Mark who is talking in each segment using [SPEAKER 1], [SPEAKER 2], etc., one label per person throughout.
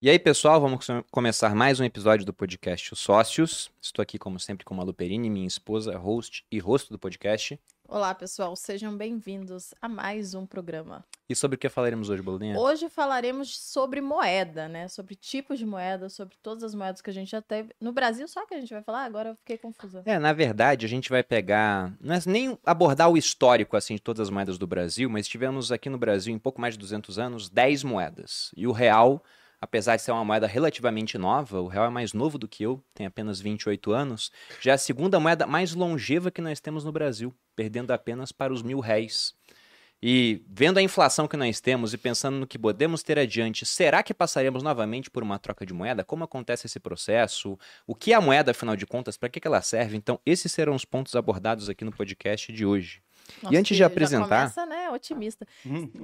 [SPEAKER 1] E aí, pessoal, vamos começar mais um episódio do podcast Os Sócios. Estou aqui, como sempre, com a Malu Perini, minha esposa, host e rosto do podcast.
[SPEAKER 2] Olá, pessoal, sejam bem-vindos a mais um programa.
[SPEAKER 1] E sobre o que falaremos hoje, Boludinha?
[SPEAKER 2] Hoje falaremos sobre moeda, né? Sobre tipos de moeda, sobre todas as moedas que a gente já teve. No Brasil, só que a gente vai falar, agora eu fiquei confusa.
[SPEAKER 1] É, na verdade, a gente vai pegar. Não é nem abordar o histórico assim de todas as moedas do Brasil, mas tivemos aqui no Brasil, em pouco mais de 200 anos, 10 moedas. E o real apesar de ser uma moeda relativamente nova, o real é mais novo do que eu, tem apenas 28 anos, já é a segunda moeda mais longeva que nós temos no Brasil, perdendo apenas para os mil réis. E vendo a inflação que nós temos e pensando no que podemos ter adiante, será que passaremos novamente por uma troca de moeda? Como acontece esse processo? O que é a moeda, afinal de contas? Para que ela serve? Então, esses serão os pontos abordados aqui no podcast de hoje.
[SPEAKER 2] Nossa,
[SPEAKER 1] e antes de apresentar.
[SPEAKER 2] começa, né, otimista.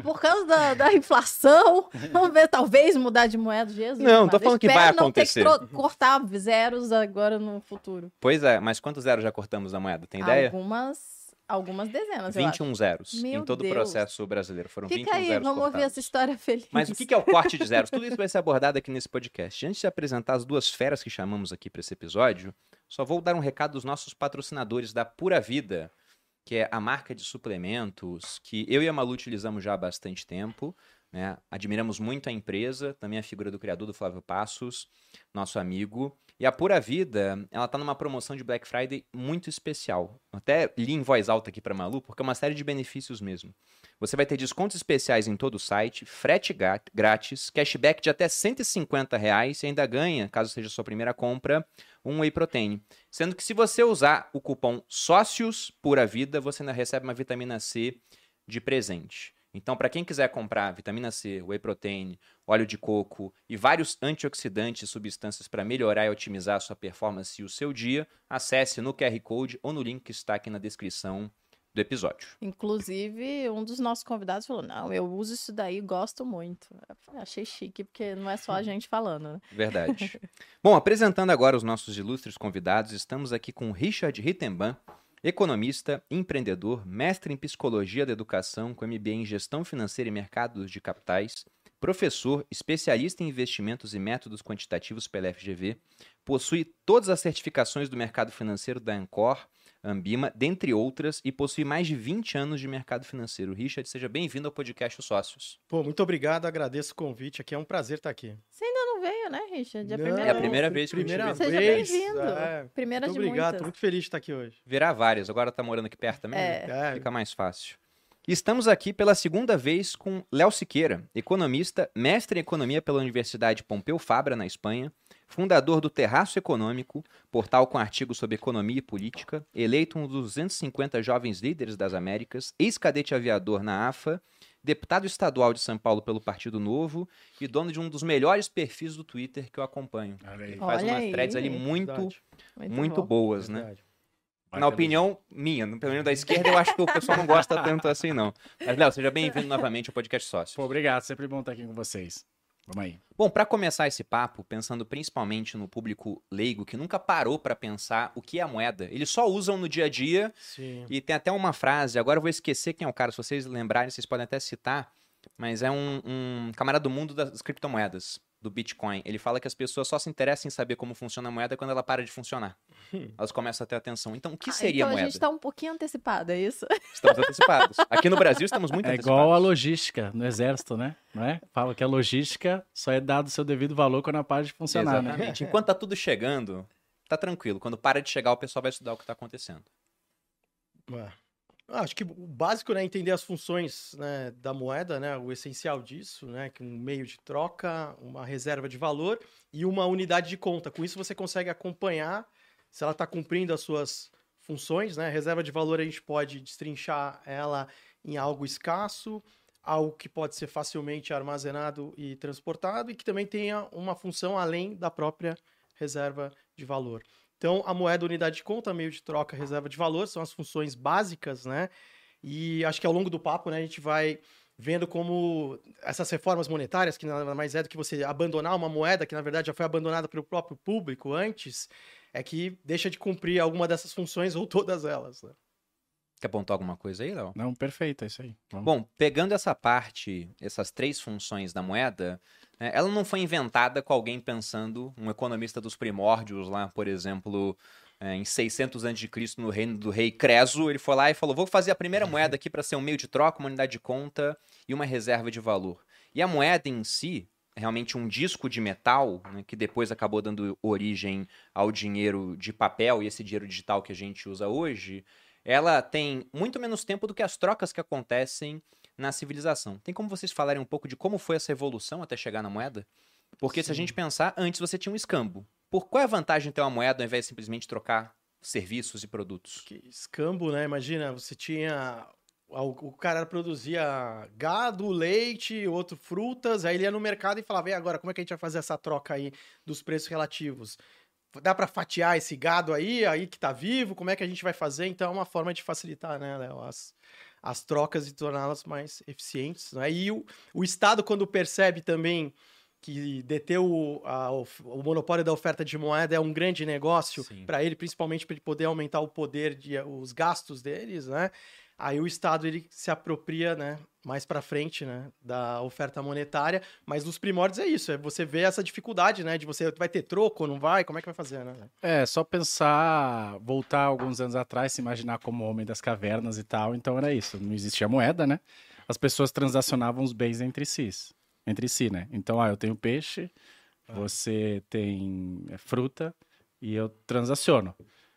[SPEAKER 2] Por causa da, da, inflação, vamos ver, talvez mudar de moeda, Jesus.
[SPEAKER 1] Não, tô falando que vai acontecer.
[SPEAKER 2] Não ter que cortar zeros agora no futuro.
[SPEAKER 1] Pois é, mas quantos zeros já cortamos da moeda? Tem ideia?
[SPEAKER 2] Algumas. Algumas dezenas,
[SPEAKER 1] 21 zeros Meu em todo Deus. o processo brasileiro. Foram
[SPEAKER 2] Fica
[SPEAKER 1] 21
[SPEAKER 2] aí,
[SPEAKER 1] zeros
[SPEAKER 2] vamos
[SPEAKER 1] cortados.
[SPEAKER 2] ouvir essa história feliz.
[SPEAKER 1] Mas o que é o corte de zeros? Tudo isso vai ser abordado aqui nesse podcast. Antes de apresentar as duas feras que chamamos aqui para esse episódio, só vou dar um recado dos nossos patrocinadores da Pura Vida que é a marca de suplementos que eu e a Malu utilizamos já há bastante tempo. Né? Admiramos muito a empresa, também a figura do criador do Flávio Passos, nosso amigo. E a Pura Vida, ela está numa promoção de Black Friday muito especial. até li em voz alta aqui para Malu, porque é uma série de benefícios mesmo. Você vai ter descontos especiais em todo o site, frete grátis, cashback de até 150 reais e ainda ganha, caso seja sua primeira compra, um whey protein. Sendo que se você usar o cupom SÓCIOS Pura Vida, você ainda recebe uma vitamina C de presente. Então, para quem quiser comprar vitamina C, whey protein, óleo de coco e vários antioxidantes e substâncias para melhorar e otimizar a sua performance e o seu dia, acesse no QR Code ou no link que está aqui na descrição do episódio.
[SPEAKER 2] Inclusive, um dos nossos convidados falou: Não, eu uso isso daí, gosto muito. Falei, Achei chique, porque não é só a gente falando, né?
[SPEAKER 1] Verdade. Bom, apresentando agora os nossos ilustres convidados, estamos aqui com Richard Rittenban, economista, empreendedor, mestre em psicologia da educação, com MBA em gestão financeira e mercados de capitais, professor, especialista em investimentos e métodos quantitativos pela FGV, possui todas as certificações do mercado financeiro da Ancor Ambima, dentre outras, e possui mais de 20 anos de mercado financeiro. Richard, seja bem-vindo ao podcast Os Sócios.
[SPEAKER 3] Pô, muito obrigado, agradeço o convite aqui, é um prazer estar aqui.
[SPEAKER 2] Não veio, né, Richard?
[SPEAKER 1] É a primeira, é a primeira vez que
[SPEAKER 3] primeira
[SPEAKER 1] vez.
[SPEAKER 2] Seja bem-vindo. É, primeira
[SPEAKER 3] muito
[SPEAKER 2] de
[SPEAKER 3] obrigado,
[SPEAKER 2] muitas.
[SPEAKER 3] muito feliz de estar aqui hoje.
[SPEAKER 1] Virá várias, agora tá morando aqui perto também,
[SPEAKER 2] É.
[SPEAKER 1] né? fica mais fácil. E Estamos aqui pela segunda vez com Léo Siqueira, economista, mestre em economia pela Universidade Pompeu Fabra, na Espanha, fundador do Terraço Econômico, portal com artigos sobre economia e política, eleito um dos 250 jovens líderes das Américas, ex-cadete aviador na AFA, deputado estadual de São Paulo pelo Partido Novo e dono de um dos melhores perfis do Twitter que eu acompanho.
[SPEAKER 3] Olha
[SPEAKER 1] Faz
[SPEAKER 2] Olha
[SPEAKER 1] umas
[SPEAKER 2] aí.
[SPEAKER 1] threads ali muito,
[SPEAKER 3] Verdade,
[SPEAKER 1] muito,
[SPEAKER 2] bom.
[SPEAKER 1] boas, né?
[SPEAKER 3] verdade.
[SPEAKER 1] Na opinião minha, pelo menos da esquerda, eu acho que o pessoal não gosta tanto assim, não. Mas, Léo, seja bem-vindo novamente ao podcast Sócio.
[SPEAKER 4] Pô, obrigado, sempre bom estar aqui com vocês. Vamos aí.
[SPEAKER 1] Bom, para começar esse papo, pensando principalmente no público leigo que nunca parou para pensar o que é a moeda, eles só usam no dia a dia
[SPEAKER 3] Sim.
[SPEAKER 1] e tem até uma frase, agora eu vou esquecer quem é o cara, se vocês lembrarem, vocês podem até citar, mas é um, um camarada do mundo das criptomoedas, do Bitcoin. Ele fala que as pessoas só se interessam em saber como funciona a moeda quando ela para de funcionar. Elas começam a ter atenção. Então, o que
[SPEAKER 2] Ah,
[SPEAKER 1] seria
[SPEAKER 2] então
[SPEAKER 1] moeda?
[SPEAKER 2] a gente tá um pouquinho antecipado, é isso?
[SPEAKER 1] Estamos antecipados. Aqui no Brasil estamos muito
[SPEAKER 4] É
[SPEAKER 1] antecipados.
[SPEAKER 4] igual a logística no exército, né? Não é? Fala que a logística só é dado o seu devido valor quando ela para de funcionar, né?
[SPEAKER 1] Exatamente. Enquanto tá tudo chegando, tá tranquilo. Quando para de chegar, o pessoal vai estudar o que tá acontecendo.
[SPEAKER 3] É. Ah, Acho que o básico é entender as funções né, da moeda, né, o essencial disso, né, que um meio de troca, uma reserva de valor e uma unidade de conta. Com isso você consegue acompanhar se ela está cumprindo as suas funções. Né? Reserva de valor a gente pode destrinchar ela em algo escasso, algo que pode ser facilmente armazenado e transportado e que também tenha uma função além da própria reserva de valor. Então, a moeda unidade de conta, meio de troca, reserva de valor, são as funções básicas, né? E acho que ao longo do papo, né, a gente vai vendo como essas reformas monetárias, que nada mais é do que você abandonar uma moeda que na verdade já foi abandonada pelo próprio público antes, é que deixa de cumprir alguma dessas funções ou todas elas. Né?
[SPEAKER 1] Quer apontar alguma coisa aí, Léo?
[SPEAKER 4] Não, perfeito, é isso aí. Vamos.
[SPEAKER 1] Bom, pegando essa parte, essas três funções da moeda, né, ela não foi inventada com alguém pensando, um economista dos primórdios lá, por exemplo, é, em 600 a.C., no reino do rei Creso, ele foi lá e falou: vou fazer a primeira moeda aqui para ser um meio de troca, uma unidade de conta e uma reserva de valor. E a moeda em si, realmente um disco de metal, né, que depois acabou dando origem ao dinheiro de papel e esse dinheiro digital que a gente usa hoje, ela tem muito menos tempo do que as trocas que acontecem na civilização. Tem como vocês falarem um pouco de como foi essa evolução até chegar na moeda? Porque se a
[SPEAKER 3] Sim.
[SPEAKER 1] gente pensar, antes você tinha um escambo. Por qual é a vantagem de ter uma moeda ao invés de simplesmente trocar serviços e produtos?
[SPEAKER 3] Que escambo, né? Imagina, você tinha. O o cara produzia gado, leite, outro frutas, aí ele ia no mercado e falava: e agora, como é que a gente vai fazer essa troca aí dos preços relativos? Dá pra fatiar esse gado aí, aí que tá vivo? Como é que a gente vai fazer? Então é uma forma de facilitar, né, Léo, as, as trocas e torná-las mais eficientes. Né? E o, o Estado, quando percebe também que deter o, a o monopólio da oferta de moeda é um grande negócio para ele, principalmente para ele poder aumentar o poder de os gastos deles, né? Aí o Estado ele se apropria, né, mais para frente, né, da oferta monetária, mas nos primórdios é isso, é você vê essa dificuldade, né, de você vai ter troco, não vai, como é que vai fazer, né?
[SPEAKER 4] É, só pensar, voltar alguns anos atrás, se imaginar como homem das cavernas e tal, então era isso, não existia moeda, né? As pessoas transacionavam os bens entre si, entre si, né? Então, ah, eu tenho peixe, você tem é, fruta e eu transaciono.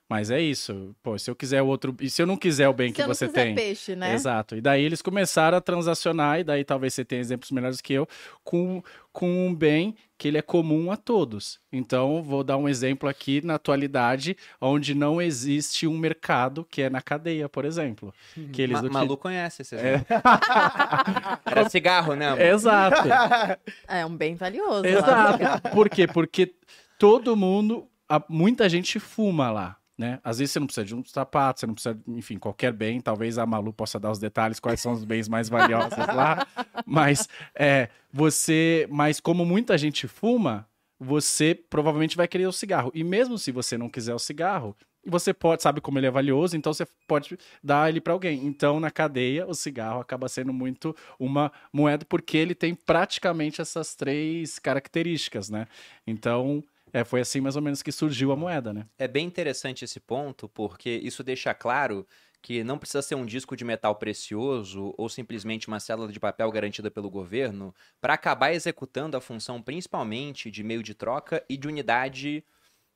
[SPEAKER 4] Mas é isso, pô, se eu quiser o outro, e se eu não quiser o bem
[SPEAKER 2] Se
[SPEAKER 4] que
[SPEAKER 2] eu não
[SPEAKER 4] você tem,
[SPEAKER 2] peixe, né?
[SPEAKER 4] Exato. E daí eles começaram a transacionar, e daí talvez você tenha exemplos melhores que eu, com, com um bem que ele é comum a todos. Então, vou dar um exemplo aqui na atualidade, onde não existe um mercado que é na cadeia, por exemplo. Que eles
[SPEAKER 1] Ma Malu conhece esse
[SPEAKER 4] É.
[SPEAKER 1] exemplo. Era cigarro, né? amor?
[SPEAKER 4] Exato.
[SPEAKER 2] É um bem valioso. lá.
[SPEAKER 4] Exato. Por quê? Porque todo mundo, a- muita gente fuma lá. Né? Às vezes você não precisa de um sapato, você não precisa, enfim, qualquer bem. Talvez a Malu possa dar os detalhes quais são os bens mais valiosos lá. Mas é, você, mas como muita gente fuma, você provavelmente vai querer o cigarro. E mesmo se você não quiser o cigarro, você pode, sabe como ele é valioso, então você pode dar ele para alguém. Então, na cadeia, o cigarro acaba sendo muito uma moeda porque ele tem praticamente essas três características, né? Então, é, foi assim mais ou menos que surgiu a moeda, né?
[SPEAKER 1] É bem interessante esse ponto, porque isso deixa claro que não precisa ser um disco de metal precioso ou simplesmente uma célula de papel garantida pelo governo para acabar executando a função principalmente de meio de troca e de unidade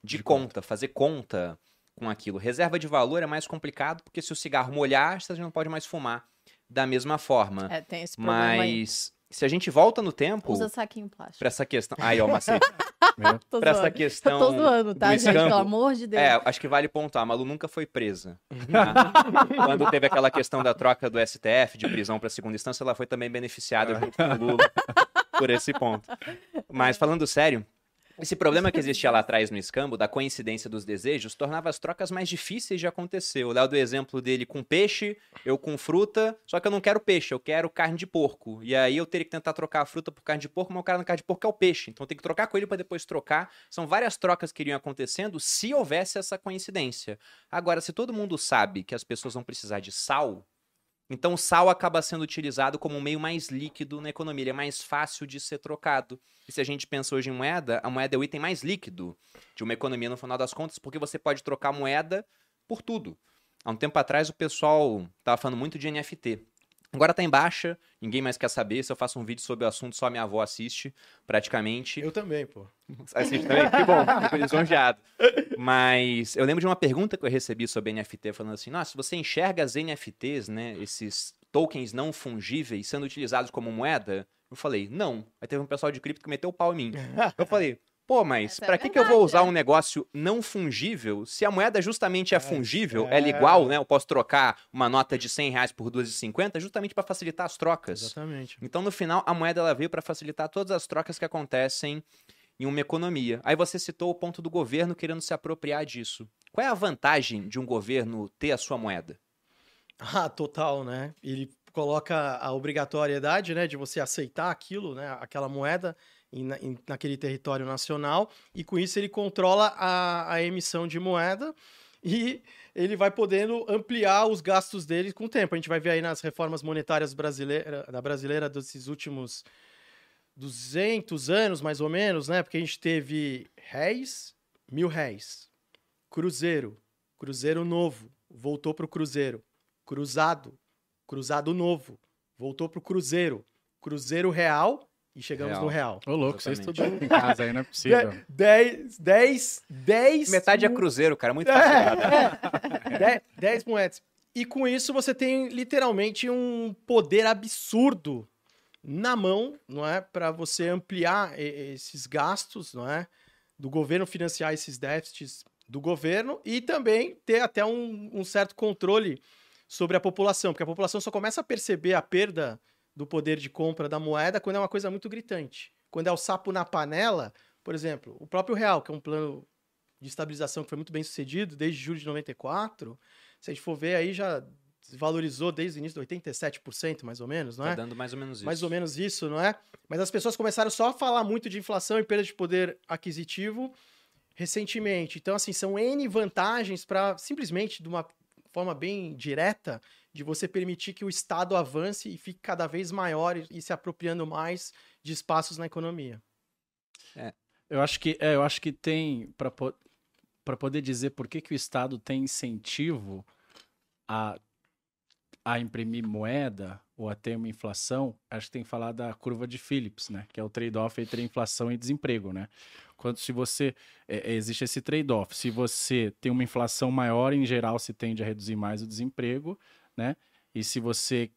[SPEAKER 1] de,
[SPEAKER 4] De
[SPEAKER 1] conta, fazer conta com aquilo. Reserva de valor é mais complicado porque se o cigarro molhar, você não pode mais fumar da mesma forma.
[SPEAKER 2] É, tem esse problema aí.
[SPEAKER 1] Se a gente volta no tempo
[SPEAKER 2] Usa saquinho plástico.
[SPEAKER 1] para essa questão, aí ó, macete,
[SPEAKER 2] Tô
[SPEAKER 1] para essa questão
[SPEAKER 2] Tô zoando, tá, gente? Pelo amor de Deus.
[SPEAKER 1] É, acho que vale pontuar. A Malu nunca foi presa. tá? Quando teve aquela questão da troca do STF de prisão para segunda instância, ela foi também beneficiada junto com o Lula por esse ponto. Mas falando sério, esse problema que existia lá atrás no escambo, da coincidência dos desejos, tornava as trocas mais difíceis de acontecer. O Léo do exemplo dele com peixe, eu com fruta, só que eu não quero peixe, eu quero carne de porco. E aí eu teria que tentar trocar a fruta por carne de porco, mas o cara na carne de porco é o peixe. Então tenho que trocar com ele para depois trocar. São várias trocas que iriam acontecendo se houvesse essa coincidência. Agora, se todo mundo sabe que as pessoas vão precisar de sal, então o sal acaba sendo utilizado como um meio mais líquido na economia, ele é mais fácil de ser trocado. E se a gente pensa hoje em moeda, a moeda é o item mais líquido de uma economia no final das contas, porque você pode trocar moeda por tudo. Há um tempo atrás o pessoal estava falando muito de NFT. Agora tá em baixa, ninguém mais quer saber. Se eu faço um vídeo sobre o assunto, só minha avó assiste, praticamente.
[SPEAKER 3] Eu também, pô.
[SPEAKER 1] Assiste também? Que bom, fico lisonjeado. Mas eu lembro de uma pergunta que eu recebi sobre NFT, falando assim: nossa, você enxerga as NFTs, né, esses tokens não fungíveis, sendo utilizados como moeda? Eu falei, não. Aí teve um pessoal de cripto que meteu o pau em mim. Eu falei, pô, mas
[SPEAKER 2] Essa é
[SPEAKER 1] pra que, que eu vou usar
[SPEAKER 2] é.
[SPEAKER 1] um negócio não fungível se a moeda justamente é
[SPEAKER 3] É,
[SPEAKER 1] fungível,
[SPEAKER 3] é.
[SPEAKER 1] ela é igual, né? Eu posso trocar uma nota de 100 reais por 2,50 justamente para facilitar as trocas.
[SPEAKER 3] Exatamente.
[SPEAKER 1] Então, no final, a moeda ela veio para facilitar todas as trocas que acontecem em uma economia. Aí você citou o ponto do governo querendo se apropriar disso. Qual é a vantagem de um governo ter a sua moeda?
[SPEAKER 3] Ah, total, né? Ele coloca a obrigatoriedade, né, de você aceitar aquilo, né, aquela moeda naquele território nacional, e com isso ele controla a, a emissão de moeda e ele vai podendo ampliar os gastos dele com o tempo. A gente vai ver aí nas reformas monetárias brasileira, da brasileira desses últimos 200 anos, mais ou menos, né? Porque a gente teve réis, mil réis, cruzeiro, cruzeiro novo, voltou para o cruzeiro, cruzado, cruzado novo, voltou para o cruzeiro, cruzeiro real e chegamos
[SPEAKER 1] Real.
[SPEAKER 3] no real.
[SPEAKER 4] Ô, louco, você
[SPEAKER 1] Exatamente.
[SPEAKER 4] estudou em casa aí, não é possível.
[SPEAKER 3] 10, 10, 10...
[SPEAKER 1] Metade é cruzeiro, cara. Muito fácil.
[SPEAKER 3] É, 10 moedas. E com isso você tem literalmente um poder absurdo na mão, não é? Para você ampliar esses gastos, não é? Do governo financiar esses déficits do governo e também ter até um, um certo controle sobre a população, porque a população só começa a perceber a perda do poder de compra da moeda quando é uma coisa muito gritante. Quando é o sapo na panela, por exemplo, o próprio real, que é um plano de estabilização que foi muito bem sucedido desde julho de 94, se a gente for ver aí já valorizou desde o início de 87% mais ou menos, não
[SPEAKER 1] Tá
[SPEAKER 3] é?
[SPEAKER 1] dando mais ou menos isso.
[SPEAKER 3] Mais ou menos isso, não é? Mas as pessoas começaram só a falar muito de inflação e perda de poder aquisitivo recentemente. Então, assim, são N vantagens para simplesmente, de uma forma bem direta, de você permitir que o Estado avance e fique cada vez maior e, se apropriando mais de espaços na economia.
[SPEAKER 4] Eu acho que, é, eu acho que tem, para po poder dizer por que, que o Estado tem incentivo a, a imprimir moeda ou a ter uma inflação, acho que tem que falar da curva de Phillips, né? Que é o trade-off entre inflação e desemprego, né? Quando se você. é, é, existe esse trade-off. Se você tem uma inflação maior, em geral, se tende a reduzir mais o desemprego, né? E se você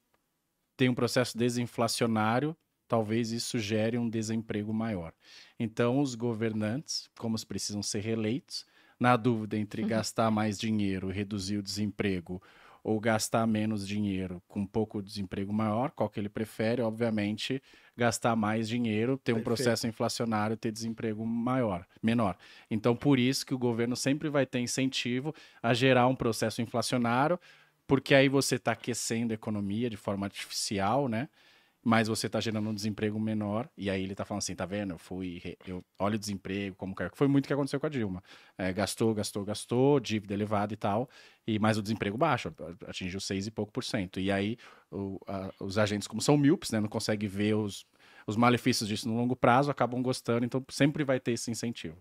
[SPEAKER 4] tem um processo desinflacionário, talvez isso gere um desemprego maior. Então, os governantes, como eles precisam ser reeleitos, na dúvida entre
[SPEAKER 2] Uhum.
[SPEAKER 4] gastar mais dinheiro e reduzir o desemprego, ou gastar menos dinheiro com um pouco de desemprego maior, qual que ele prefere? Obviamente, gastar mais dinheiro, ter um
[SPEAKER 3] Perfeito.
[SPEAKER 4] processo inflacionário, ter desemprego maior, menor. Então, por isso que o governo sempre vai ter incentivo a gerar um processo inflacionário, porque aí você está aquecendo a economia de forma artificial, né? Mas você está gerando um desemprego menor, e aí ele está falando assim, tá vendo? Eu fui, eu olha o desemprego, como que foi muito o que aconteceu com a Dilma. É, gastou, gastou, gastou, dívida elevada e tal, e mais o desemprego baixo, atingiu seis e pouco por cento. E aí o- a- os agentes, como são míopes, né, não conseguem ver os, os malefícios disso no longo prazo, acabam gostando, então sempre vai ter esse incentivo.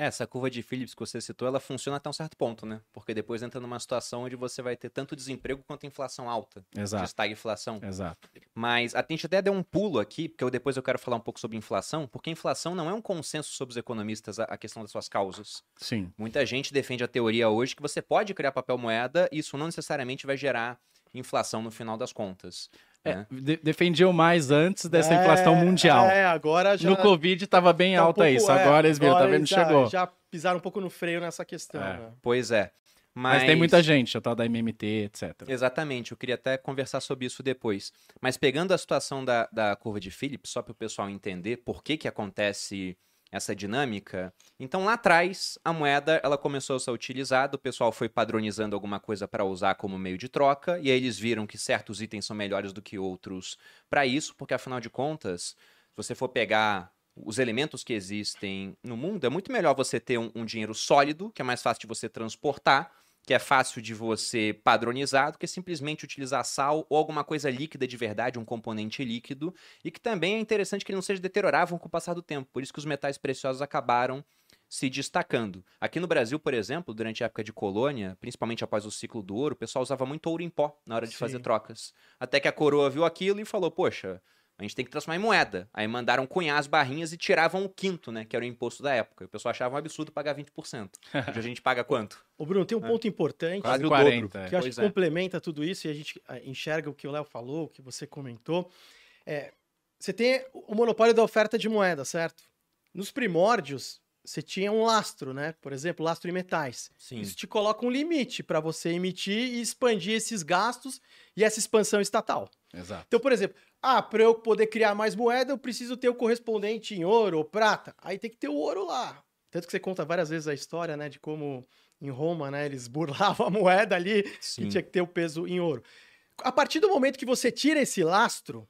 [SPEAKER 1] É, essa curva de Phillips que você citou, ela funciona até um certo ponto, né? Porque depois entra numa situação onde você vai ter tanto desemprego quanto inflação alta.
[SPEAKER 4] Exato,
[SPEAKER 1] estagflação.
[SPEAKER 4] exato.
[SPEAKER 1] Mas a gente até deu um pulo aqui, porque eu, depois eu quero falar um pouco sobre inflação, porque inflação não é um consenso sobre os economistas a, a questão das suas causas.
[SPEAKER 4] Sim,
[SPEAKER 1] Muita gente defende a teoria hoje que você pode criar papel moeda e isso não necessariamente vai gerar inflação no final das contas.
[SPEAKER 4] É,
[SPEAKER 1] né?
[SPEAKER 4] de- defendiam mais antes dessa
[SPEAKER 3] É,
[SPEAKER 4] inflação mundial.
[SPEAKER 3] É, agora já.
[SPEAKER 4] No Covid estava bem
[SPEAKER 3] tá um
[SPEAKER 4] alta
[SPEAKER 3] pouco-
[SPEAKER 4] isso,
[SPEAKER 3] é,
[SPEAKER 4] agora eles viram, tá vendo?
[SPEAKER 3] já-
[SPEAKER 4] Chegou.
[SPEAKER 3] Já pisaram um pouco no freio nessa questão.
[SPEAKER 4] É.
[SPEAKER 3] né?
[SPEAKER 1] Pois é. Mas...
[SPEAKER 4] Mas tem muita gente, a tal da MMT, etc.
[SPEAKER 1] Exatamente, eu queria até conversar sobre isso depois. Mas pegando a situação da, da curva de Phillips, só para o pessoal entender por que, que acontece essa dinâmica. Então, lá atrás, a moeda ela começou a ser utilizada, o pessoal foi padronizando alguma coisa para usar como meio de troca, e aí eles viram que certos itens são melhores do que outros para isso, porque afinal de contas, se você for pegar os elementos que existem no mundo, é muito melhor você ter um, um dinheiro sólido, que é mais fácil de você transportar, que é fácil de você padronizar do que simplesmente utilizar sal ou alguma coisa líquida de verdade, um componente líquido, e que também é interessante que ele não seja deteriorável com o passar do tempo. Por isso que os metais preciosos acabaram se destacando. Aqui no Brasil, por exemplo, durante a época de colônia, principalmente após o ciclo do ouro, o pessoal usava muito ouro em pó na hora de
[SPEAKER 3] Sim.
[SPEAKER 1] fazer trocas. Até que a coroa viu aquilo e falou: "Poxa, a gente tem que transformar em moeda. Aí mandaram cunhar as barrinhas e tiravam o quinto, né? Que era o imposto da época. O pessoal achava um absurdo pagar 20%. Hoje a gente paga quanto?
[SPEAKER 3] Ô, Bruno, tem um
[SPEAKER 1] É.
[SPEAKER 3] ponto importante
[SPEAKER 1] Quase
[SPEAKER 4] Quase
[SPEAKER 1] o
[SPEAKER 4] 40.
[SPEAKER 1] dobro.
[SPEAKER 4] é.
[SPEAKER 3] que eu acho
[SPEAKER 1] Pois
[SPEAKER 3] que
[SPEAKER 1] é.
[SPEAKER 3] complementa tudo isso e a gente ah, enxerga o que o Léo falou, o que você comentou. É, você tem o monopólio da oferta de moeda, certo? Nos primórdios, você tinha um lastro, né? Por exemplo, lastro em metais.
[SPEAKER 1] Sim.
[SPEAKER 3] Isso te coloca um limite para você emitir e expandir esses gastos e essa expansão estatal.
[SPEAKER 4] Exato.
[SPEAKER 3] Então, por exemplo, ah, para eu poder criar mais moeda, eu preciso ter o correspondente em ouro ou prata. Aí tem que ter o ouro lá. Tanto que você conta várias vezes a história, né, de como em Roma, né, eles burlavam a moeda ali
[SPEAKER 1] Sim.
[SPEAKER 3] e tinha que ter o peso em ouro. A partir do momento que você tira esse lastro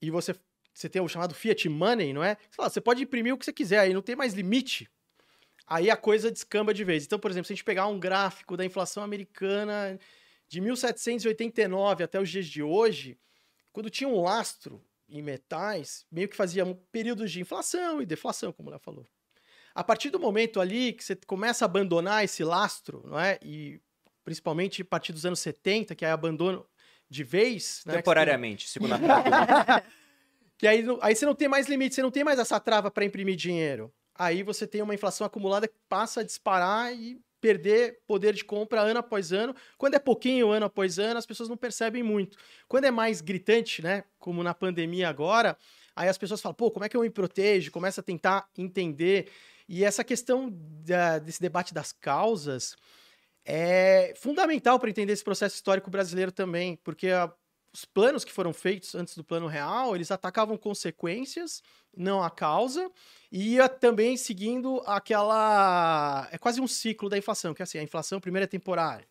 [SPEAKER 3] e você, você tem o chamado fiat money, não é? Sei lá, você pode imprimir o que você quiser aí, não tem mais limite. aí a coisa descamba de vez. Então, por exemplo, se a gente pegar um gráfico da inflação americana de 1789 até os dias de hoje, quando tinha um lastro em metais, meio que fazia períodos de inflação e deflação, como ela falou. A partir do momento ali que você começa a abandonar esse lastro, não é? E principalmente a partir dos anos 70, que é abandono de vez. Né?
[SPEAKER 1] Temporariamente, segundo a pergunta.
[SPEAKER 3] que aí, aí você não tem mais limite, você não tem mais essa trava para imprimir dinheiro. Aí você tem uma inflação acumulada que passa a disparar e perder poder de compra ano após ano. Quando é pouquinho, ano após ano, as pessoas não percebem muito. Quando é mais gritante, né, como na pandemia agora, aí as pessoas falam, pô, como é que eu me protejo? Começa a tentar entender. E essa questão da, desse debate das causas é fundamental para entender esse processo histórico brasileiro também, porque a, os planos que foram feitos antes do plano real, eles atacavam consequências, não a causa, e ia também seguindo aquela. É quase um ciclo da inflação, que é assim: a inflação primeiro é temporária.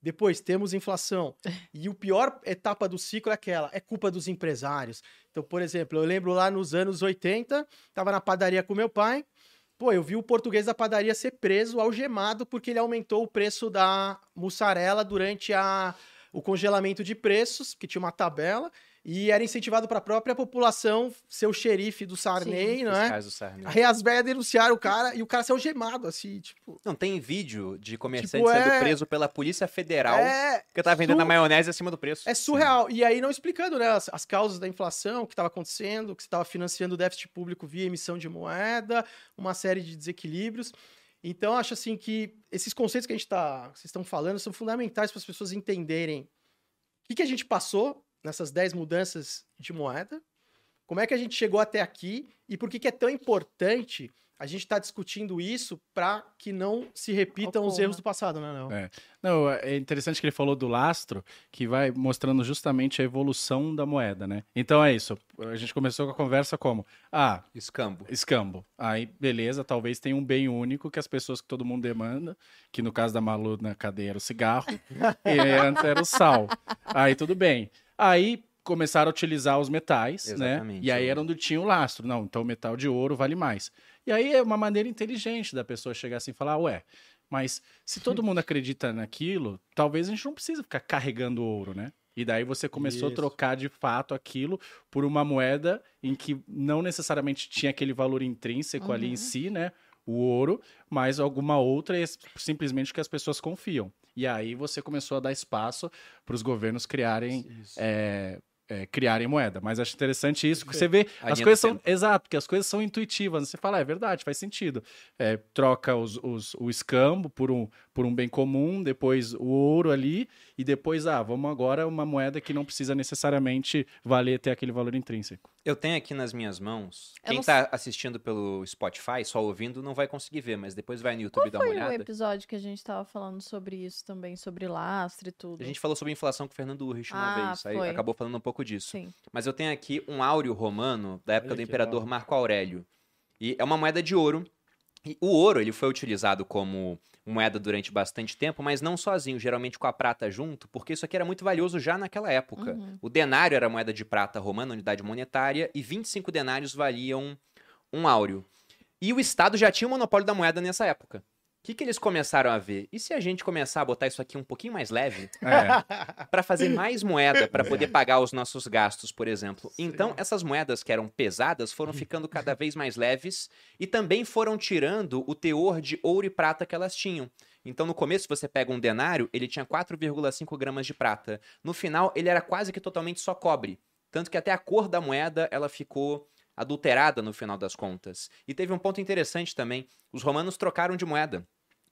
[SPEAKER 3] Depois temos inflação. E o pior etapa do ciclo é aquela, é culpa dos empresários. Então, por exemplo, eu lembro lá nos anos 80, estava na padaria com meu pai. Pô, eu vi o português da padaria ser preso, algemado, porque ele aumentou o preço da mussarela durante a, o congelamento de preços, que tinha uma tabela, e era incentivado para a própria população ser o xerife do Sarney,
[SPEAKER 1] Sim,
[SPEAKER 3] não é?
[SPEAKER 1] do Sarney.
[SPEAKER 3] Aí as velhas denunciaram o cara e o cara saiu gemado, assim, tipo.
[SPEAKER 1] Não, tem vídeo de comerciante
[SPEAKER 3] Tipo,
[SPEAKER 1] sendo
[SPEAKER 3] é-
[SPEAKER 1] preso pela Polícia Federal
[SPEAKER 3] É,
[SPEAKER 1] que tá vendendo
[SPEAKER 3] su-
[SPEAKER 1] a maionese acima do preço.
[SPEAKER 3] é surreal. E aí não explicando, né, as, as causas da inflação, o que estava acontecendo, que você estava financiando o déficit público via emissão de moeda, uma série de desequilíbrios. Então, acho assim que esses conceitos que a gente tá, que vocês estão falando são fundamentais para as pessoas entenderem o que, que a gente passou nessas 10 mudanças de moeda, como é que a gente chegou até aqui e por que, que é tão importante a gente estar discutindo isso para que não se repitam os
[SPEAKER 2] Ocorra.
[SPEAKER 3] erros do passado, né? Não?
[SPEAKER 4] É. Não, é interessante que ele falou do lastro, que vai mostrando justamente a evolução da moeda, né? Então é isso. A gente começou com a conversa como: ah,
[SPEAKER 1] Escambo.
[SPEAKER 4] escambo. Aí, beleza, talvez tenha um bem único que as pessoas que todo mundo demanda, que no caso da Malu na cadeia era o cigarro, e antes era o sal. Aí tudo bem. Aí começaram a utilizar os metais, né?
[SPEAKER 1] Exatamente,
[SPEAKER 4] E aí era onde tinha o lastro. Não, então o metal de ouro vale mais. E aí é uma maneira inteligente da pessoa chegar assim e falar, ué, mas se todo mundo acredita naquilo, talvez a gente não precisa ficar carregando ouro, né? E daí você começou
[SPEAKER 3] Isso.
[SPEAKER 4] a trocar de fato aquilo por uma moeda em que não necessariamente tinha aquele valor intrínseco ali em
[SPEAKER 2] Uhum.
[SPEAKER 4] si, né? O ouro, mas alguma outra, simplesmente que as pessoas confiam. E aí você começou a dar espaço para os governos criarem é, é, criarem moeda. Mas acho interessante isso, porque você vê,
[SPEAKER 1] A
[SPEAKER 4] as coisas são. Exato, porque as coisas são intuitivas. Você fala, "Ah, é verdade, faz sentido. É, troca os, os- o escambo por um, por um bem comum, depois o ouro ali, e depois, ah, vamos agora uma moeda que não precisa necessariamente valer ter aquele valor intrínseco.
[SPEAKER 1] Eu tenho aqui nas minhas mãos.
[SPEAKER 2] Eu
[SPEAKER 1] Quem tá assistindo pelo Spotify, só ouvindo, não vai conseguir ver, mas depois vai no YouTube dar uma
[SPEAKER 2] Foi o
[SPEAKER 1] olhada.
[SPEAKER 2] episódio que a gente tava falando sobre isso também, sobre lastro e tudo.
[SPEAKER 1] A gente falou sobre inflação com o Fernando Urrich uma
[SPEAKER 2] Ah,
[SPEAKER 1] vez, aí
[SPEAKER 2] foi.
[SPEAKER 1] acabou falando um pouco disso.
[SPEAKER 2] Sim.
[SPEAKER 1] Mas eu tenho aqui um áureo romano da época
[SPEAKER 3] Olha
[SPEAKER 1] do imperador
[SPEAKER 3] legal.
[SPEAKER 1] Marco Aurélio. E é uma moeda de ouro. E o ouro, ele foi utilizado como moeda durante bastante tempo, mas não sozinho, geralmente com a prata junto, porque isso aqui era muito valioso já naquela época.
[SPEAKER 2] Uhum.
[SPEAKER 1] O denário era moeda de prata romana, unidade monetária, e 25 denários valiam um áureo. E o Estado já tinha o monopólio da moeda nessa época. O que, que eles começaram a ver? E se a gente começar a botar isso aqui um pouquinho mais leve?
[SPEAKER 4] É,
[SPEAKER 1] para fazer mais moeda para poder pagar os nossos gastos, por exemplo.
[SPEAKER 3] Sim.
[SPEAKER 1] Então, essas moedas que eram pesadas foram ficando cada vez mais leves e também foram tirando o teor de ouro e prata que elas tinham. Então, no começo, você pega um denário, ele tinha 4,5 gramas de prata. No final, ele era quase que totalmente só cobre. Tanto que até a cor da moeda, ela ficou adulterada no final das contas. E teve um ponto interessante também. Os romanos trocaram de moeda.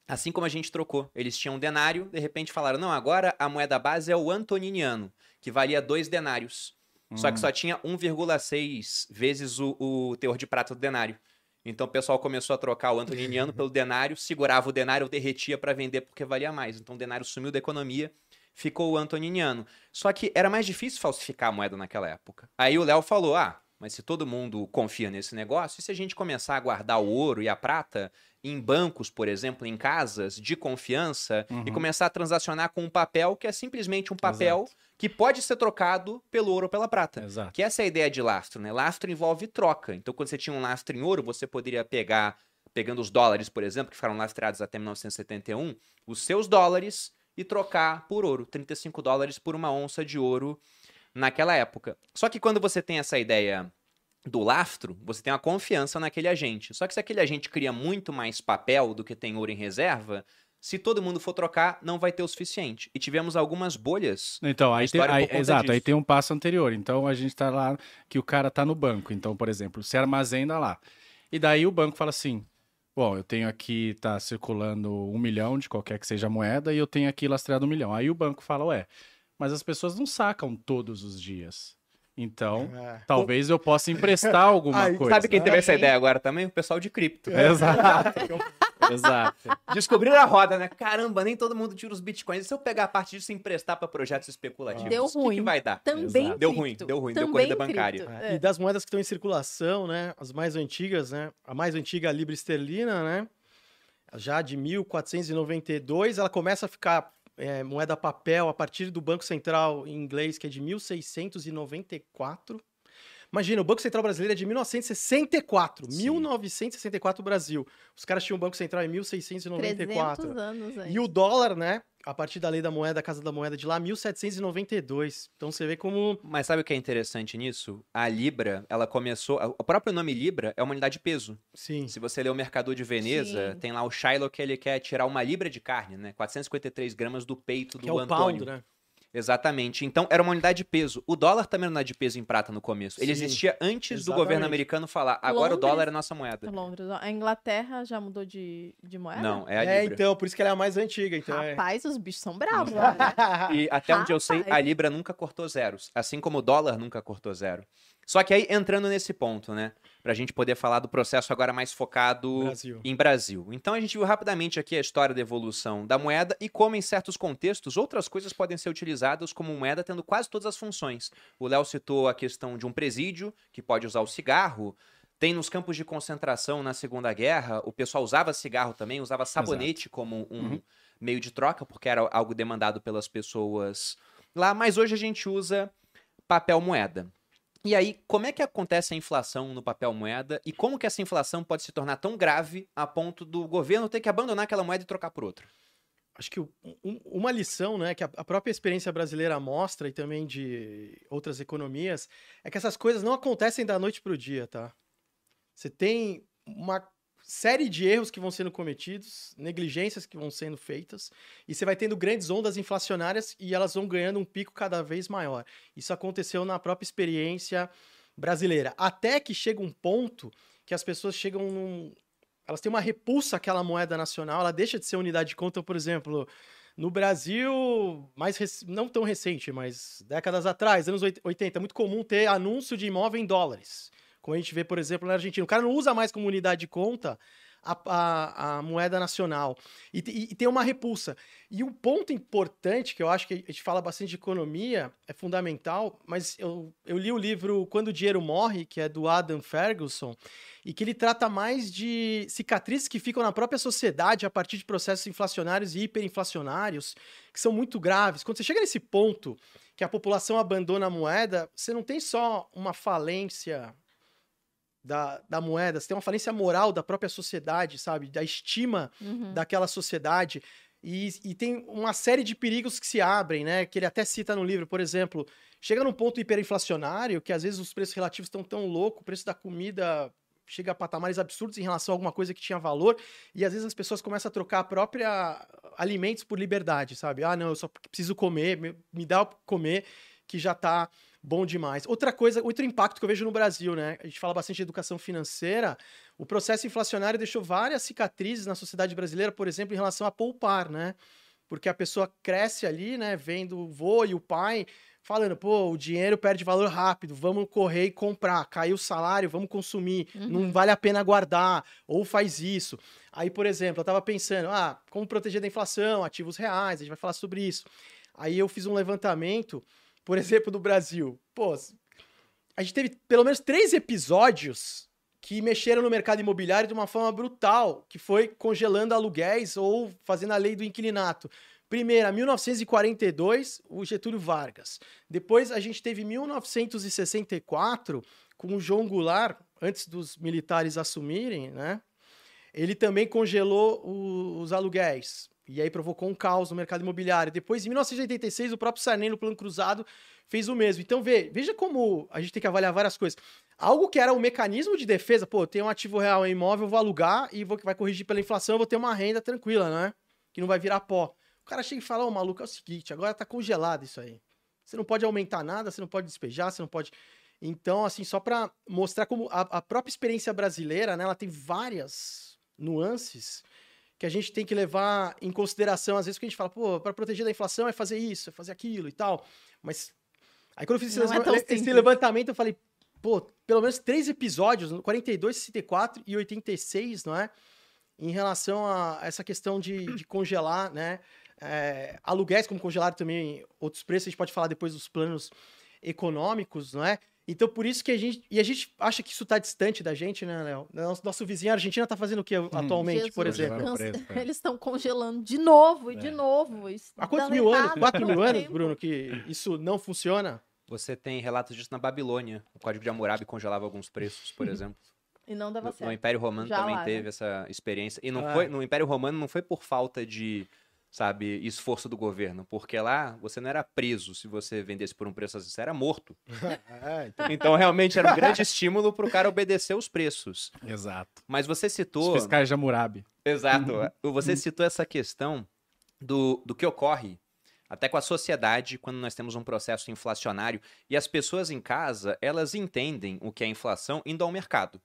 [SPEAKER 1] Assim como a gente trocou. Eles tinham um denário, de repente falaram: não, agora a moeda base é o antoniniano, que valia dois denários. Só que
[SPEAKER 4] Hum.
[SPEAKER 1] só tinha 1,6 vezes o, o teor de prata do denário. Então o pessoal começou a trocar o antoniniano pelo denário, segurava o denário, derretia para vender porque valia mais. Então o denário sumiu da economia, ficou o antoniniano. Só que era mais difícil falsificar a moeda naquela época. Aí o Léo falou: ah, mas se todo mundo confia nesse negócio, e se a gente começar a guardar o ouro e a prata em bancos, por exemplo, em casas de confiança, e
[SPEAKER 4] Uhum.
[SPEAKER 1] começar a transacionar com um papel que é simplesmente um papel que pode ser trocado pelo ouro ou pela prata.
[SPEAKER 4] Exato.
[SPEAKER 1] Que essa é a ideia de lastro, né? Lastro envolve troca. Então, quando você tinha um lastro em ouro, você poderia pegar pegando os dólares, por exemplo, que ficaram lastreados até 1971, os seus dólares e trocar por ouro, 35 dólares por uma onça de ouro naquela época. Só que quando você tem essa ideia do lastro, você tem uma confiança naquele agente. Só que se aquele agente cria muito mais papel do que tem ouro em reserva, se todo mundo for trocar, não vai ter o suficiente. E tivemos algumas bolhas.
[SPEAKER 4] Então, aí tem, aí- exato, aí
[SPEAKER 1] disso.
[SPEAKER 4] tem um passo anterior. Então a gente tá lá que o cara tá no banco. Então, por exemplo, você armazena lá. E daí o banco fala assim: Bom, eu tenho aqui, tá circulando um milhão de qualquer que seja a moeda, e eu tenho aqui lastreado um milhão. Aí o banco fala, ué, mas as pessoas não sacam todos os dias. Então,
[SPEAKER 3] É.
[SPEAKER 4] talvez eu possa emprestar alguma coisa.
[SPEAKER 1] Sabe quem teve essa ideia agora também? O pessoal de cripto.
[SPEAKER 4] Exato. Exato.
[SPEAKER 1] Descobriram a roda, né? Caramba, nem todo mundo tira os bitcoins. E se eu pegar a parte disso e emprestar para projetos especulativos?
[SPEAKER 2] Deu
[SPEAKER 1] o que
[SPEAKER 2] ruim.
[SPEAKER 1] que vai dar?
[SPEAKER 2] Também
[SPEAKER 4] Exato.
[SPEAKER 1] Deu
[SPEAKER 2] cripto.
[SPEAKER 1] ruim, deu ruim, deu
[SPEAKER 2] Também
[SPEAKER 1] corrida bancária.
[SPEAKER 2] cripto,
[SPEAKER 3] É,
[SPEAKER 2] é.
[SPEAKER 3] E das moedas que estão em circulação, né? As mais antigas, né? A mais antiga, a Libra Esterlina, né? Já de 1492, ela começa a ficar é, moeda papel a partir do Banco Central em inglês, que é de 1694. Imagina, o Banco Central brasileiro é de 1964.
[SPEAKER 1] Sim.
[SPEAKER 3] 1964 Brasil. Os caras tinham o Banco Central em 1694.
[SPEAKER 2] 300 anos.
[SPEAKER 3] E o dólar, né? A partir da lei da moeda, a Casa da Moeda de lá, 1792. Então você vê como
[SPEAKER 1] Mas sabe o que é interessante nisso? A Libra, ela começou. O próprio nome Libra é uma unidade de peso.
[SPEAKER 3] Sim.
[SPEAKER 1] Se você ler o Mercador de Veneza,
[SPEAKER 2] Sim.
[SPEAKER 1] tem lá o Shylock, ele quer tirar uma libra de carne, né? 453 gramas do peito do
[SPEAKER 3] Que é o
[SPEAKER 1] Antônio.
[SPEAKER 3] pound, né?
[SPEAKER 1] Exatamente. Então, era uma unidade de peso. O dólar também era uma unidade de peso em prata no começo. Ele
[SPEAKER 3] Sim,
[SPEAKER 1] existia antes do
[SPEAKER 3] exatamente.
[SPEAKER 1] governo americano falar, agora o
[SPEAKER 2] Londres-
[SPEAKER 1] dólar é nossa moeda.
[SPEAKER 2] Londres. A Inglaterra já mudou de, de moeda?
[SPEAKER 1] Não, é a
[SPEAKER 3] É,
[SPEAKER 1] libra.
[SPEAKER 3] então, por isso que ela é a mais antiga. Então é...
[SPEAKER 2] Rapaz, os bichos são bravos lá, né?
[SPEAKER 1] E até onde eu sei,
[SPEAKER 2] Rapaz.
[SPEAKER 1] a Libra nunca cortou zeros. Assim como o dólar nunca cortou zero. Só que aí, entrando nesse ponto, né? Pra gente poder falar do processo agora mais focado
[SPEAKER 3] Brasil.
[SPEAKER 1] em Brasil. Então a gente viu rapidamente aqui a história da evolução da moeda e como, em certos contextos, outras coisas podem ser utilizadas como moeda, tendo quase todas as funções. O Léo citou a questão de um presídio, que pode usar o cigarro. Tem nos campos de concentração na Segunda Guerra, o pessoal usava cigarro também, usava sabonete como um
[SPEAKER 4] Uhum.
[SPEAKER 1] meio de troca, porque era algo demandado pelas pessoas lá. Mas hoje a gente usa papel moeda. E aí, como é que acontece a inflação no papel moeda e como que essa inflação pode se tornar tão grave a ponto do governo ter que abandonar aquela moeda e trocar por outra?
[SPEAKER 3] Acho que o- um- uma lição, né, que a, própria experiência brasileira mostra e também de outras economias, é que essas coisas não acontecem da noite pro dia, tá? Você tem uma série de erros que vão sendo cometidos, negligências que vão sendo feitas, e você vai tendo grandes ondas inflacionárias e elas vão ganhando um pico cada vez maior. Isso aconteceu na própria experiência brasileira. Até que chega um ponto que as pessoas chegam num, elas têm uma repulsa àquela moeda nacional, ela deixa de ser unidade de conta, por exemplo, no Brasil, mais rec- não tão recente, mas décadas atrás, anos oit- 80, é muito comum ter anúncio de imóvel em dólares. Como a gente vê, por exemplo, na Argentina. O cara não usa mais como unidade de conta a, a- a moeda nacional. E, te- e tem uma repulsa. E um ponto importante, que eu acho que a gente fala bastante de economia, é fundamental, mas eu, eu li o livro Quando o Dinheiro Morre, que é do Adam Ferguson, e que ele trata mais de cicatrizes que ficam na própria sociedade a partir de processos inflacionários e hiperinflacionários, que são muito graves. Quando você chega nesse ponto que a população abandona a moeda, você não tem só uma falência da, da moeda, você tem uma falência moral da própria sociedade, sabe? Da estima
[SPEAKER 2] Uhum.
[SPEAKER 3] daquela sociedade. E, e tem uma série de perigos que se abrem, né? Que ele até cita no livro, por exemplo, chega num ponto hiperinflacionário que às vezes os preços relativos estão tão loucos, o preço da comida chega a patamares absurdos em relação a alguma coisa que tinha valor, e às vezes as pessoas começam a trocar a própria alimentos por liberdade, sabe? Ah, não, eu só preciso comer, me, me dá o comer que já tá bom demais. Outra coisa, outro impacto que eu vejo no Brasil, né? A gente fala bastante de educação financeira, o processo inflacionário deixou várias cicatrizes na sociedade brasileira, por exemplo, em relação a poupar, né? Porque a pessoa cresce ali, né, vendo o vô e o pai falando, pô, o dinheiro perde valor rápido, vamos correr e comprar, caiu o salário, vamos consumir, não
[SPEAKER 2] Uhum.
[SPEAKER 3] vale a pena guardar, ou faz isso. Aí, por exemplo, eu tava pensando, ah, como proteger da inflação, ativos reais, a gente vai falar sobre isso. Aí eu fiz um levantamento, por exemplo, do Brasil. Pô, a gente teve pelo menos três episódios que mexeram no mercado imobiliário de uma forma brutal, que foi congelando aluguéis ou fazendo a lei do inquilinato. Primeiro, 1942, o Getúlio Vargas. Depois a gente teve 1964, com o João Goulart, antes dos militares assumirem, né? Ele também congelou o- os aluguéis. E aí provocou um caos no mercado imobiliário. Depois, em 1986, o próprio Sarney, no Plano Cruzado, fez o mesmo. Então, vê, veja como a gente tem que avaliar várias coisas. Algo que era um mecanismo de defesa, pô, tem um ativo real em imóvel, vou alugar e vou, vai corrigir pela inflação, eu vou ter uma renda tranquila, né? Que não vai virar pó. O cara chega e fala, ô, maluco, é o seguinte, agora tá congelado isso aí. Você não pode aumentar nada, você não pode despejar, você não pode... Então, assim, só para mostrar como a, a própria experiência brasileira, né, ela tem várias nuances que a gente tem que levar em consideração. Às vezes que a gente fala, pô, para proteger da inflação é fazer isso, é fazer aquilo e tal. Mas aí quando eu fiz esse,
[SPEAKER 2] é
[SPEAKER 3] esse levantamento, eu falei, pô, pelo menos três episódios, no 42, 64 e 86, não é? Em relação a essa questão de, de congelar, né? É, aluguéis, como congelaram também outros preços, a gente pode falar depois dos planos econômicos, não é? Então, por isso que a gente. E a gente acha que isso tá distante da gente, né, Léo? Nosso, nosso vizinho a Argentina tá fazendo o que atualmente, por
[SPEAKER 2] Jesus,
[SPEAKER 3] exemplo?
[SPEAKER 4] Congelaram o
[SPEAKER 2] cansa-
[SPEAKER 4] preço, é.
[SPEAKER 2] Eles estão congelando de novo e de
[SPEAKER 4] É.
[SPEAKER 2] novo. Isso
[SPEAKER 3] Há quantos
[SPEAKER 2] dando
[SPEAKER 3] mil anos? Quatro mil anos. Bruno, que isso não funciona?
[SPEAKER 1] Você tem relatos disso na Babilônia. O Código de Hammurabi congelava alguns preços, por exemplo.
[SPEAKER 2] E não dava
[SPEAKER 1] No, no
[SPEAKER 2] certo.
[SPEAKER 1] Império Romano
[SPEAKER 2] Já
[SPEAKER 1] também
[SPEAKER 2] lá, né?
[SPEAKER 1] teve essa experiência. E não
[SPEAKER 3] Ah.
[SPEAKER 1] foi, no Império Romano não foi por falta de, sabe, esforço do governo. Porque lá você não era preso se você vendesse por um preço assim, você era morto.
[SPEAKER 3] É, então,
[SPEAKER 1] Então realmente era um grande estímulo pro cara obedecer os preços.
[SPEAKER 4] Exato.
[SPEAKER 1] Mas você
[SPEAKER 4] Os
[SPEAKER 1] citou.
[SPEAKER 4] fiscais de Hammurabi.
[SPEAKER 1] Exato. Você citou essa questão do, do que ocorre até com a sociedade quando nós temos um processo inflacionário e as pessoas em casa, elas entendem o que é inflação indo ao mercado.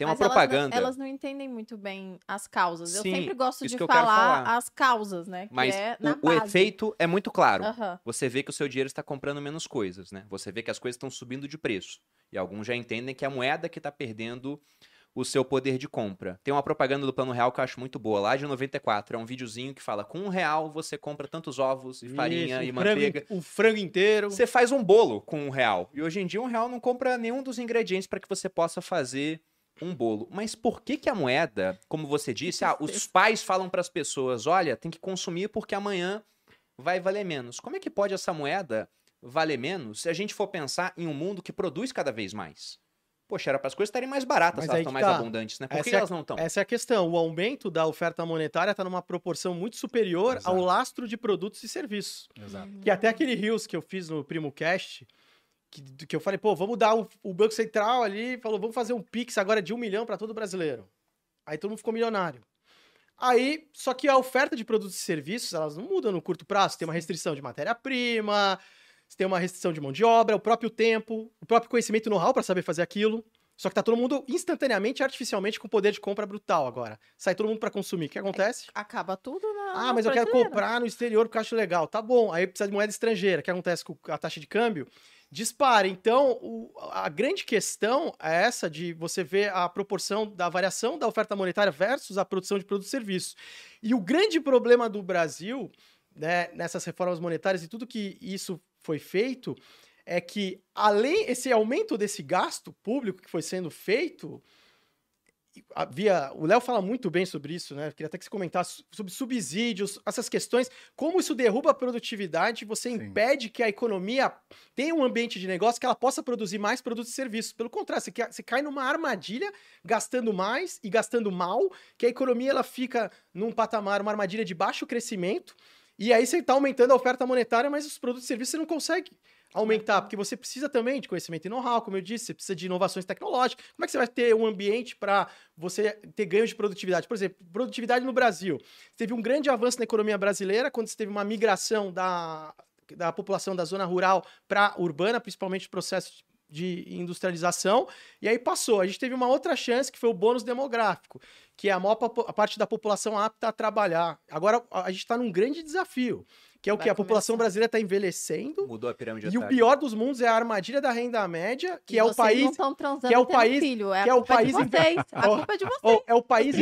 [SPEAKER 1] Tem uma
[SPEAKER 2] Mas elas não-
[SPEAKER 1] propaganda,
[SPEAKER 2] Elas não, entendem muito bem as causas. Eu
[SPEAKER 1] Sim,
[SPEAKER 2] sempre gosto de falar,
[SPEAKER 1] falar.
[SPEAKER 2] as causas, né? Que
[SPEAKER 1] mas
[SPEAKER 2] é na
[SPEAKER 1] o, o efeito é muito claro.
[SPEAKER 2] Aham.
[SPEAKER 1] Você vê que o seu dinheiro está comprando menos coisas, né? Você vê que as coisas estão subindo de preço. E alguns já entendem que é a moeda que está perdendo o seu poder de compra. Tem uma propaganda do Plano Real que eu acho muito boa, lá de 94. É um videozinho que fala: com um real você compra tantos ovos e farinha
[SPEAKER 3] isso,
[SPEAKER 1] e manteiga.
[SPEAKER 3] um frango inteiro.
[SPEAKER 1] Você faz um bolo com um real. E hoje em dia, um real não compra nenhum dos ingredientes para que você possa fazer um bolo. Mas por que, que a moeda, como você disse, ah, os pais falam para as pessoas: olha, tem que consumir porque amanhã vai valer menos. Como é que pode essa moeda valer menos se a gente for pensar em um mundo que produz cada vez mais? Poxa, era para as coisas estarem mais baratas,
[SPEAKER 3] Mas
[SPEAKER 1] elas estão mais
[SPEAKER 3] tá.
[SPEAKER 1] abundantes, né? Por
[SPEAKER 3] Essa
[SPEAKER 1] que
[SPEAKER 3] é
[SPEAKER 1] elas não estão?
[SPEAKER 3] Essa é a questão. O aumento da oferta monetária está numa proporção muito superior
[SPEAKER 4] Exato.
[SPEAKER 3] ao lastro de produtos e serviços.
[SPEAKER 4] Exato.
[SPEAKER 3] Que até aquele Rios que eu fiz no Primo Cast, que, que eu falei, pô, vamos dar o, o Banco Central ali, falou, vamos fazer um Pix agora de um milhão para todo brasileiro. Aí todo mundo ficou milionário. Aí, só que a oferta de produtos e serviços, elas não mudam no curto prazo. Tem uma restrição de matéria-prima, tem uma restrição de mão de obra, o próprio tempo, o próprio conhecimento e know-how para saber fazer aquilo. Só que tá todo mundo instantaneamente, artificialmente, com poder de compra brutal agora. Sai todo mundo para consumir. O que acontece?
[SPEAKER 2] Acaba tudo na.
[SPEAKER 3] Ah, mas eu quero comprar no exterior porque eu acho legal. Tá bom, aí precisa de moeda estrangeira. O que acontece com a taxa de câmbio? Dispara. Então, o- a grande questão é essa de você ver a proporção da variação da oferta monetária versus a produção de produtos e serviços. E o grande problema do Brasil, né, nessas reformas monetárias e tudo que isso foi feito, é que além esse aumento desse gasto público que foi sendo feito, havia. O Léo fala muito bem sobre isso, né? Eu queria até que você comentasse sobre subsídios, essas questões, como isso derruba a produtividade, você
[SPEAKER 4] Sim.
[SPEAKER 3] impede que a economia tenha um ambiente de negócio que ela possa produzir mais produtos e serviços. Pelo contrário, você, você cai numa armadilha, gastando mais e gastando mal, que a economia ela fica num patamar, uma armadilha de baixo crescimento. E aí você está aumentando a oferta monetária, mas os produtos e serviços você não consegue aumentar, porque você precisa também de conhecimento e know-how, como eu disse, você precisa de inovações tecnológicas. Como é que você vai ter um ambiente para você ter ganhos de produtividade? Por exemplo, produtividade no Brasil. Teve um grande avanço na economia brasileira quando você teve uma migração da, da população da zona rural para urbana, principalmente o processo de industrialização, e aí passou. A gente teve uma outra chance que foi o bônus demográfico, que é a maior a parte da população apta a trabalhar. Agora a gente está num grande desafio, que é o
[SPEAKER 2] Vai
[SPEAKER 3] que a população brasileira está envelhecendo.
[SPEAKER 1] Mudou a pirâmide
[SPEAKER 3] E o pior dos mundos é a armadilha da renda média, que
[SPEAKER 2] E
[SPEAKER 3] é o país que é o país-
[SPEAKER 2] filho. É
[SPEAKER 3] que
[SPEAKER 2] a
[SPEAKER 3] é o
[SPEAKER 2] culpa
[SPEAKER 3] país
[SPEAKER 2] de vocês. A culpa é de vocês.
[SPEAKER 3] é o país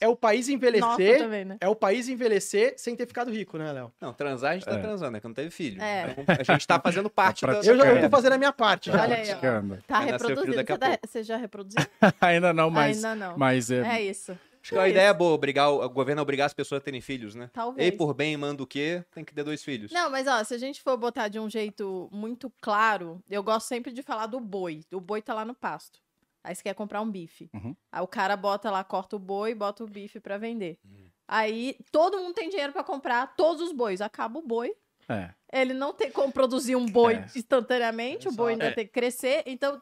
[SPEAKER 3] é o país
[SPEAKER 2] Nossa,
[SPEAKER 3] envelhecer,
[SPEAKER 2] também, né?
[SPEAKER 3] é o país envelhecer sem ter ficado rico, né, Léo?
[SPEAKER 1] Não, transar a gente tá
[SPEAKER 4] É.
[SPEAKER 1] transando, é que não teve filho.
[SPEAKER 2] É.
[SPEAKER 1] Então, a gente tá fazendo parte
[SPEAKER 4] Tá
[SPEAKER 1] da...
[SPEAKER 4] praticando.
[SPEAKER 3] Eu já tô fazendo a minha parte. já.
[SPEAKER 2] Olha aí, ó. Tá reproduzindo. Você, tá- você já reproduziu?
[SPEAKER 4] Ainda não, mas,
[SPEAKER 2] Ainda não.
[SPEAKER 4] mas é,
[SPEAKER 2] É isso.
[SPEAKER 1] Acho que é uma ideia boa, obrigar o, o governo a obrigar as pessoas a terem filhos, né?
[SPEAKER 2] Talvez.
[SPEAKER 1] Ei, por bem, manda o quê? Tem que ter dois filhos.
[SPEAKER 2] Não, mas ó, se a gente for botar de um jeito muito claro, eu gosto sempre de falar do boi. O boi tá lá no pasto. Aí você quer comprar um bife.
[SPEAKER 4] Uhum.
[SPEAKER 2] Aí o cara bota lá, corta o boi, bota o bife pra vender.
[SPEAKER 1] Uhum.
[SPEAKER 2] Aí todo mundo tem dinheiro pra comprar todos os bois. Acaba o boi.
[SPEAKER 4] É.
[SPEAKER 2] Ele não tem como produzir um boi
[SPEAKER 4] É.
[SPEAKER 2] instantaneamente, o boi ainda
[SPEAKER 4] Exato.
[SPEAKER 2] tem que crescer. Então,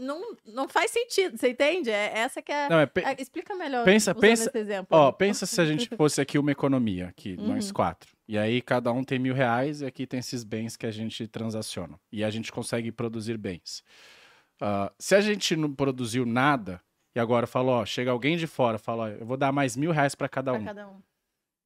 [SPEAKER 2] não, não faz sentido, você entende? É, essa que é...
[SPEAKER 4] Não, é pe-
[SPEAKER 2] é- explica melhor
[SPEAKER 4] pensa- pensa-. Ó, pensa se a gente fosse aqui uma economia, aqui,
[SPEAKER 2] Uhum.
[SPEAKER 4] nós quatro. E aí cada um tem mil reais e aqui tem esses bens que a gente transaciona. E a gente consegue produzir bens. Ah, se a gente não produziu nada e agora falou, ó, chega alguém de fora, fala, ó, eu vou dar mais mil reais para cada um.
[SPEAKER 2] cada um.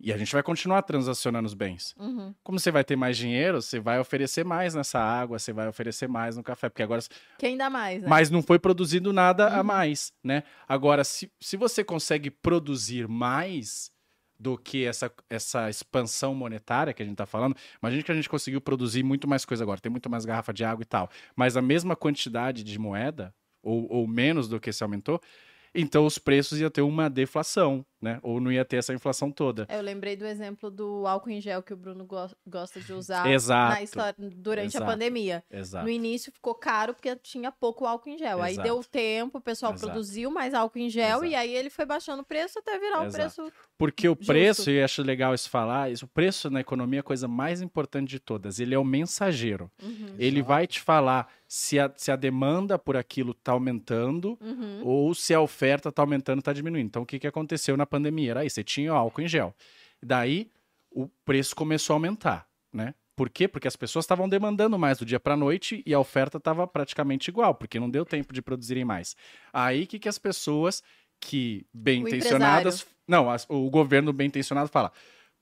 [SPEAKER 4] E a gente vai continuar transacionando os bens.
[SPEAKER 2] Uhum.
[SPEAKER 4] Como você vai ter mais dinheiro, você vai oferecer mais nessa água, você vai oferecer mais no café, porque agora
[SPEAKER 2] Quem dá mais, né?
[SPEAKER 4] mas não foi produzido nada a
[SPEAKER 2] Uhum.
[SPEAKER 4] mais, né? Agora, se, se você consegue produzir mais do que essa, essa expansão monetária que a gente tá falando, imagina que a gente conseguiu produzir muito mais coisa agora, tem muito mais garrafa de água e tal, mas a mesma quantidade de moeda, ou, ou menos do que se aumentou, então os preços ia ter uma deflação, né? Ou não ia ter essa inflação toda.
[SPEAKER 2] Eu lembrei do exemplo do álcool em gel que o Bruno go- gosta de usar
[SPEAKER 4] Exato.
[SPEAKER 2] na história, durante
[SPEAKER 4] Exato.
[SPEAKER 2] a pandemia.
[SPEAKER 4] Exato.
[SPEAKER 2] No início ficou caro porque tinha pouco álcool em gel. Aí
[SPEAKER 4] Exato.
[SPEAKER 2] deu tempo, o pessoal
[SPEAKER 4] Exato.
[SPEAKER 2] produziu mais álcool em gel
[SPEAKER 4] Exato.
[SPEAKER 2] e aí ele foi baixando o preço até virar o
[SPEAKER 4] Exato.
[SPEAKER 2] preço.
[SPEAKER 4] Porque o
[SPEAKER 2] Justo.
[SPEAKER 4] preço, e eu acho legal isso falar, isso, o preço na economia é a coisa mais importante de todas. Ele é o mensageiro.
[SPEAKER 2] Uhum,
[SPEAKER 4] Ele vai te falar se a, se a demanda por aquilo está aumentando
[SPEAKER 2] uhum.
[SPEAKER 4] ou se a oferta está aumentando está diminuindo. Então, o que, que aconteceu na pandemia? Era isso, você tinha álcool em gel. Daí, o preço começou a aumentar, né? Por quê? Porque as pessoas estavam demandando mais do dia para noite e a oferta estava praticamente igual, porque não deu tempo de produzirem mais. Aí, que, que as pessoas que bem intencionadas... Não, as- o governo bem intencionado fala,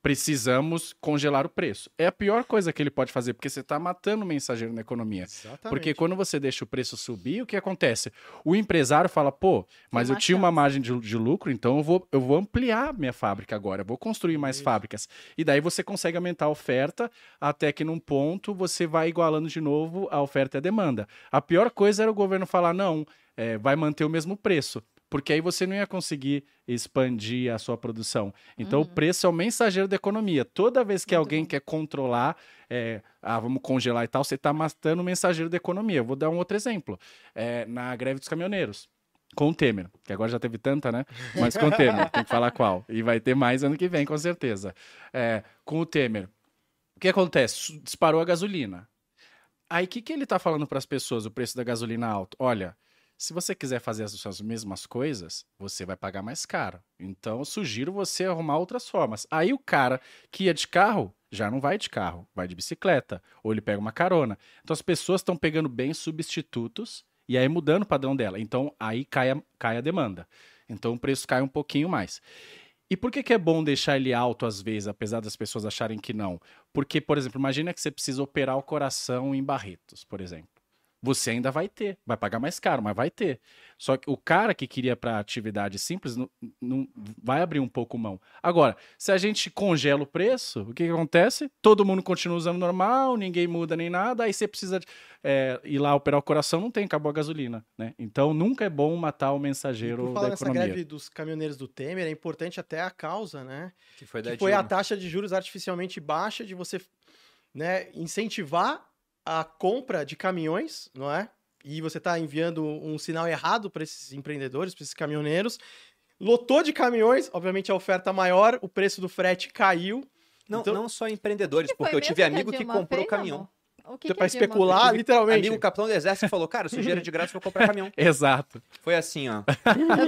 [SPEAKER 4] precisamos congelar o preço. É a pior coisa que ele pode fazer, porque você está matando o mensageiro na economia.
[SPEAKER 3] Exatamente.
[SPEAKER 4] Porque quando você deixa o preço subir, o que acontece? O empresário fala, pô, mas eu
[SPEAKER 2] uma
[SPEAKER 4] tinha uma
[SPEAKER 2] chance.
[SPEAKER 4] margem de, de lucro, então eu vou, eu vou ampliar minha fábrica agora, eu vou construir mais
[SPEAKER 3] Isso.
[SPEAKER 4] fábricas. E daí você consegue aumentar a oferta, até que num ponto você vai igualando de novo a oferta e a demanda. A pior coisa era o governo falar, não, é, vai manter o mesmo preço. Porque aí você não ia conseguir expandir a sua produção. Então, o preço é o mensageiro da economia. Toda vez que
[SPEAKER 2] Uhum. Muito
[SPEAKER 4] alguém
[SPEAKER 2] bom.
[SPEAKER 4] quer controlar, é, ah, vamos congelar e tal, você está matando o mensageiro da economia. Eu vou dar um outro exemplo. É, na greve dos caminhoneiros. Com o Temer, que agora já teve tanta, né? Mas com o Temer, tem que falar qual. E vai ter mais ano que vem, com certeza. É, com o Temer, o que acontece? Disparou a gasolina. Aí, o que, que ele tá falando para as pessoas, o preço da gasolina alto? Olha, se você quiser fazer as suas mesmas coisas, você vai pagar mais caro. Então, sugiro você arrumar outras formas. Aí, o cara que ia de carro, já não vai de carro, vai de bicicleta, ou ele pega uma carona. Então, as pessoas estão pegando bens substitutos e aí mudando o padrão dela. Então, aí cai a, cai a demanda. Então, o preço cai um pouquinho mais. E por que, que é bom deixar ele alto às vezes, apesar das pessoas acharem que não? Porque, por exemplo, imagina que você precisa operar o coração em Barretos, por exemplo. Você ainda vai ter, vai pagar mais caro, mas vai ter. Só que o cara que queria para atividade simples não, não vai abrir um pouco mão. Agora, se a gente congela o preço, o que, que acontece? Todo mundo continua usando normal, ninguém muda nem nada, aí você precisa é, ir lá operar o coração, não tem, acabou a gasolina, né? Então nunca é bom matar o
[SPEAKER 3] E
[SPEAKER 4] mensageiro
[SPEAKER 3] por falar
[SPEAKER 4] da
[SPEAKER 3] nessa
[SPEAKER 4] economia.
[SPEAKER 3] greve dos caminhoneiros do Temer, é importante até a causa, né?
[SPEAKER 1] Que foi
[SPEAKER 3] que foi a taxa de juros artificialmente baixa de você né, incentivar a compra de caminhões, não é? E você está enviando um sinal errado para esses empreendedores, para esses caminhoneiros. Lotou de caminhões, obviamente a oferta maior, o preço do frete caiu.
[SPEAKER 1] Não,
[SPEAKER 3] Então-
[SPEAKER 1] não só empreendedores, porque eu tive amigo que comprou
[SPEAKER 2] fez,
[SPEAKER 1] caminhão.
[SPEAKER 2] amor? O que
[SPEAKER 3] para
[SPEAKER 2] que a Dilma
[SPEAKER 3] especular, literalmente.
[SPEAKER 1] Amigo capitão do exército falou, cara, sujeira de graça, vou comprar caminhão.
[SPEAKER 4] Exato.
[SPEAKER 1] Foi assim, ó.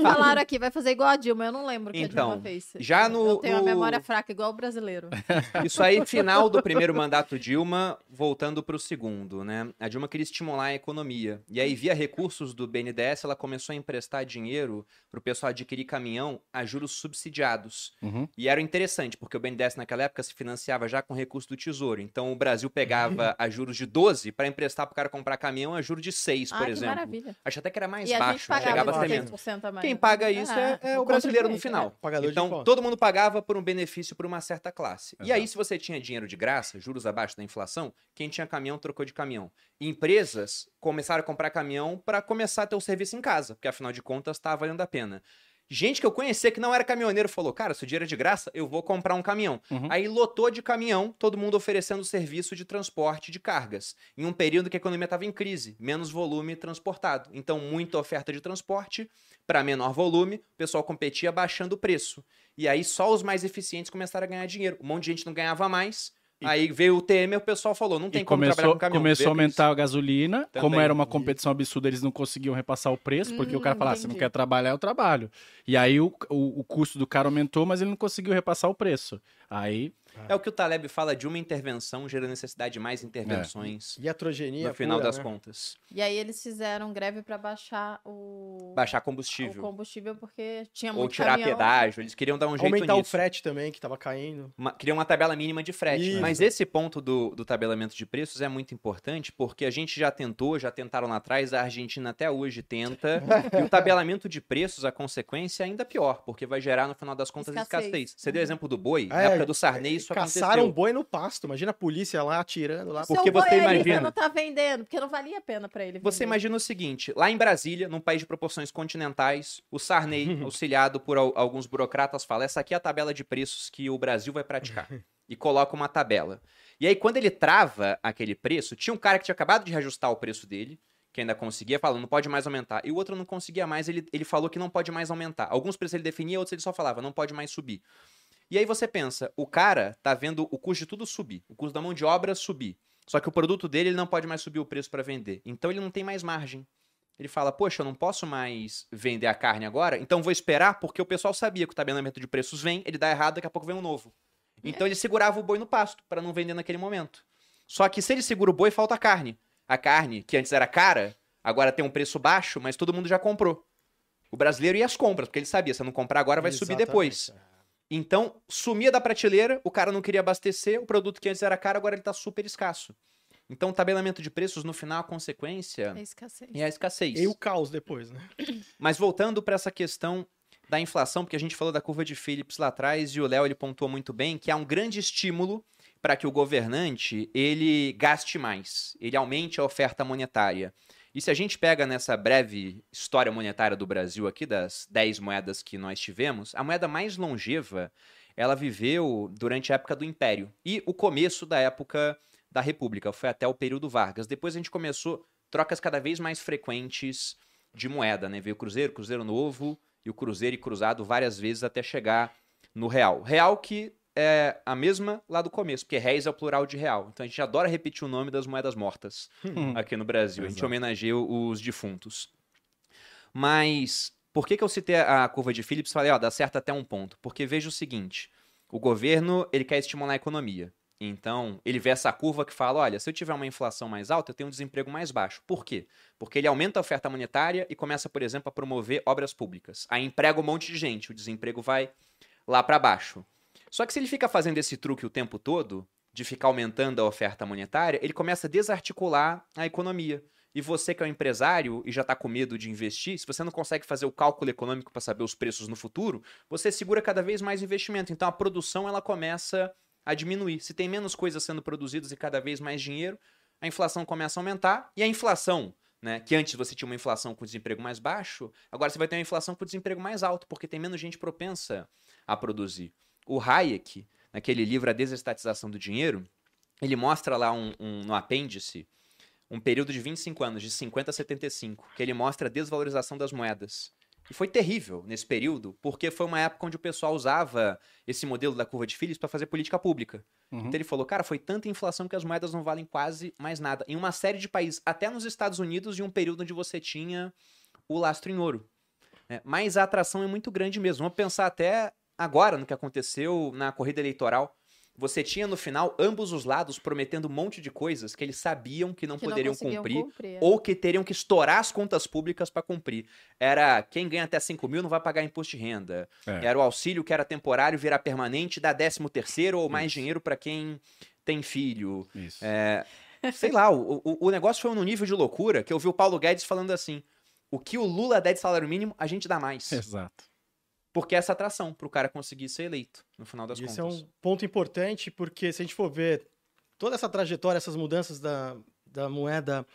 [SPEAKER 2] Falaram aqui, vai fazer igual a Dilma, eu não lembro o que a
[SPEAKER 1] Então,
[SPEAKER 2] Dilma fez.
[SPEAKER 1] já no-
[SPEAKER 2] Eu tenho a
[SPEAKER 1] no-
[SPEAKER 2] memória fraca, igual o brasileiro.
[SPEAKER 1] Isso aí, final do primeiro mandato Dilma, voltando para o segundo, né? A Dilma queria estimular a economia. E aí, via recursos do BNDES, ela começou a emprestar dinheiro para o pessoal adquirir caminhão a juros subsidiados.
[SPEAKER 4] Uhum.
[SPEAKER 1] E era interessante, porque o BNDES naquela época se financiava já com recurso do Tesouro. Então, o Brasil pegava a juros de 12 para emprestar para o cara comprar caminhão a juros de 6,
[SPEAKER 2] ah,
[SPEAKER 1] por exemplo.
[SPEAKER 2] maravilha.
[SPEAKER 1] Acho até que era mais
[SPEAKER 2] E a gente
[SPEAKER 1] baixo,
[SPEAKER 2] pagava
[SPEAKER 1] chegava a.
[SPEAKER 2] 6% a mais.
[SPEAKER 1] Quem paga isso é, é o brasileiro no final.
[SPEAKER 3] De
[SPEAKER 1] Então, todo mundo pagava por um benefício por uma certa classe. E aí,
[SPEAKER 4] Exato.
[SPEAKER 1] se você tinha dinheiro de graça, juros abaixo da inflação, quem tinha caminhão trocou de caminhão. E empresas começaram a comprar caminhão para começar a ter o serviço em casa, porque afinal de contas estava valendo a pena. Gente que eu conhecia que não era caminhoneiro falou: Cara, se o dinheiro é de graça, eu vou comprar um caminhão.
[SPEAKER 4] Uhum.
[SPEAKER 1] Aí lotou de caminhão, todo mundo oferecendo serviço de transporte de cargas. Em um período que a economia estava em crise, menos volume transportado. Então, muita oferta de transporte para menor volume, o pessoal competia baixando o preço. E aí só os mais eficientes começaram a ganhar dinheiro. Um monte de gente não ganhava mais.
[SPEAKER 3] E-
[SPEAKER 1] Aí veio o Temer, o pessoal falou: não tem
[SPEAKER 4] E
[SPEAKER 1] como trabalhar
[SPEAKER 4] começou,
[SPEAKER 1] com caminhão.
[SPEAKER 4] começou a aumentar a gasolina. Como
[SPEAKER 1] Também.
[SPEAKER 4] era uma competição absurda, eles não conseguiam repassar o preço, porque o cara
[SPEAKER 2] Hum,
[SPEAKER 4] falava, você não
[SPEAKER 2] entendi.
[SPEAKER 4] quer trabalhar, eu trabalho. E aí o, o, o custo do cara aumentou, mas ele não conseguiu repassar o preço. Aí,
[SPEAKER 1] É o que o Taleb fala de uma intervenção gera necessidade de mais intervenções.
[SPEAKER 3] Iatrogenia
[SPEAKER 1] No final
[SPEAKER 3] pura,
[SPEAKER 1] das
[SPEAKER 3] né?
[SPEAKER 1] contas.
[SPEAKER 2] E aí eles fizeram greve pra baixar o,
[SPEAKER 1] Baixar
[SPEAKER 2] o
[SPEAKER 1] combustível.
[SPEAKER 2] combustível porque tinha
[SPEAKER 1] Ou
[SPEAKER 2] muito
[SPEAKER 1] tirar
[SPEAKER 2] caminhão.
[SPEAKER 1] pedágio. Eles queriam dar um jeito
[SPEAKER 3] Aumentar o
[SPEAKER 1] nisso.
[SPEAKER 3] frete também, que tava caindo.
[SPEAKER 1] Uma, queriam uma tabela mínima de frete.
[SPEAKER 3] Isso.
[SPEAKER 1] Mas esse ponto do, do tabelamento de preços é muito importante porque a gente já tentou, já tentaram lá atrás, a Argentina até hoje tenta. e o tabelamento de preços, a consequência é ainda pior, porque vai gerar, no final das contas, escassez.
[SPEAKER 2] Escassez.
[SPEAKER 1] Você deu o
[SPEAKER 2] Uhum.
[SPEAKER 1] exemplo do boi, na
[SPEAKER 3] É,
[SPEAKER 1] época do Sarney isso
[SPEAKER 3] Caçaram
[SPEAKER 1] aconteceu.
[SPEAKER 3] um boi no pasto. Imagina a polícia lá atirando lá.
[SPEAKER 2] Seu
[SPEAKER 1] Porque
[SPEAKER 2] boi
[SPEAKER 1] você imagina-
[SPEAKER 2] não tá vendendo, porque não valia a pena pra ele
[SPEAKER 1] Você
[SPEAKER 2] vender.
[SPEAKER 1] imagina o seguinte: lá em Brasília, num país de proporções continentais, o Sarney, auxiliado por al- alguns burocratas, fala: essa aqui é a tabela de preços que o Brasil vai praticar. e coloca uma tabela. E aí, quando ele trava aquele preço, tinha um cara que tinha acabado de reajustar o preço dele, que ainda conseguia, falando, não pode mais aumentar. E o outro não conseguia mais, ele, ele falou que não pode mais aumentar. Alguns preços ele definia, outros ele só falava, não pode mais subir. E aí você pensa, o cara tá vendo o custo de tudo subir, o custo da mão de obra subir. Só que o produto dele ele não pode mais subir o preço para vender. Então ele não tem mais margem. Ele fala, poxa, eu não posso mais vender a carne agora, então vou esperar, porque o pessoal sabia que o tabelamento de preços vem, ele dá errado, daqui a pouco vem um novo. Então ele segurava o boi no pasto para não vender naquele momento. Só que se ele segura o boi, falta carne. A carne, que antes era cara, agora tem um preço baixo, mas todo mundo já comprou. O brasileiro ia às compras, porque ele sabia, se eu não comprar agora, vai subir
[SPEAKER 3] Exatamente.
[SPEAKER 1] depois. Então, sumia da prateleira, o cara não queria abastecer, o produto que antes era caro, agora ele tá super escasso. Então, o tabelamento de preços, no final, a consequência
[SPEAKER 2] É escassez.
[SPEAKER 1] é a escassez.
[SPEAKER 3] E o caos depois, né?
[SPEAKER 1] Mas voltando para essa questão da inflação, porque a gente falou da curva de Phillips lá atrás e o Léo ele pontuou muito bem que há um grande estímulo para que o governante ele gaste mais, ele aumente a oferta monetária. E se a gente pega nessa breve história monetária do Brasil aqui, das 10 moedas que nós tivemos, a moeda mais longeva, ela viveu durante a época do Império e o começo da época da República, foi até o período Vargas. Depois a gente começou trocas cada vez mais frequentes de moeda, né? Veio Cruzeiro, Cruzeiro Novo e o Cruzeiro e Cruzado várias vezes até chegar no Real. Real que é a mesma lá do começo, porque réis é o plural de real. Então a gente adora repetir o nome das moedas mortas aqui no Brasil. A gente homenageia os defuntos. Mas por que, que eu citei a curva de Phillips? Falei, ó, dá certo até um ponto. Porque veja o seguinte: o governo ele quer estimular a economia. Então, ele vê essa curva que fala: olha, se eu tiver uma inflação mais alta, eu tenho um desemprego mais baixo. Por quê? Porque ele aumenta a oferta monetária e começa, por exemplo, a promover obras públicas. Aí emprega um monte de gente, o desemprego vai lá para baixo. Só que se ele fica fazendo esse truque o tempo todo, de ficar aumentando a oferta monetária, ele começa a desarticular a economia. E você que é um empresário e já está com medo de investir, se você não consegue fazer o cálculo econômico para saber os preços no futuro, você segura cada vez mais investimento. Então a produção ela começa a diminuir. Se tem menos coisas sendo produzidas e cada vez mais dinheiro, a inflação começa a aumentar e a inflação, né, que antes você tinha uma inflação com desemprego mais baixo, agora você vai ter uma inflação com desemprego mais alto, porque tem menos gente propensa a produzir. O Hayek, naquele livro A Desestatização do Dinheiro, ele mostra lá um, um- no apêndice um período de 25 anos, de 50 a 75, que ele mostra a desvalorização das moedas. E foi terrível nesse período, porque foi uma época onde o pessoal usava esse modelo da curva de Phillips para fazer política pública.
[SPEAKER 4] Uhum.
[SPEAKER 1] Então ele falou, cara, foi tanta inflação que as moedas não valem quase mais nada. Em uma série de países, até nos Estados Unidos, em um período onde você tinha o lastro em ouro. né? Mas a atração é muito grande mesmo. Vamos pensar até agora no que aconteceu na corrida eleitoral. Você tinha no final ambos os lados prometendo um monte de coisas que eles sabiam que não
[SPEAKER 2] que
[SPEAKER 1] poderiam
[SPEAKER 2] não
[SPEAKER 1] cumprir
[SPEAKER 2] cumprir.
[SPEAKER 1] ou que teriam que estourar as contas públicas para cumprir. Era quem ganha até 5 mil não vai pagar imposto de renda.
[SPEAKER 4] É.
[SPEAKER 1] Era o auxílio que era temporário virar permanente, dá 13 terceiro ou mais
[SPEAKER 4] Isso.
[SPEAKER 1] dinheiro para quem tem filho.
[SPEAKER 4] Isso.
[SPEAKER 1] É, sei lá, o, o, o negócio foi num nível de loucura que eu vi o Paulo Guedes falando assim: o que o Lula dá de salário mínimo, a gente dá mais.
[SPEAKER 4] Exato.
[SPEAKER 1] Porque é essa atração pro cara conseguir ser eleito, no final das
[SPEAKER 3] Isso é
[SPEAKER 1] contas.
[SPEAKER 3] um ponto importante, porque se a gente for ver toda essa trajetória, essas mudanças da, da moeda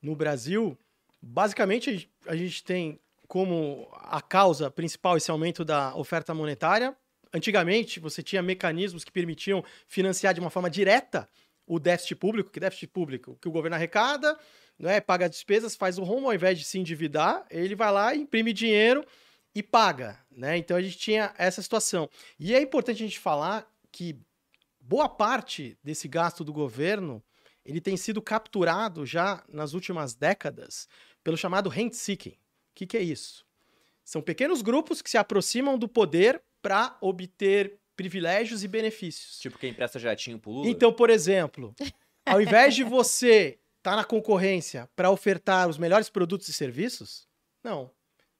[SPEAKER 3] no Brasil, basicamente a gente- a gente tem como a causa principal esse aumento da oferta monetária. Antigamente, você tinha mecanismos que permitiam financiar de uma forma direta o déficit público, que déficit público que o governo arrecada, né, paga despesas, faz o rumo, ao invés de se endividar, ele vai lá, imprime dinheiro e paga. Né? Então a gente tinha essa situação. E é importante a gente falar que boa parte desse gasto do governo ele tem sido capturado já nas últimas décadas pelo chamado rent-seeking. O que, que é isso? São pequenos grupos que se aproximam do poder para obter privilégios e benefícios.
[SPEAKER 1] Tipo quem empresta jatinho pro Lula?
[SPEAKER 3] Então, por exemplo, ao invés de você estar tá na concorrência para ofertar os melhores produtos e serviços, não.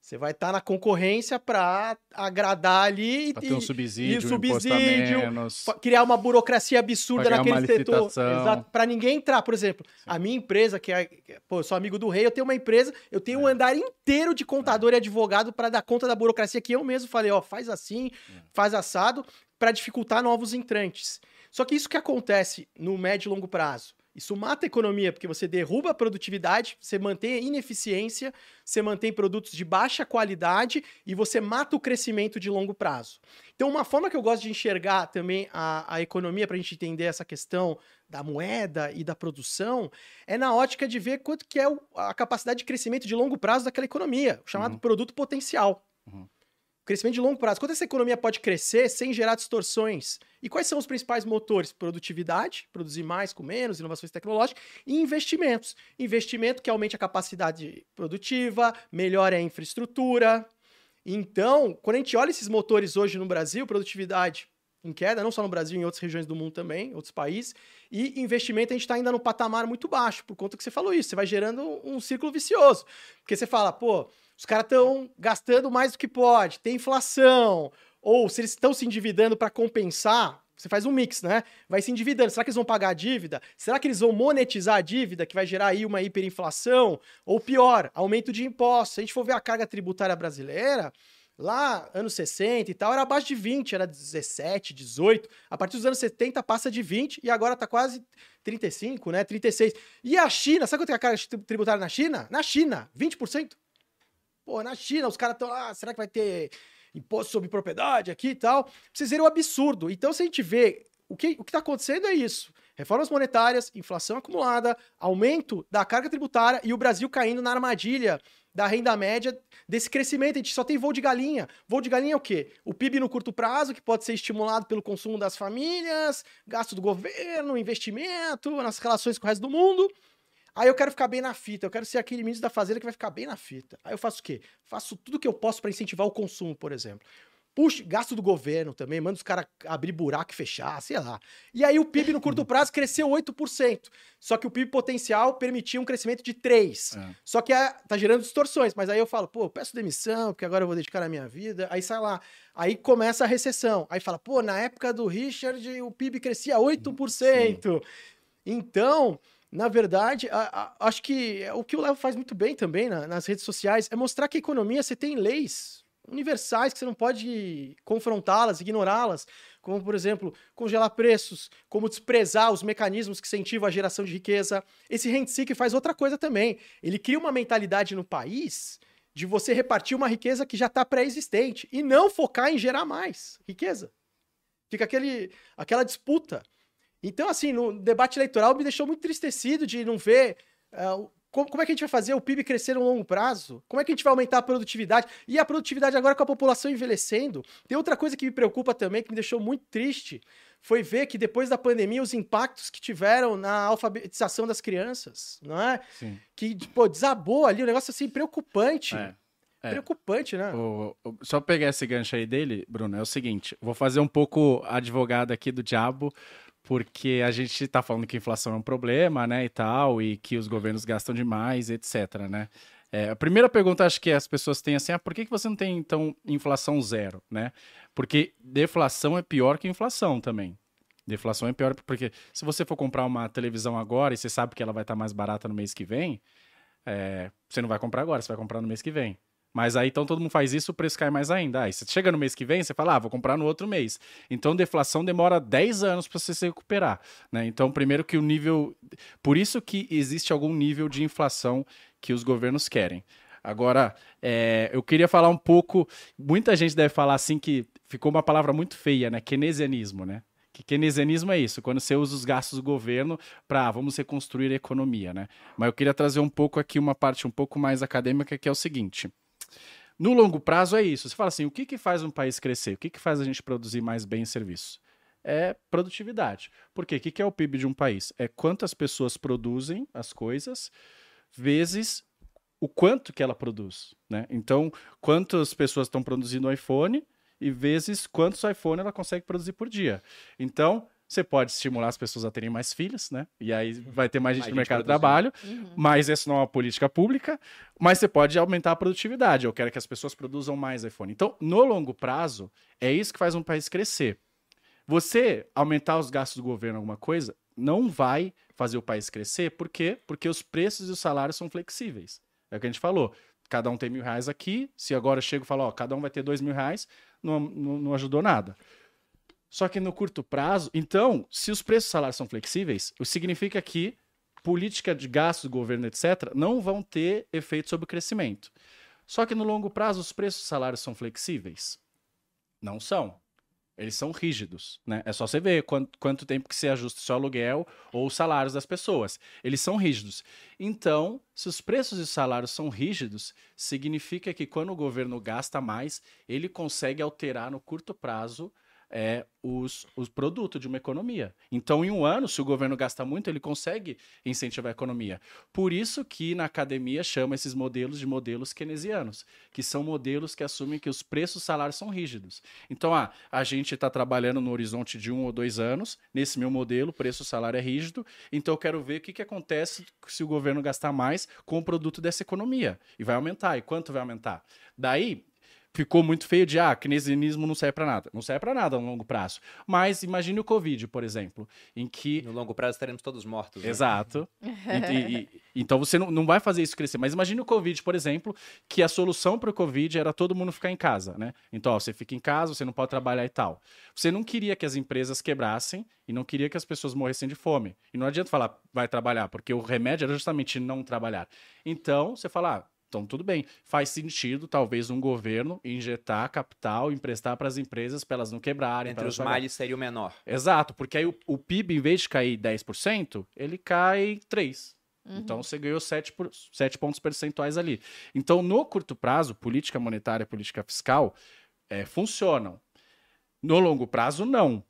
[SPEAKER 3] Você vai estar tá na concorrência para agradar ali
[SPEAKER 4] pra ter um subsídio,
[SPEAKER 3] e subsídio,
[SPEAKER 4] menos,
[SPEAKER 3] criar uma burocracia absurda naquele setor.
[SPEAKER 4] Exato.
[SPEAKER 3] Para ninguém entrar, por exemplo, Sim. a minha empresa, que é, pô, eu sou amigo do rei, eu tenho uma empresa, eu tenho é. um andar inteiro de contador é. e advogado para dar conta da burocracia que eu mesmo falei, ó, faz assim, é. faz assado, para dificultar novos entrantes. Só que isso que acontece no médio e longo prazo isso mata a economia, porque você derruba a produtividade, você mantém a ineficiência, você mantém produtos de baixa qualidade e você mata o crescimento de longo prazo. Então, uma forma que eu gosto de enxergar também a, a economia, para a gente entender essa questão da moeda e da produção, é na ótica de ver quanto que é a capacidade de crescimento de longo prazo daquela economia, o chamado uhum. produto potencial. Uhum. Crescimento de longo prazo. Quanto essa economia pode crescer sem gerar distorções? E quais são os principais motores? Produtividade, produzir mais com menos, inovações tecnológicas, e investimentos. Investimento que aumente a capacidade produtiva, melhore a infraestrutura. Então, quando a gente olha esses motores hoje no Brasil, produtividade em queda, não só no Brasil, em outras regiões do mundo também, outros países, e investimento a gente está ainda no patamar muito baixo, por conta que você falou isso, você vai gerando um círculo vicioso. Porque você fala, pô, os caras estão gastando mais do que pode, tem inflação, ou se eles estão se endividando para compensar, você faz um mix, né? Vai se endividando. Será que eles vão pagar a dívida? Será que eles vão monetizar a dívida, que vai gerar aí uma hiperinflação? Ou pior, aumento de impostos. Se a gente for ver a carga tributária brasileira, lá, anos 60 e tal, era abaixo de 20, era 17, 18. A partir dos anos 70 passa de 20 e agora tá quase 35, né? 36. E a China, sabe quanto é a carga tributária na China? Na China, 20%. Pô, na China, os caras estão lá, ah, será que vai ter imposto sobre propriedade aqui e tal? Pra vocês verem o absurdo. Então, se a gente vê, o que o está acontecendo é isso. Reformas monetárias, inflação acumulada, aumento da carga tributária e o Brasil caindo na armadilha da renda média desse crescimento. A gente só tem voo de galinha. Voo de galinha é o quê? O PIB no curto prazo, que pode ser estimulado pelo consumo das famílias, gasto do governo, investimento, nas relações com o resto do mundo. Aí eu quero ficar bem na fita, eu quero ser aquele ministro da Fazenda que vai ficar bem na fita. Aí eu faço o quê? Faço tudo que eu posso para incentivar o consumo, por exemplo. Puxa, gasto do governo também, manda os caras abrir buraco e fechar, sei lá. E aí o PIB no curto prazo cresceu 8%. Só que o PIB potencial permitia um crescimento de 3%. É. Só que é, tá gerando distorções. Mas aí eu falo, pô, peço demissão, porque agora eu vou dedicar a minha vida. Aí sai lá. Aí começa a recessão. Aí fala, pô, na época do Richard o PIB crescia 8%. Sim. Então, na verdade, a, a, acho que o que o Léo faz muito bem também na, nas redes sociais é mostrar que a economia você tem leis universais que você não pode confrontá-las, ignorá-las, como, por exemplo, congelar preços, como desprezar os mecanismos que incentivam a geração de riqueza. Esse rent seek faz outra coisa também. Ele cria uma mentalidade no país de você repartir uma riqueza que já está pré-existente e não focar em gerar mais riqueza. Fica aquele, aquela disputa. Então, assim, no debate eleitoral me deixou muito entristecido de não ver uh, como, como, é que a gente vai fazer o PIB crescer no longo prazo? Como é que a gente vai aumentar a produtividade? E a produtividade agora com a população envelhecendo. Tem outra coisa que me preocupa também, que me deixou muito triste, foi ver que depois da pandemia os impactos que tiveram na alfabetização das crianças, não é? Sim. Que, pô, desabou ali, um negócio assim preocupante. É. É. Preocupante, né?
[SPEAKER 4] O, o, só pegar esse gancho aí dele, Bruno, é o seguinte: vou fazer um pouco advogado aqui do diabo, porque a gente está falando que inflação é um problema, né, e tal, e que os governos gastam demais, etc, né? É, a primeira pergunta acho que as pessoas têm assim, ah, por que, que você não tem, então, inflação zero, né? Porque deflação é pior que inflação também. Deflação é pior porque se você for comprar uma televisão agora e você sabe que ela vai estar mais barata no mês que vem, é, você não vai comprar agora, você vai comprar no mês que vem. Mas aí então todo mundo faz isso, o preço cai mais ainda. Aí você chega no mês que vem, você fala, ah, vou comprar no outro mês. Então deflação demora 10 anos para você se recuperar. Né? Então, primeiro que o nível. Por isso que existe algum nível de inflação que os governos querem. Agora, é, eu queria falar um pouco. Muita gente deve falar assim que ficou uma palavra muito feia, né? Keynesianismo, né? Que keynesianismo é isso, quando você usa os gastos do governo para, vamos reconstruir a economia, né? Mas eu queria trazer um pouco aqui uma parte um pouco mais acadêmica, que é o seguinte. No longo prazo é isso. Você fala assim, o que, que faz um país crescer? O que, que faz a gente produzir mais bem e serviço? É produtividade. Por quê? O que, que é o PIB de um país? É quantas pessoas produzem as coisas vezes o quanto que ela produz, né? Então, quantas pessoas estão produzindo iPhone e vezes quantos iPhone ela consegue produzir por dia. Então, você pode estimular as pessoas a terem mais filhos, né? E aí vai ter mais gente
[SPEAKER 1] Mais
[SPEAKER 4] no
[SPEAKER 1] gente
[SPEAKER 4] mercado de trabalho,
[SPEAKER 2] Uhum.
[SPEAKER 4] mas essa não é uma política pública, mas você pode aumentar a produtividade. Eu quero que as pessoas produzam mais iPhone. Então, no longo prazo, é isso que faz um país crescer. Você aumentar os gastos do governo em alguma coisa não vai fazer o país crescer, por quê? Porque os preços e os salários são flexíveis. É o que a gente falou. Cada um tem mil reais aqui. Se agora eu chego e falo, ó, cada um vai ter dois mil reais, não, não, não ajudou nada. Só que no curto prazo, então, se os preços salários são flexíveis, significa que política de gastos do governo, etc., não vão ter efeito sobre o crescimento. Só que no longo prazo, os preços salários são flexíveis? Não são. Eles são rígidos, né? É só você ver quanto, quanto tempo que se ajusta o seu aluguel ou os salários das pessoas. Eles são rígidos. Então, se os preços e os salários são rígidos, significa que quando o governo gasta mais, ele consegue alterar no curto prazo é, os, os produtos de uma economia. Então, em um ano, se o governo gasta muito, ele consegue incentivar a economia. Por isso que na academia chama esses modelos de modelos keynesianos, que são modelos que assumem que os preços salários são rígidos. Então, ah, a gente está trabalhando no horizonte de um ou dois anos, nesse meu modelo, preço salário é rígido, então eu quero ver o que, que acontece se o governo gastar mais com o produto dessa economia. E vai aumentar. E quanto vai aumentar? Daí, ficou muito feio de ah, keynesianismo não serve para nada. Não serve para nada a longo prazo. Mas imagine o Covid, por exemplo, em que
[SPEAKER 1] No longo prazo estaremos todos mortos. né?
[SPEAKER 4] Exato. E- e- e- então você não, não vai fazer isso crescer. Mas imagine o Covid, por exemplo, que a solução para o Covid era todo mundo ficar em casa, né? Então, ó, você fica em casa, você não pode trabalhar e tal. Você não queria que as empresas quebrassem e não queria que as pessoas morressem de fome. E não adianta falar, vai trabalhar, porque o remédio era justamente não trabalhar. Então, você fala, ah, então tudo bem. Faz sentido, talvez, um governo injetar capital, emprestar para as empresas para elas não quebrarem.
[SPEAKER 1] Entre os
[SPEAKER 4] pagarem.
[SPEAKER 1] males seria o menor.
[SPEAKER 4] Exato, porque aí o, o PIB, em vez de cair 10%, ele cai 3%.
[SPEAKER 2] Uhum.
[SPEAKER 4] Então você ganhou 7, por, 7 pontos percentuais ali. Então, no curto prazo, política monetária e política fiscal eh, funcionam. No longo prazo, não.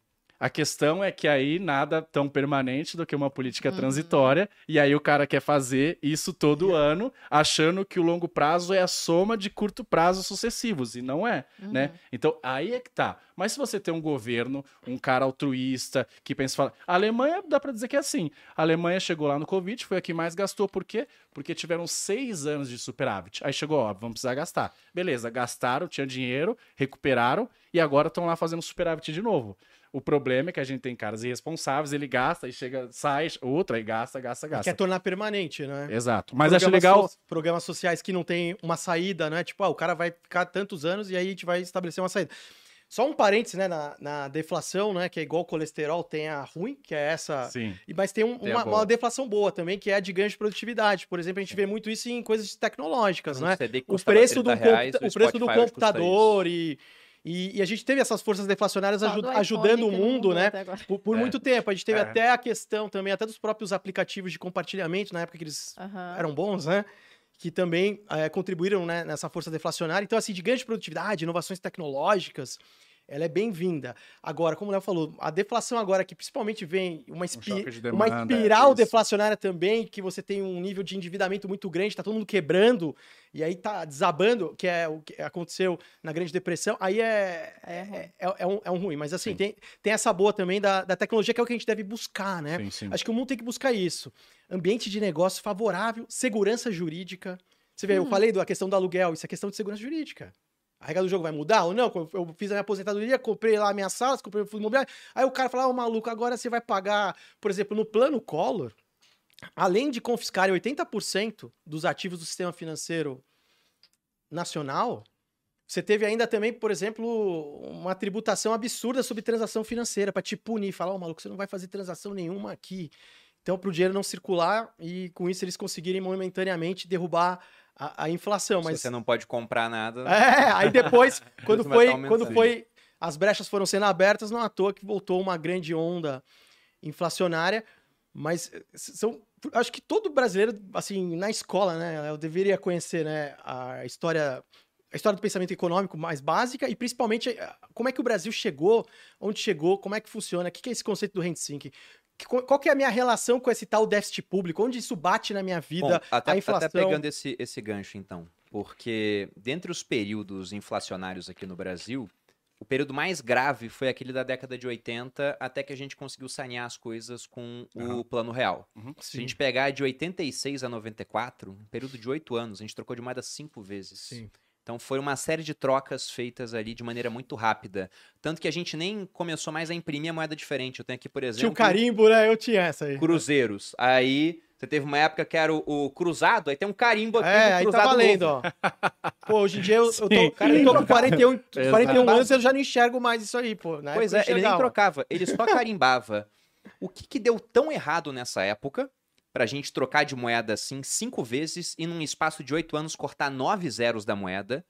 [SPEAKER 4] A questão é que aí nada tão permanente do que uma política
[SPEAKER 2] Uhum.
[SPEAKER 4] transitória, e aí o cara quer fazer isso todo ano, achando que o longo prazo é a soma de curto prazo sucessivos, e não é,
[SPEAKER 2] Uhum.
[SPEAKER 4] né? Então, aí é que tá. Mas se você tem um governo, um cara altruísta, que pensa, fala, a Alemanha dá pra dizer que é assim. A Alemanha chegou lá no Covid, foi a que mais gastou, por quê? Porque tiveram seis anos de superávit. Aí chegou, ó, vamos precisar gastar. Beleza, gastaram, tinha dinheiro, recuperaram, e agora estão lá fazendo superávit de novo. O problema é que a gente tem caras irresponsáveis, ele gasta e chega, sai, outra e gasta, gasta, gasta.
[SPEAKER 3] Quer tornar permanente, né?
[SPEAKER 4] Exato. Mas acho
[SPEAKER 3] Programas
[SPEAKER 4] legal.
[SPEAKER 3] so- Programas sociais que não tem uma saída, né? Tipo, ah, o cara vai ficar tantos anos e aí a gente vai estabelecer uma saída. Só um parênteses, né? Na, na deflação, né? Que é igual o colesterol, tem a ruim, que é essa.
[SPEAKER 4] Sim.
[SPEAKER 3] E- Mas tem um-
[SPEAKER 1] Tem
[SPEAKER 3] uma,
[SPEAKER 1] boa.
[SPEAKER 3] uma deflação boa também, que é a de ganho de produtividade. Por exemplo, a gente vê muito isso em coisas tecnológicas,
[SPEAKER 1] Um
[SPEAKER 3] né? O preço, do,
[SPEAKER 1] 30
[SPEAKER 3] computa-
[SPEAKER 1] reais,
[SPEAKER 3] o preço do computador e, e, e a gente teve essas forças deflacionárias
[SPEAKER 2] iPhone
[SPEAKER 3] ajudando o mundo, né? Por, por
[SPEAKER 4] É.
[SPEAKER 3] muito tempo. A gente teve
[SPEAKER 4] É.
[SPEAKER 3] até a questão também, até dos próprios aplicativos de compartilhamento, na época que eles eram bons, né? Que também eh, contribuíram né, nessa força deflacionária. Então, assim, de ganho de produtividade, inovações tecnológicas, ela é bem-vinda. Agora, como o Léo falou, a deflação agora que principalmente vem uma, espi-
[SPEAKER 4] choque de
[SPEAKER 3] uma
[SPEAKER 4] demanda,
[SPEAKER 3] espiral
[SPEAKER 4] isso.
[SPEAKER 3] deflacionária também, que você tem um nível de endividamento muito grande, tá todo mundo quebrando, e aí tá desabando, que é o que aconteceu na Grande Depressão, aí é,
[SPEAKER 2] É ruim.
[SPEAKER 3] é, é, é um, é um ruim. Mas assim,
[SPEAKER 4] Sim.
[SPEAKER 3] tem, tem essa boa também da, da tecnologia, que é o que a gente deve buscar, né?
[SPEAKER 4] Sim, sim.
[SPEAKER 3] Acho que o mundo tem que buscar isso. Ambiente de negócio favorável, segurança jurídica. Você vê, eu
[SPEAKER 2] Hum.
[SPEAKER 3] falei da questão do aluguel, isso é questão de segurança jurídica. A regra do jogo vai mudar ou não? Eu fiz a minha aposentadoria, comprei lá minhas salas, comprei o fundo imobiliário. Aí o cara fala, ô maluco, agora você vai pagar, por exemplo, no plano Collor, além de confiscarem 80% dos ativos do sistema financeiro nacional, você teve ainda também, por exemplo, uma tributação absurda sobre transação financeira para te punir, falar, ô maluco, você não vai fazer transação nenhuma aqui. Então, para o dinheiro não circular e com isso eles conseguirem momentaneamente derrubar a, a inflação.
[SPEAKER 1] Se
[SPEAKER 3] Mas
[SPEAKER 1] você não pode comprar nada.
[SPEAKER 3] é, aí depois, quando foi, quando foi, as brechas foram sendo abertas, não à toa que voltou uma grande onda inflacionária, mas eh, são, acho que todo brasileiro, assim, na escola, né, eu deveria conhecer, né, a história, a história do pensamento econômico mais básica e principalmente eh, como é que o Brasil chegou, onde chegou, como é que funciona, o que é esse conceito do rent seeking? Que- Qual que é a minha relação com esse tal déficit público? Onde isso bate na minha vida?
[SPEAKER 1] Bom, até,
[SPEAKER 3] a inflação.
[SPEAKER 1] até pegando esse, esse gancho, então. Porque dentre os períodos inflacionários aqui no Brasil, o período mais grave foi aquele da década de 80, até que a gente conseguiu sanear as coisas com o
[SPEAKER 4] Aham.
[SPEAKER 1] Plano Real. Se
[SPEAKER 3] Sim.
[SPEAKER 1] a gente pegar de 86 a 94, um período de oito anos, a gente trocou de moeda cinco vezes.
[SPEAKER 3] Sim.
[SPEAKER 1] Então foi uma série de trocas feitas ali de maneira muito rápida. Tanto que a gente nem começou mais a imprimir a moeda diferente. Eu tenho aqui, por exemplo,
[SPEAKER 3] Tinha o carimbo, né? Eu tinha essa aí.
[SPEAKER 1] cruzeiros. Aí você teve uma época que era o, o cruzado, aí tem um carimbo aqui
[SPEAKER 3] É,
[SPEAKER 1] do
[SPEAKER 3] aí
[SPEAKER 1] cruzado
[SPEAKER 3] tá valendo,
[SPEAKER 1] novo.
[SPEAKER 3] ó. Pô, hoje em dia eu, eu tô, cara, eu tô com 41, 41
[SPEAKER 4] Exato.
[SPEAKER 3] anos e eu já não enxergo mais isso aí, pô. Na
[SPEAKER 1] Pois é, ele nem trocava, ele só carimbava. O que, que deu tão errado nessa época pra gente trocar de moeda assim cinco vezes e num espaço de oito anos cortar nove zeros da moeda?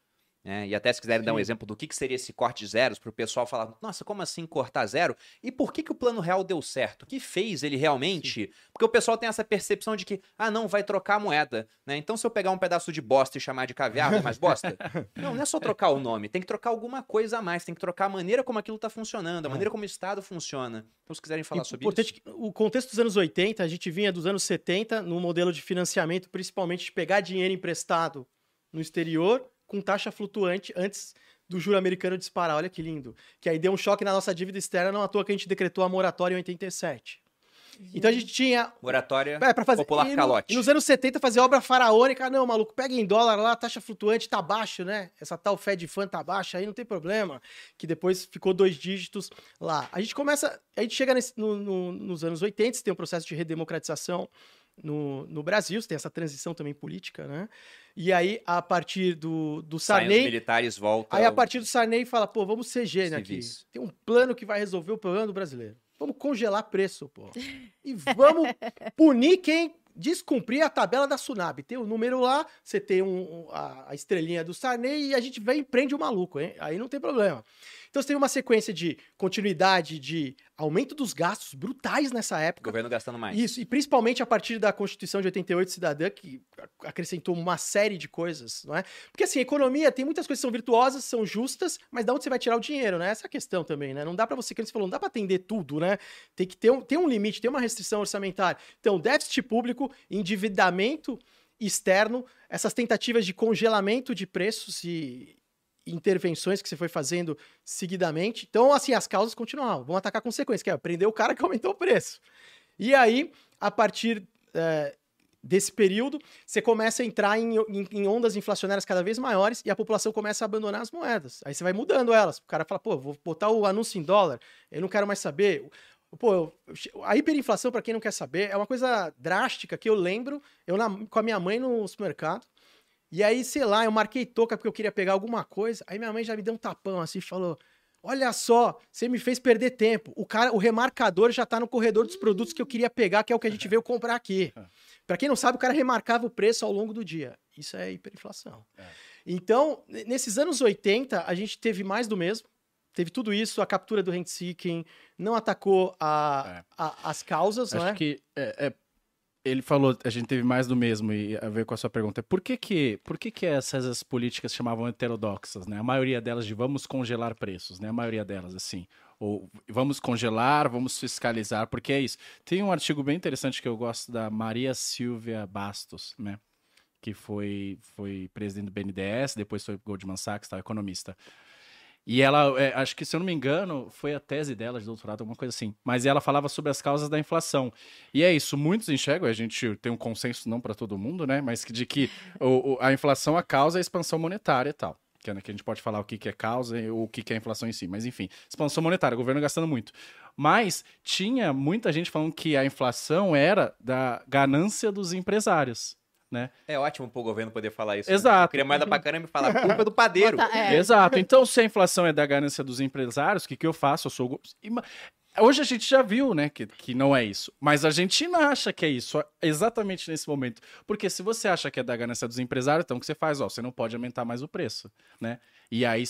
[SPEAKER 1] Né? E até se quiserem dar um
[SPEAKER 3] Sim.
[SPEAKER 1] exemplo do que, que seria esse corte de zeros, para o pessoal falar, nossa, como assim cortar zero? E por que, que o plano real deu certo? O que fez ele realmente? Porque o pessoal tem essa percepção de que, ah, não, vai trocar a moeda. Né? Então, se eu pegar um pedaço de bosta e chamar de caviar, é mais bosta? Não, não é só trocar o nome, tem que trocar alguma coisa a mais, tem que trocar a maneira como aquilo está funcionando, a maneira como o Estado funciona. Então, se quiserem falar sobre
[SPEAKER 3] Importante
[SPEAKER 1] isso.
[SPEAKER 3] que o contexto dos anos 80, a gente vinha dos anos 70 no modelo de financiamento, principalmente de pegar dinheiro emprestado no exterior com taxa flutuante antes do juro americano disparar. Olha que lindo. Que aí deu um choque na nossa dívida externa, não à toa que a gente decretou a moratória em 87. Então a gente tinha
[SPEAKER 1] Moratória
[SPEAKER 3] É, pra fazer.
[SPEAKER 1] popular
[SPEAKER 3] e
[SPEAKER 1] calote.
[SPEAKER 3] E nos anos 70 fazer obra faraônica. Não, maluco, pega em dólar lá, a taxa flutuante tá baixo, né? Essa tal Fed Fund tá baixa, aí não tem problema. Que depois ficou dois dígitos lá. A gente começa. A gente chega nesse- no- no- nos anos 80, você tem um processo de redemocratização no, no Brasil, você tem essa transição também política, né? E aí, a partir do, do
[SPEAKER 1] Saem os
[SPEAKER 3] Sarney.
[SPEAKER 1] militares, voltam.
[SPEAKER 3] Aí, a partir do Sarney, fala, pô, vamos ser gênio aqui. Tem um plano que vai resolver o problema do brasileiro. Vamos congelar preço, pô. E vamos punir quem descumprir a tabela da Sunab. Tem o número lá, você tem um- um- a, a estrelinha do Sarney e a gente vem e prende o maluco, hein? Aí não tem problema. Então você tem uma sequência de continuidade, de aumento dos gastos brutais nessa
[SPEAKER 1] O
[SPEAKER 3] época.
[SPEAKER 1] governo gastando mais.
[SPEAKER 3] Isso, e principalmente a partir da Constituição de 88 cidadã, que ac- acrescentou uma série de coisas, não é? Porque assim, economia tem muitas coisas que são virtuosas, são justas, mas da onde você vai tirar o dinheiro, né? Essa é a questão também, né? Não dá pra você, que você falou, não dá pra atender tudo, né? Tem que ter um, tem um limite, tem uma restrição orçamentária. Então, déficit público, endividamento externo, essas tentativas de congelamento de preços e intervenções que você foi fazendo seguidamente. Então, assim, as causas continuam. Vão atacar a consequência, que é prender o cara que aumentou o preço. E aí, a partir é, desse período, você começa a entrar em, em- em ondas inflacionárias cada vez maiores e a população começa a abandonar as moedas. Aí você vai mudando elas. O cara fala, pô, vou botar o anúncio em dólar, eu não quero mais saber. Pô, a hiperinflação, para quem não quer saber, é uma coisa drástica que eu lembro, eu na- com a minha mãe no supermercado, e aí, sei lá, eu marquei toca porque eu queria pegar alguma coisa, aí minha mãe já me deu um tapão assim e falou: Olha só, você me fez perder tempo. O cara, o remarcador já tá no corredor dos produtos que eu queria pegar, que é o que a gente veio comprar aqui. Pra quem não sabe, o cara remarcava o preço ao longo do dia. Isso é hiperinflação.
[SPEAKER 4] É.
[SPEAKER 3] Então, nesses anos 80, a gente teve mais do mesmo. Teve tudo isso, a captura do rent seeking, não atacou a- a- as causas,
[SPEAKER 4] Acho
[SPEAKER 3] é?
[SPEAKER 4] que é, é- ele falou, a gente teve mais do mesmo e a ver com a sua pergunta. Por que que, por que, que essas as políticas chamavam heterodoxas, né? A maioria delas de vamos congelar preços, né? A maioria delas assim, ou vamos congelar, vamos fiscalizar, porque é isso. Tem um artigo bem interessante que eu gosto da Maria Silvia Bastos, né? Que foi foi presidente do BNDES, depois foi Goldman Sachs, tal, economista. E ela, é, acho que se eu não me engano, foi a tese dela de doutorado, alguma coisa assim. Mas ela falava sobre as causas da inflação. E é isso, muitos enxergam, a gente tem um consenso, não para todo mundo, né? Mas de que o- o- a inflação, a causa é a expansão monetária e tal. Que, é, a gente pode falar o que, que é causa e o que, que é inflação em si. Mas enfim, expansão monetária, o governo gastando muito. Mas tinha muita gente falando que a inflação era da ganância dos empresários. Né?
[SPEAKER 1] É ótimo pro governo poder falar isso. né?
[SPEAKER 4] Exato.
[SPEAKER 1] Eu queria moeda pra caramba e falar, a culpa é do padeiro.
[SPEAKER 2] Bota- é.
[SPEAKER 4] Exato. Então, se a inflação é da ganância dos empresários, o que, que eu faço? Eu sou. Hoje a gente já viu, né, que, que não é isso. Mas a Argentina acha que é isso, exatamente nesse momento. Porque se você acha que é da ganância dos empresários, então o que você faz? Ó, você não pode aumentar mais o preço, né? E aí,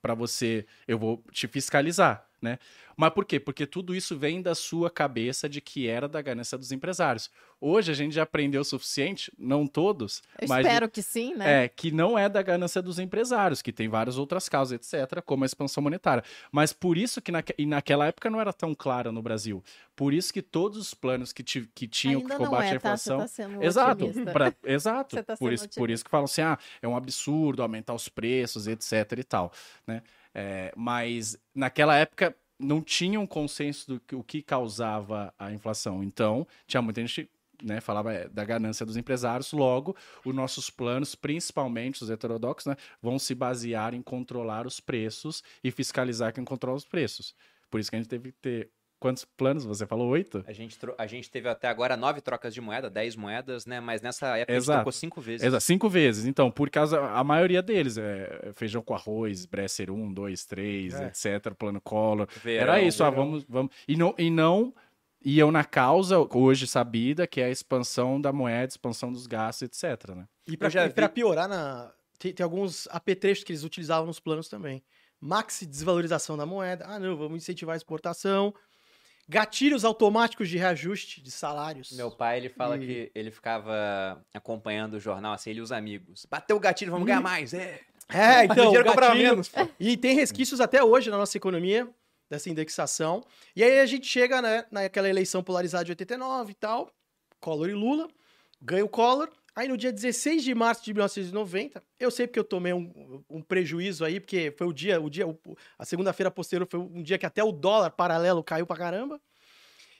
[SPEAKER 4] para você, eu vou te fiscalizar, né? Mas por quê? Porque tudo isso vem da sua cabeça de que era da ganância dos empresários. Hoje a gente já aprendeu o suficiente, não todos,
[SPEAKER 2] Eu
[SPEAKER 4] mas
[SPEAKER 2] espero que sim, né?
[SPEAKER 4] é, que não é da ganância dos empresários, que tem várias outras causas, etc., como a expansão monetária. Mas por isso que naque- e naquela época não era tão clara no Brasil. Por isso que todos os planos que, ti- que tinham
[SPEAKER 2] Ainda
[SPEAKER 4] que combate
[SPEAKER 2] é,
[SPEAKER 4] a
[SPEAKER 2] tá?
[SPEAKER 4] inflação.
[SPEAKER 2] Você tá
[SPEAKER 4] Exato, pra- exato.
[SPEAKER 2] Você tá
[SPEAKER 4] por, isso, por
[SPEAKER 2] otimista.
[SPEAKER 4] isso que falam assim, ah, é um absurdo aumentar os preços, etc e tal, né? É, mas naquela época não tinha um consenso do que, o que causava a inflação. Então, tinha muita gente né, falava é, da ganância dos empresários, logo, os nossos planos, principalmente os heterodoxos, né, vão se basear em controlar os preços e fiscalizar quem controla os preços. Por isso que a gente teve que ter quantos planos? Você falou oito?
[SPEAKER 1] A gente, a gente teve até agora nove trocas de moeda, dez moedas, né? Mas nessa época a
[SPEAKER 4] Exato.
[SPEAKER 1] gente trocou cinco vezes.
[SPEAKER 4] Exato, cinco vezes. Então, por causa, a maioria deles, é feijão com arroz, Bresser 1, 2, 3,
[SPEAKER 3] É.
[SPEAKER 4] etc, plano Collor.
[SPEAKER 1] Verão,
[SPEAKER 4] Era isso, ah, vamos, vamos. E não, e não iam na causa, hoje sabida, que é a expansão da moeda, expansão dos gastos, etc, né?
[SPEAKER 3] E pra
[SPEAKER 1] vi-
[SPEAKER 3] piorar, na... tem, tem alguns apetrechos que eles utilizavam nos planos também. Maxi desvalorização da moeda. Ah, não, vamos incentivar a exportação. Gatilhos automáticos de reajuste de salários.
[SPEAKER 1] Meu pai, ele fala
[SPEAKER 3] E-
[SPEAKER 1] que ele ficava acompanhando o jornal, assim, ele e os amigos. Bateu o gatilho, vamos ganhar mais, é.
[SPEAKER 3] É, então,
[SPEAKER 1] o
[SPEAKER 3] gatilho-
[SPEAKER 1] menos.
[SPEAKER 3] E tem resquícios até hoje na nossa economia dessa indexação. E aí a gente chega né, naquela eleição polarizada de 89 e tal, Collor e Lula, ganha o Collor. Aí no dia 16 de março de 1990, eu sei porque eu tomei um, um prejuízo aí, porque foi o dia, o dia, a segunda-feira posterior foi um dia que até o dólar paralelo caiu pra caramba.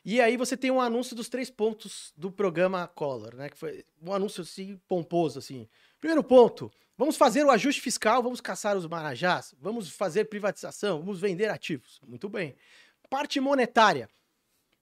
[SPEAKER 3] E aí você tem um anúncio dos três pontos do programa Collor, né? Que foi um anúncio assim pomposo assim. Primeiro ponto, vamos fazer o ajuste fiscal, vamos caçar os marajás, vamos fazer privatização, vamos vender ativos. Muito bem. Parte monetária.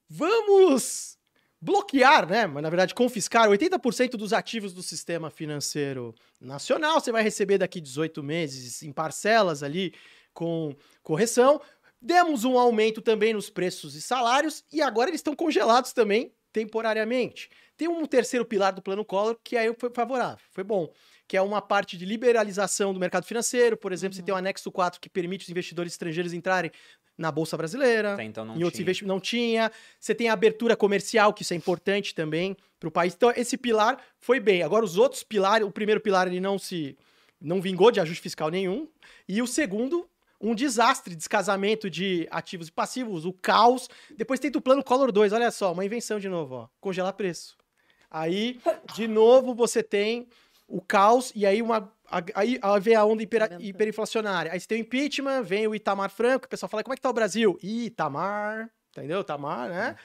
[SPEAKER 3] Vamos bloquear, né? Mas na verdade confiscar 80% dos ativos do sistema financeiro nacional. Você vai receber daqui 18 meses em parcelas ali com correção. Demos um aumento também nos preços e salários e agora eles estão congelados também temporariamente. Tem um terceiro pilar do plano Collor que aí foi favorável, foi bom, que é uma parte de liberalização do mercado financeiro, por exemplo, você tem o anexo 4 que permite os investidores estrangeiros entrarem na bolsa brasileira.
[SPEAKER 1] Até então não
[SPEAKER 3] em outros investimentos não tinha. Você tem a abertura comercial, que isso é importante também para o país. Então, esse pilar foi bem. Agora, os outros pilares, o primeiro pilar ele não se não vingou de ajuste fiscal nenhum. E o segundo, um desastre, descasamento de ativos e passivos, o caos. Depois tem o plano Collor 2, olha só, uma invenção de novo, ó, congelar preço. Aí, de novo, você tem o caos e aí uma aí aí vem a onda
[SPEAKER 2] Aumentando.
[SPEAKER 3] hiperinflacionária. Aí você tem o impeachment, vem o Itamar Franco, o pessoal fala, como é que tá o Brasil? Ih, Itamar, entendeu? Itamar, né?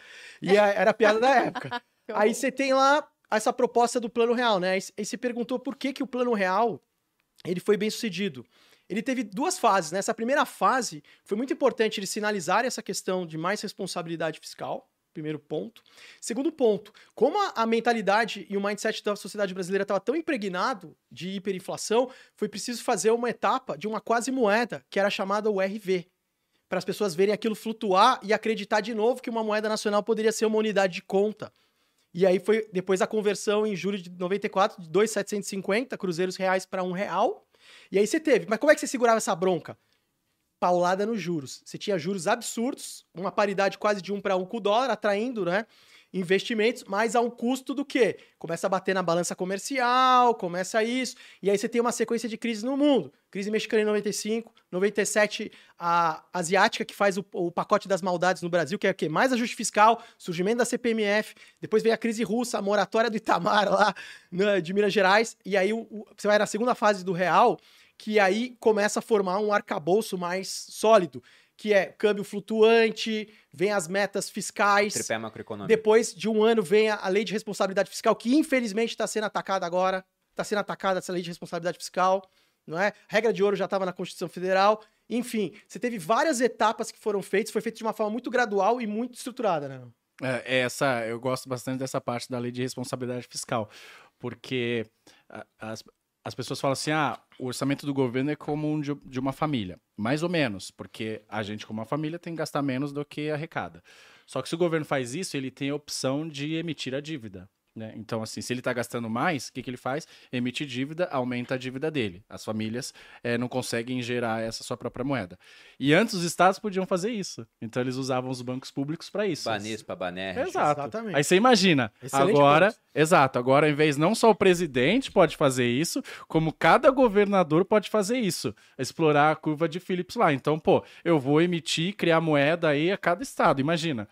[SPEAKER 3] E a- era a piada da época. Aí você tem lá essa proposta do Plano Real, né? Aí você perguntou por que, que o Plano Real ele foi bem sucedido. Ele teve duas fases, né? Essa primeira fase foi muito importante eles sinalizarem essa questão de mais responsabilidade fiscal, primeiro ponto. Segundo ponto, como a, a mentalidade e o mindset da sociedade brasileira estava tão impregnado de hiperinflação, foi preciso fazer uma etapa de uma quase moeda, que era chamada o RV, para as pessoas verem aquilo flutuar e acreditar de novo que uma moeda nacional poderia ser uma unidade de conta. E aí foi depois a conversão em julho de 94 de 2,750 cruzeiros reais para um real. E aí você teve. Mas como é que você segurava essa bronca? Paulada nos juros. Você tinha juros absurdos, uma paridade quase de um para um com o dólar, atraindo, né? Investimentos, mas a um custo do quê? Começa a bater na balança comercial, começa isso, e aí você tem uma sequência de crises no mundo. Crise mexicana em 95, 97 a asiática que faz o, o pacote das maldades no Brasil, que é o quê? Mais ajuste fiscal, surgimento da CPMF, depois vem a crise russa, a moratória do Itamar lá né, de Minas Gerais, e aí o- o- você vai na segunda fase do real, que aí começa a formar um arcabouço mais sólido, que é câmbio flutuante, vem as metas fiscais.
[SPEAKER 1] Tripé macroeconômico.
[SPEAKER 3] Depois de um ano vem a, a lei de responsabilidade fiscal, que infelizmente está sendo atacada agora. Está sendo atacada essa lei de responsabilidade fiscal, não é? Regra de ouro já estava na Constituição Federal. Enfim, você teve várias etapas que foram feitas, foi feito de uma forma muito gradual e muito estruturada, né?
[SPEAKER 4] É, essa, eu gosto bastante dessa parte da lei de responsabilidade fiscal, porque a- as- as pessoas falam assim: ah, o orçamento do governo é como um de, de uma família. Mais ou menos, porque a gente, como uma família, tem que gastar menos do que arrecada. Só que se o governo faz isso, ele tem a opção de emitir a dívida. Né? Então, assim, se ele está gastando mais, o que, que ele faz? Emite dívida, aumenta a dívida dele. As famílias eh, não conseguem gerar essa sua própria moeda. E antes os estados podiam fazer isso. Então eles usavam os bancos públicos para isso.
[SPEAKER 1] Banespa, Baner.
[SPEAKER 4] Exato.
[SPEAKER 3] Exatamente.
[SPEAKER 4] Aí você imagina,
[SPEAKER 3] Excelente
[SPEAKER 4] agora,
[SPEAKER 3] ponto.
[SPEAKER 4] exato, agora em vez não só o presidente pode fazer isso, como cada governador pode fazer isso, explorar a curva de Phillips lá. Então, pô, eu vou emitir, criar moeda aí a cada estado, imagina.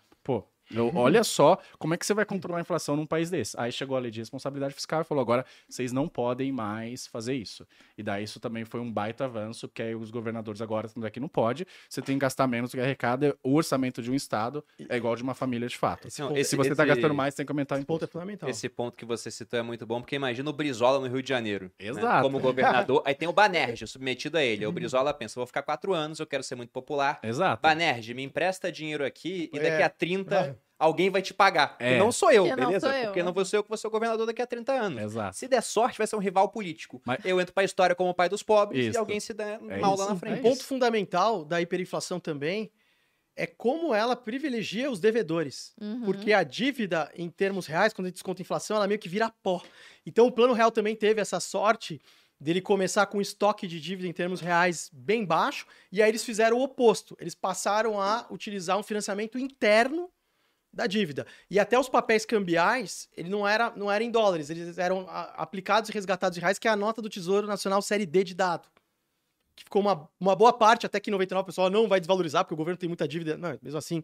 [SPEAKER 4] Eu-
[SPEAKER 3] Uhum.
[SPEAKER 4] olha só como é que você vai controlar a inflação num país desse. Aí chegou a lei de responsabilidade fiscal e falou: agora vocês não podem mais fazer isso. E daí isso também foi um baita avanço, porque aí os governadores agora, tanto é que não pode, você tem que gastar menos do que arrecada. O orçamento de um estado é igual de uma família de fato.
[SPEAKER 3] Esse
[SPEAKER 1] esse-
[SPEAKER 4] Se você está gastando mais, tem que aumentar o
[SPEAKER 3] esse ponto é
[SPEAKER 4] imposto.
[SPEAKER 3] fundamental.
[SPEAKER 1] Esse ponto que você citou é muito bom, porque imagina o Brizola no Rio de Janeiro. né?
[SPEAKER 4] Exato.
[SPEAKER 1] Como governador. Aí tem o Banerje submetido a ele.
[SPEAKER 3] Uhum.
[SPEAKER 1] O Brizola pensa: vou ficar quatro anos, eu quero ser muito popular.
[SPEAKER 4] Exato.
[SPEAKER 1] Banerje, me empresta dinheiro aqui e
[SPEAKER 3] É.
[SPEAKER 1] daqui a 30
[SPEAKER 3] É.
[SPEAKER 1] alguém vai te pagar.
[SPEAKER 4] É.
[SPEAKER 1] E não sou eu,
[SPEAKER 2] Porque não
[SPEAKER 1] beleza?
[SPEAKER 2] sou eu.
[SPEAKER 1] Porque não vou ser eu que vou ser o governador daqui a 30 anos.
[SPEAKER 4] Exato.
[SPEAKER 1] Se der sorte, vai ser um rival político.
[SPEAKER 4] Mas-
[SPEAKER 1] Eu entro pra história como o pai dos pobres
[SPEAKER 4] Isso.
[SPEAKER 1] e alguém se dá
[SPEAKER 4] É
[SPEAKER 1] mal
[SPEAKER 4] isso.
[SPEAKER 1] lá na
[SPEAKER 3] Um
[SPEAKER 1] frente.
[SPEAKER 4] É
[SPEAKER 3] ponto fundamental da hiperinflação também é como ela privilegia os devedores.
[SPEAKER 2] Uhum.
[SPEAKER 3] Porque a dívida, em termos reais, quando a gente desconta a inflação, ela meio que vira pó. Então o Plano Real também teve essa sorte dele começar com um estoque de dívida em termos reais bem baixo, e aí eles fizeram o oposto. Eles passaram a utilizar um financiamento interno da dívida. E até os papéis cambiais, ele não era, não era em dólares, eles eram a- aplicados e resgatados em reais, que é a nota do Tesouro Nacional Série D de dado. Que ficou uma, uma boa parte, até que 99 o pessoal não vai desvalorizar, porque o governo tem muita dívida. Não, mesmo assim,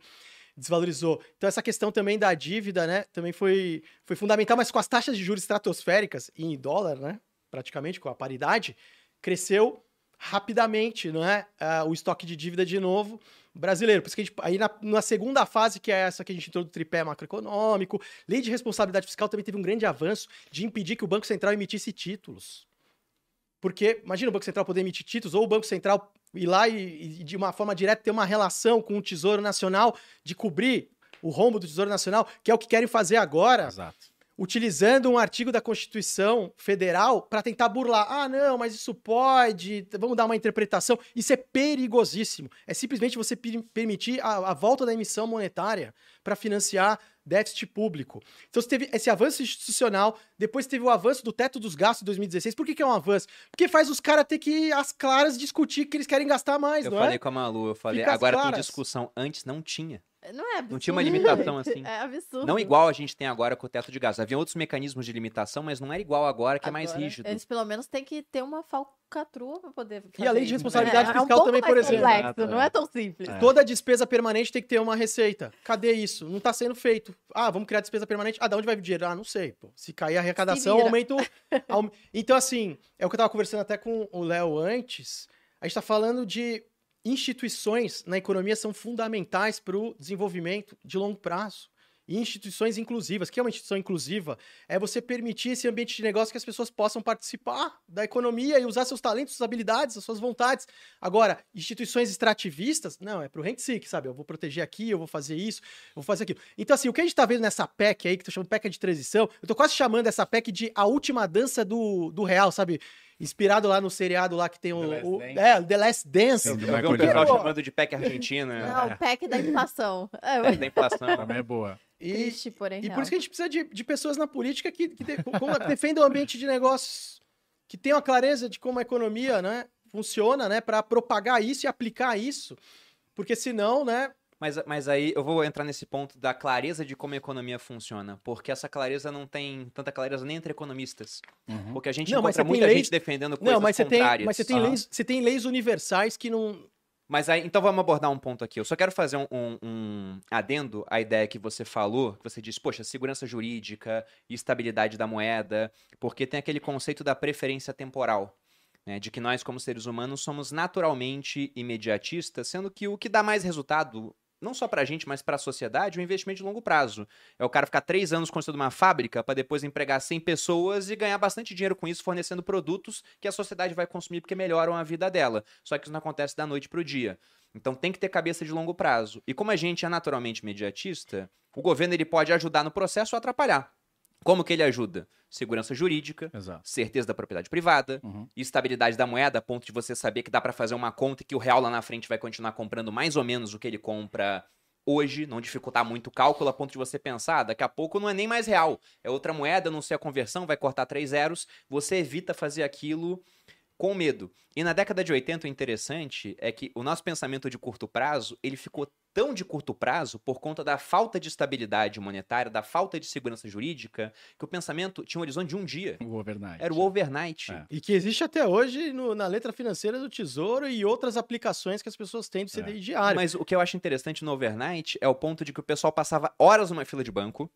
[SPEAKER 3] desvalorizou. Então, essa questão também da dívida, né, também foi, foi fundamental, mas com as taxas de juros estratosféricas em dólar, né, praticamente com a paridade, cresceu rapidamente, não é? Ah, o estoque de dívida de novo brasileiro. Por isso que a gente, aí na, na segunda fase, que é essa que a gente entrou do tripé macroeconômico, lei de responsabilidade fiscal também teve um grande avanço de impedir que o Banco Central emitisse títulos. Porque, imagina o Banco Central poder emitir títulos, ou o Banco Central ir lá e, e, de uma forma direta ter uma relação com o Tesouro Nacional de cobrir o rombo do Tesouro Nacional, que é o que querem fazer agora,
[SPEAKER 4] Exato.
[SPEAKER 3] Utilizando um artigo da Constituição Federal para tentar burlar. Ah, não, mas isso pode, vamos dar uma interpretação. Isso é perigosíssimo. É simplesmente você per- permitir a, a volta da emissão monetária para financiar déficit público. Então você teve esse avanço institucional, depois teve o avanço do teto dos gastos de 2016. Por que, que é um avanço? Porque faz os caras ter que, às claras, discutir que eles querem gastar mais,
[SPEAKER 1] Eu
[SPEAKER 3] não
[SPEAKER 1] falei
[SPEAKER 3] é?
[SPEAKER 1] com a Malu, eu falei,
[SPEAKER 3] Fica
[SPEAKER 1] agora tem discussão. Antes não tinha.
[SPEAKER 2] Não é absurdo.
[SPEAKER 1] Não tinha uma limitação assim.
[SPEAKER 2] É absurdo.
[SPEAKER 1] Não igual a gente tem agora com o teto de gastos. Havia outros mecanismos de limitação, mas não era igual agora, que é mais
[SPEAKER 2] Agora,
[SPEAKER 1] rígido.
[SPEAKER 2] Eles pelo menos têm que ter uma falcatrua para poder fazer
[SPEAKER 3] E a lei de
[SPEAKER 2] né?
[SPEAKER 3] responsabilidade
[SPEAKER 2] é, é um
[SPEAKER 3] fiscal
[SPEAKER 2] pouco
[SPEAKER 3] também, por exemplo.
[SPEAKER 2] complexo, não
[SPEAKER 4] é.
[SPEAKER 2] é tão simples.
[SPEAKER 4] É.
[SPEAKER 3] Toda despesa permanente tem que ter uma receita. Cadê isso? Não está sendo feito. Ah, vamos criar despesa permanente. Ah, de onde vai vir o dinheiro? Ah, não sei. Pô. Se cair a arrecadação,
[SPEAKER 2] vira.
[SPEAKER 3] aumenta o... aum- Então, assim, é o que eu estava conversando até com o Léo antes. A gente está falando de instituições na economia são fundamentais para o desenvolvimento de longo prazo. E instituições inclusivas. O que é uma instituição inclusiva? É você permitir esse ambiente de negócio que as pessoas possam participar da economia e usar seus talentos, suas habilidades, as suas vontades. Agora, instituições extrativistas, não, é pro rent seek, sabe? Eu vou proteger aqui, eu vou fazer isso, eu vou fazer aquilo. Então, assim, o que a gente tá vendo nessa PEC aí, que tô chamando PEC de transição, eu tô quase chamando essa PEC de a última dança do, do real, sabe? Inspirado lá no seriado lá que tem o.
[SPEAKER 4] The
[SPEAKER 3] o-
[SPEAKER 4] Dance.
[SPEAKER 3] é, The Last Dance.
[SPEAKER 4] Eu
[SPEAKER 1] Eu vi um
[SPEAKER 4] Michael
[SPEAKER 1] pessoal chamando de PEC Argentina,
[SPEAKER 2] Não, o pack da inflação. É,
[SPEAKER 1] PEC da inflação.
[SPEAKER 4] Também é boa.
[SPEAKER 3] E,
[SPEAKER 2] triste, porém
[SPEAKER 3] e
[SPEAKER 2] real.
[SPEAKER 3] por isso que a gente precisa de, de pessoas na política que, que de- como- defendam o ambiente de negócios, que tenham a clareza de como a economia né, funciona, né, para propagar isso e aplicar isso. Porque senão, né,
[SPEAKER 1] Mas, mas aí eu vou entrar nesse ponto da clareza de como a economia funciona. Porque essa clareza não tem tanta clareza nem entre economistas.
[SPEAKER 4] Uhum.
[SPEAKER 1] Porque a gente
[SPEAKER 3] Não, mas
[SPEAKER 1] encontra muita
[SPEAKER 3] leis-
[SPEAKER 1] gente defendendo coisas
[SPEAKER 3] não, mas você tem,
[SPEAKER 1] contrárias.
[SPEAKER 3] mas você tem
[SPEAKER 4] Ah.
[SPEAKER 3] leis, você tem leis universais que não
[SPEAKER 1] Mas aí, então vamos abordar um ponto aqui. Eu só quero fazer um, um- um adendo à ideia que você falou, que você disse, poxa, segurança jurídica, estabilidade da moeda, porque tem aquele conceito da preferência temporal. né, de que nós, como seres humanos, somos naturalmente imediatistas, sendo que o que dá mais resultado, não só pra gente, mas pra sociedade, é o investimento de longo prazo. É o cara ficar três anos construindo uma fábrica para depois empregar 100 pessoas e ganhar bastante dinheiro com isso, fornecendo produtos que a sociedade vai consumir porque melhoram a vida dela. Só que isso não acontece da noite pro dia. Então tem que ter cabeça de longo prazo. E como a gente é naturalmente imediatista, o governo ele pode ajudar no processo ou atrapalhar. Como que ele ajuda? Segurança jurídica,
[SPEAKER 4] Exato.
[SPEAKER 1] certeza da propriedade privada,
[SPEAKER 4] Uhum.
[SPEAKER 1] estabilidade da moeda, a ponto de você saber que dá pra fazer uma conta e que o real lá na frente vai continuar comprando mais ou menos o que ele compra hoje, não dificultar muito o cálculo, a ponto de você pensar, ah, daqui a pouco não é nem mais real, é outra moeda, não sei a conversão, vai cortar três zeros, você evita fazer aquilo com medo. E na década de 80, o interessante é que o nosso pensamento de curto prazo, ele ficou tão de curto prazo por conta da falta de estabilidade monetária, da falta de segurança jurídica, que o pensamento tinha um horizonte de um dia.
[SPEAKER 4] O overnight.
[SPEAKER 1] Era o overnight.
[SPEAKER 4] É.
[SPEAKER 3] E que existe até hoje no- na letra financeira do Tesouro e outras aplicações que as pessoas têm do
[SPEAKER 4] É.
[SPEAKER 3] CDI diário.
[SPEAKER 1] Mas o que eu acho interessante no overnight é o ponto de que o pessoal passava horas numa fila de banco,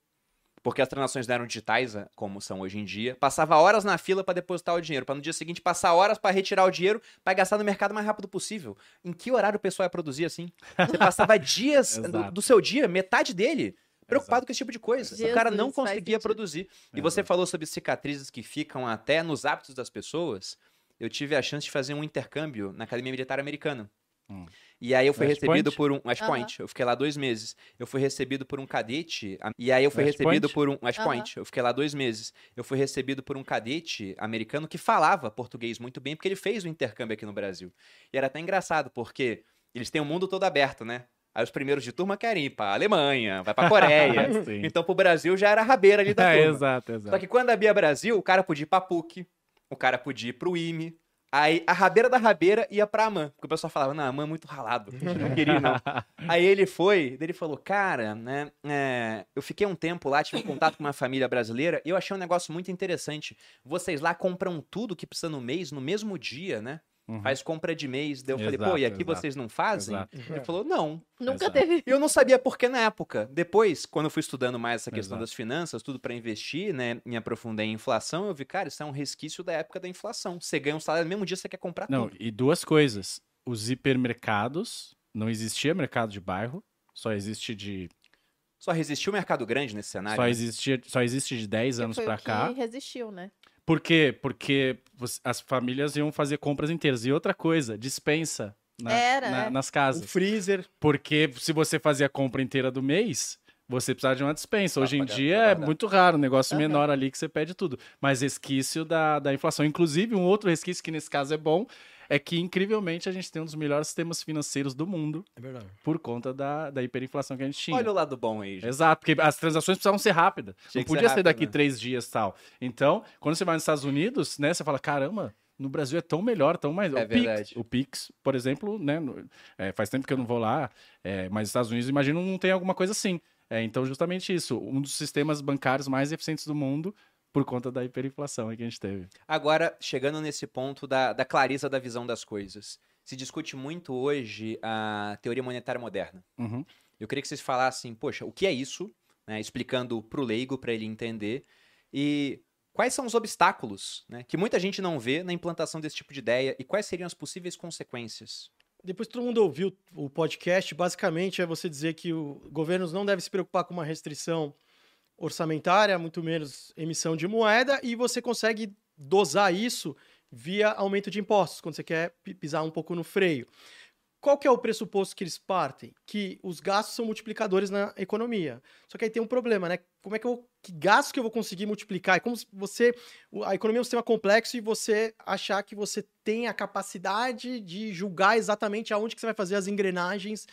[SPEAKER 1] porque as transações não eram digitais, ah, como são hoje em dia. Passava horas na fila para depositar o dinheiro, para no dia seguinte passar horas para retirar o dinheiro, para gastar no mercado o mais rápido possível. Em que horário o pessoal ia produzir assim? Você passava dias do,
[SPEAKER 4] Exato.
[SPEAKER 1] do seu dia, metade dele, preocupado com esse tipo de coisa. o cara não
[SPEAKER 2] Jesus,
[SPEAKER 1] conseguia produzir. E você
[SPEAKER 4] Exato.
[SPEAKER 1] falou sobre cicatrizes que ficam até nos hábitos das pessoas. Eu tive a chance de fazer um intercâmbio na Academia Militar Americana.
[SPEAKER 4] Hum.
[SPEAKER 1] E aí eu fui
[SPEAKER 4] West
[SPEAKER 1] recebido
[SPEAKER 4] Point?
[SPEAKER 1] por um West. Point. Eu fiquei lá dois meses. Eu fui recebido por um cadete. E aí eu fui
[SPEAKER 4] West
[SPEAKER 1] recebido
[SPEAKER 4] Point?
[SPEAKER 1] por um West
[SPEAKER 2] Aham.
[SPEAKER 1] Point. Eu fiquei lá dois meses. Eu fui recebido por um cadete americano que falava português muito bem, porque ele fez o intercâmbio aqui no Brasil. E era até engraçado, porque eles têm o mundo todo aberto, né? Aí os primeiros de turma querem ir pra Alemanha, vai pra Coreia. Então pro Brasil já era a rabeira ali da
[SPEAKER 4] É,
[SPEAKER 1] turma.
[SPEAKER 4] exato,
[SPEAKER 1] Só
[SPEAKER 4] exato.
[SPEAKER 1] que quando abria Brasil, o cara podia ir pra PUC, o cara podia ir pro IME. Aí a rabeira da rabeira ia pra AMAN. Porque o pessoal falava, não, a AMAN é muito ralado. A gente não queria, não. Aí ele foi, ele falou, cara, né? é, eu fiquei um tempo lá, tive contato com uma família brasileira, e eu achei um negócio muito interessante. Vocês lá compram tudo que precisa no mês, no mesmo dia, né?
[SPEAKER 4] Uhum.
[SPEAKER 1] Faz compra de mês. Daí eu falei, pô,
[SPEAKER 4] Exato,
[SPEAKER 1] e aqui
[SPEAKER 4] exato,
[SPEAKER 1] vocês não fazem?
[SPEAKER 4] Exato.
[SPEAKER 1] Ele falou, não.
[SPEAKER 2] Nunca
[SPEAKER 4] Exato.
[SPEAKER 2] teve.
[SPEAKER 1] E eu não sabia por que na época. Depois, quando eu fui estudando mais essa questão
[SPEAKER 4] Exato.
[SPEAKER 1] das finanças, tudo pra investir, né, me aprofundei em inflação, eu vi, cara, isso é um resquício da época da inflação. Você ganha um salário no mesmo dia, você quer comprar
[SPEAKER 4] Não,
[SPEAKER 1] tudo.
[SPEAKER 4] e duas coisas. Os hipermercados, não existia mercado de bairro, só existe de
[SPEAKER 1] Só resistiu o mercado grande nesse cenário.
[SPEAKER 4] só
[SPEAKER 1] né?
[SPEAKER 4] existia, só existe de 10
[SPEAKER 2] que
[SPEAKER 4] anos
[SPEAKER 2] que
[SPEAKER 4] cá.
[SPEAKER 2] resistiu, né?
[SPEAKER 4] Por quê? Porque as famílias iam fazer compras inteiras. E outra coisa, dispensa na-
[SPEAKER 2] Era,
[SPEAKER 4] na-
[SPEAKER 2] é.
[SPEAKER 4] nas
[SPEAKER 3] O
[SPEAKER 4] casas.
[SPEAKER 3] freezer.
[SPEAKER 4] Porque se você fazia a compra inteira do mês, você precisava de uma dispensa. Hoje em dia é muito raro, um negócio menor ali que você pede tudo. Mas resquício da, da inflação. Inclusive, um outro resquício que nesse caso é bom é que, incrivelmente, a gente tem um dos melhores sistemas financeiros do mundo
[SPEAKER 3] É verdade.
[SPEAKER 4] por conta da, da hiperinflação que a gente tinha.
[SPEAKER 1] Olha o lado bom aí, gente.
[SPEAKER 4] Exato, porque as transações precisavam ser rápidas.
[SPEAKER 1] Tinha
[SPEAKER 4] não
[SPEAKER 1] ser
[SPEAKER 4] podia ser,
[SPEAKER 1] rápido,
[SPEAKER 4] daqui
[SPEAKER 1] né?
[SPEAKER 4] três dias tal. Então, quando você vai nos Estados Unidos, né, você fala, caramba, no Brasil é tão melhor, tão mais.
[SPEAKER 1] É
[SPEAKER 4] o, Pix,
[SPEAKER 1] verdade.
[SPEAKER 4] o Pix, por exemplo, né, no- é, faz tempo que eu não vou lá, é, mas nos Estados Unidos, imagino, não tem alguma coisa assim. É, então, justamente isso, um dos sistemas bancários mais eficientes do mundo por conta da hiperinflação aí que a gente teve.
[SPEAKER 1] Agora, chegando nesse ponto da, da clareza da visão das coisas. Se discute muito hoje a teoria monetária moderna.
[SPEAKER 4] Uhum.
[SPEAKER 1] Eu queria que vocês falassem, poxa, o que é isso? Né, explicando pro leigo, para ele entender. E quais são os obstáculos né, que muita gente não vê na implantação desse tipo de ideia e quais seriam as possíveis consequências?
[SPEAKER 3] Depois que todo mundo ouviu o podcast, basicamente é você dizer que o governos não devem se preocupar com uma restrição orçamentária, muito menos emissão de moeda, e você consegue dosar isso via aumento de impostos, quando você quer pi- pisar um pouco no freio. Qual que é o pressuposto que eles partem? Que os gastos são multiplicadores na economia. Só que aí tem um problema, né? Como é que eu. Que gasto que eu vou conseguir multiplicar? É como você. A economia é um sistema complexo e você achar que você tem a capacidade de julgar exatamente aonde que você vai fazer as engrenagens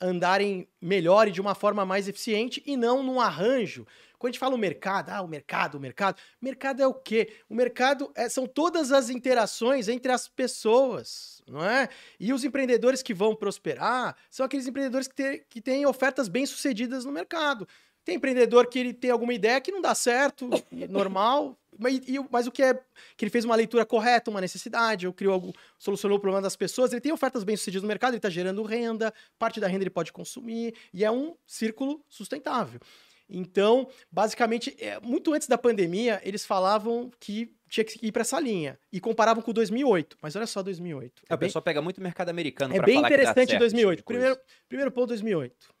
[SPEAKER 3] andarem melhor e de uma forma mais eficiente e não num arranjo. Quando a gente fala o mercado, ah, o mercado, o mercado. Mercado é o quê? O mercado é- são todas as interações entre as pessoas, não é? E os empreendedores que vão prosperar são aqueles empreendedores que, têm- que têm ofertas bem-sucedidas no mercado. Tem empreendedor que ele tem alguma ideia que não dá certo, normal, mas, o- mas o que é que ele fez uma leitura correta, uma necessidade, ou criou algo, solucionou o problema das pessoas, ele tem ofertas bem-sucedidas no mercado, ele está gerando renda, parte da renda ele pode consumir, e é um círculo sustentável. Então, basicamente, é, muito antes da pandemia, eles falavam que tinha que ir para essa linha, e comparavam com 2008, mas olha só 2008.
[SPEAKER 1] A
[SPEAKER 3] É bem,
[SPEAKER 1] pessoa pega muito mercado americano
[SPEAKER 3] é bem interessante
[SPEAKER 1] certo
[SPEAKER 3] 2008.
[SPEAKER 1] esse tipo coisa.
[SPEAKER 3] primeiro, primeiro ponto 2008.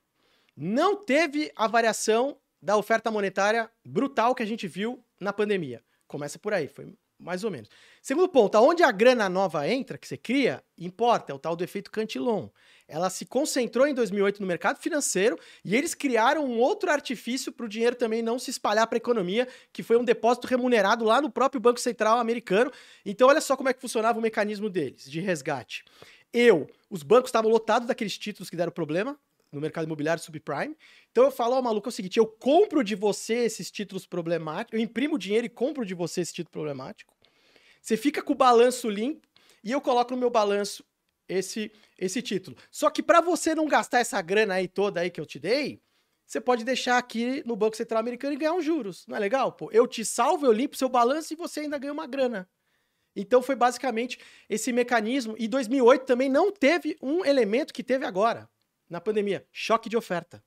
[SPEAKER 3] Não teve a variação da oferta monetária brutal que a gente viu na pandemia. Começa por aí. Foi mais ou menos. Segundo ponto, aonde a grana nova entra, que você cria, importa, é o tal do efeito Cantillon. Ela se concentrou em 2008 no mercado financeiro e eles criaram um outro artifício para o dinheiro também não se espalhar para a economia, que foi um depósito remunerado lá no próprio Banco Central americano. Então, olha só como é que funcionava o mecanismo deles de resgate. Eu, os bancos estavam lotados daqueles títulos que deram problema, no mercado imobiliário subprime. Então eu falo, ó, oh, maluco, é o seguinte, eu compro de você esses títulos problemáticos, eu imprimo dinheiro e compro de você esse título problemático. Você fica com o balanço limpo e eu coloco no meu balanço esse esse título. Só que para você não gastar essa grana aí toda aí que eu te dei, você pode deixar aqui no Banco Central Americano e ganhar uns juros. Não é legal? Pô, eu te salvo, eu limpo seu balanço e você ainda ganha uma grana. Então foi basicamente esse mecanismo. E 2008 também não teve um elemento que teve agora na pandemia: choque de oferta.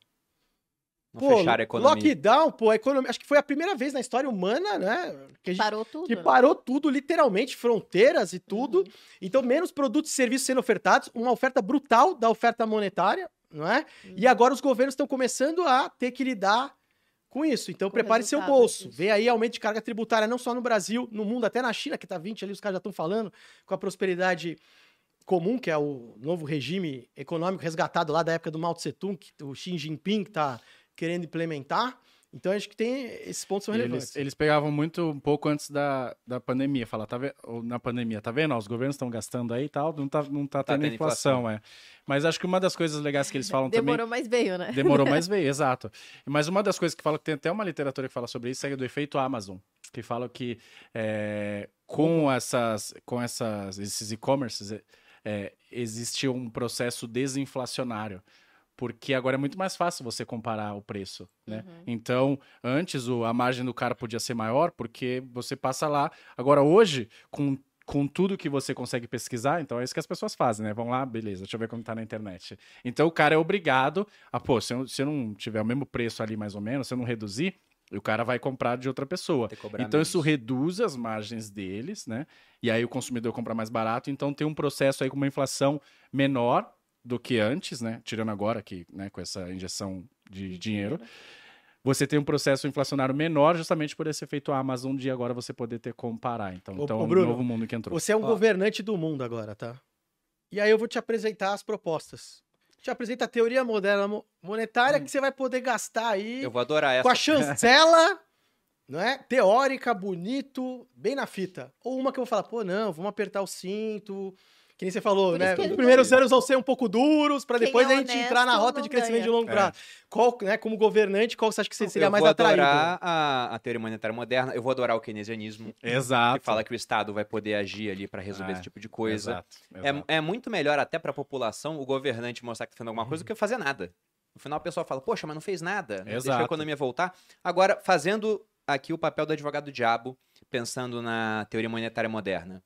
[SPEAKER 1] Não pô, fechar a economia.
[SPEAKER 3] Lockdown, pô, a economia. Acho que foi a primeira vez na história humana, né?
[SPEAKER 2] Que gente, parou tudo.
[SPEAKER 3] Que né? parou tudo, literalmente, fronteiras e tudo. Uhum. Então, menos produtos e serviços sendo ofertados, uma oferta brutal da oferta monetária, não é? Uhum. E agora os governos estão começando a ter que lidar com isso. Então, com prepare seu bolso. Disso. Vê aí aumento de carga tributária, não só no Brasil, no mundo, até na China, que tá 20 ali, os caras já estão falando, com a prosperidade comum, que é o novo regime econômico resgatado lá da época do Mao Tse Tung, que o Xi Jinping está querendo implementar. Então, acho que tem esses pontos são relevantes.
[SPEAKER 4] Eles, eles, pegavam muito um pouco antes da, da pandemia, falar, tá vendo, na pandemia, tá vendo? Ó, os governos estão gastando aí e tal, não tá, não tá, tá tendo inflação, inflação, é. Mas acho que uma das coisas legais que eles falam
[SPEAKER 2] Demorou
[SPEAKER 4] também...
[SPEAKER 2] Demorou, mais veio, né?
[SPEAKER 4] Demorou, mais veio, exato. Mas uma das coisas que fala, que tem até uma literatura que fala sobre isso, é do efeito Amazon, que fala que é, com essas, com essas, esses e-commerces é, existiu um processo desinflacionário porque agora é muito mais fácil você comparar o preço, né? Uhum. Então, antes o, a margem do cara podia ser maior, porque você passa lá. Agora, hoje, com, com tudo que você consegue pesquisar, então é isso que as pessoas fazem, né? Vão lá, beleza, deixa eu ver como tá na internet. Então, o cara é obrigado a, pô, se eu, se eu não tiver o mesmo preço ali, mais ou menos, se eu não reduzir, o cara vai comprar de outra pessoa. Então menos. isso reduz as margens deles, né? E aí o consumidor compra mais barato, então tem um processo aí com uma inflação menor do que antes, né? Tirando agora que, né, com essa injeção de dinheiro. Você tem um processo inflacionário menor justamente por esse efeito Amazon de agora você poder ter comparar. Então, ô, então ô, Bruno, é um novo mundo que entrou.
[SPEAKER 3] Você é um Ó. governante do mundo agora, tá? E aí eu vou te apresentar as propostas te apresenta a teoria moderna monetária hum. que você vai poder gastar aí.
[SPEAKER 1] Eu vou adorar essa.
[SPEAKER 3] Com a chancela, não é? Teórica, bonito, bem na fita. Ou uma que eu vou falar, pô, não, vamos apertar o cinto, que nem você falou, né? Os primeiros anos vão ser um pouco duros, para depois é a gente entrar na rota de crescimento ganha. de longo prazo. É. Qual, né, como governante, qual você acha que você seria mais atraído?
[SPEAKER 1] Eu vou adorar a, a, teoria monetária moderna, eu vou adorar o keynesianismo.
[SPEAKER 4] Exato.
[SPEAKER 1] Que fala que o Estado vai poder agir ali para resolver é. esse tipo de coisa. Exato. Exato. É, é muito melhor até para a população o governante mostrar que está fazendo alguma coisa do que fazer nada. No final a pessoa fala, poxa, mas não fez nada, né? deixa a economia voltar. Agora, fazendo aqui o papel do advogado do diabo, pensando na teoria monetária moderna.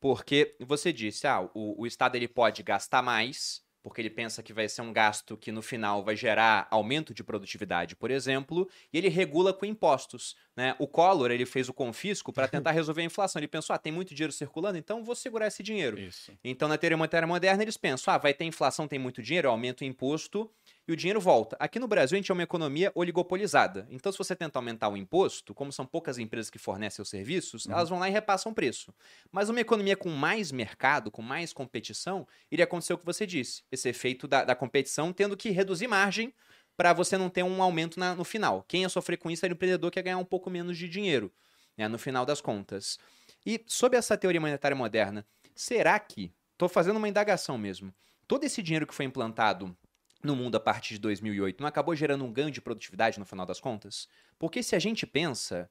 [SPEAKER 1] Porque você disse, ah, o, o Estado ele pode gastar mais, porque ele pensa que vai ser um gasto que no final vai gerar aumento de produtividade, por exemplo, e ele regula com impostos. Né? O Collor ele fez o confisco para tentar resolver a inflação. Ele pensou, ah, tem muito dinheiro circulando, então vou segurar esse dinheiro.
[SPEAKER 4] Isso.
[SPEAKER 1] Então, na teoria monetária moderna, eles pensam, ah, vai ter inflação, tem muito dinheiro, aumenta o imposto, e o dinheiro volta. Aqui no Brasil, a gente é uma economia oligopolizada. Então, se você tenta aumentar o imposto, como são poucas empresas que fornecem os serviços, uhum. elas vão lá e repassam o preço. Mas uma economia com mais mercado, com mais competição, iria acontecer o que você disse: esse efeito da, da competição tendo que reduzir margem para você não ter um aumento na, no final. Quem ia sofrer com isso era o empreendedor que ia ganhar um pouco menos de dinheiro, né, no final das contas. E sob essa teoria monetária moderna, será que, estou fazendo uma indagação mesmo, todo esse dinheiro que foi implantado no mundo a partir de 2008 não acabou gerando um ganho de produtividade no final das contas? Porque se a gente pensa,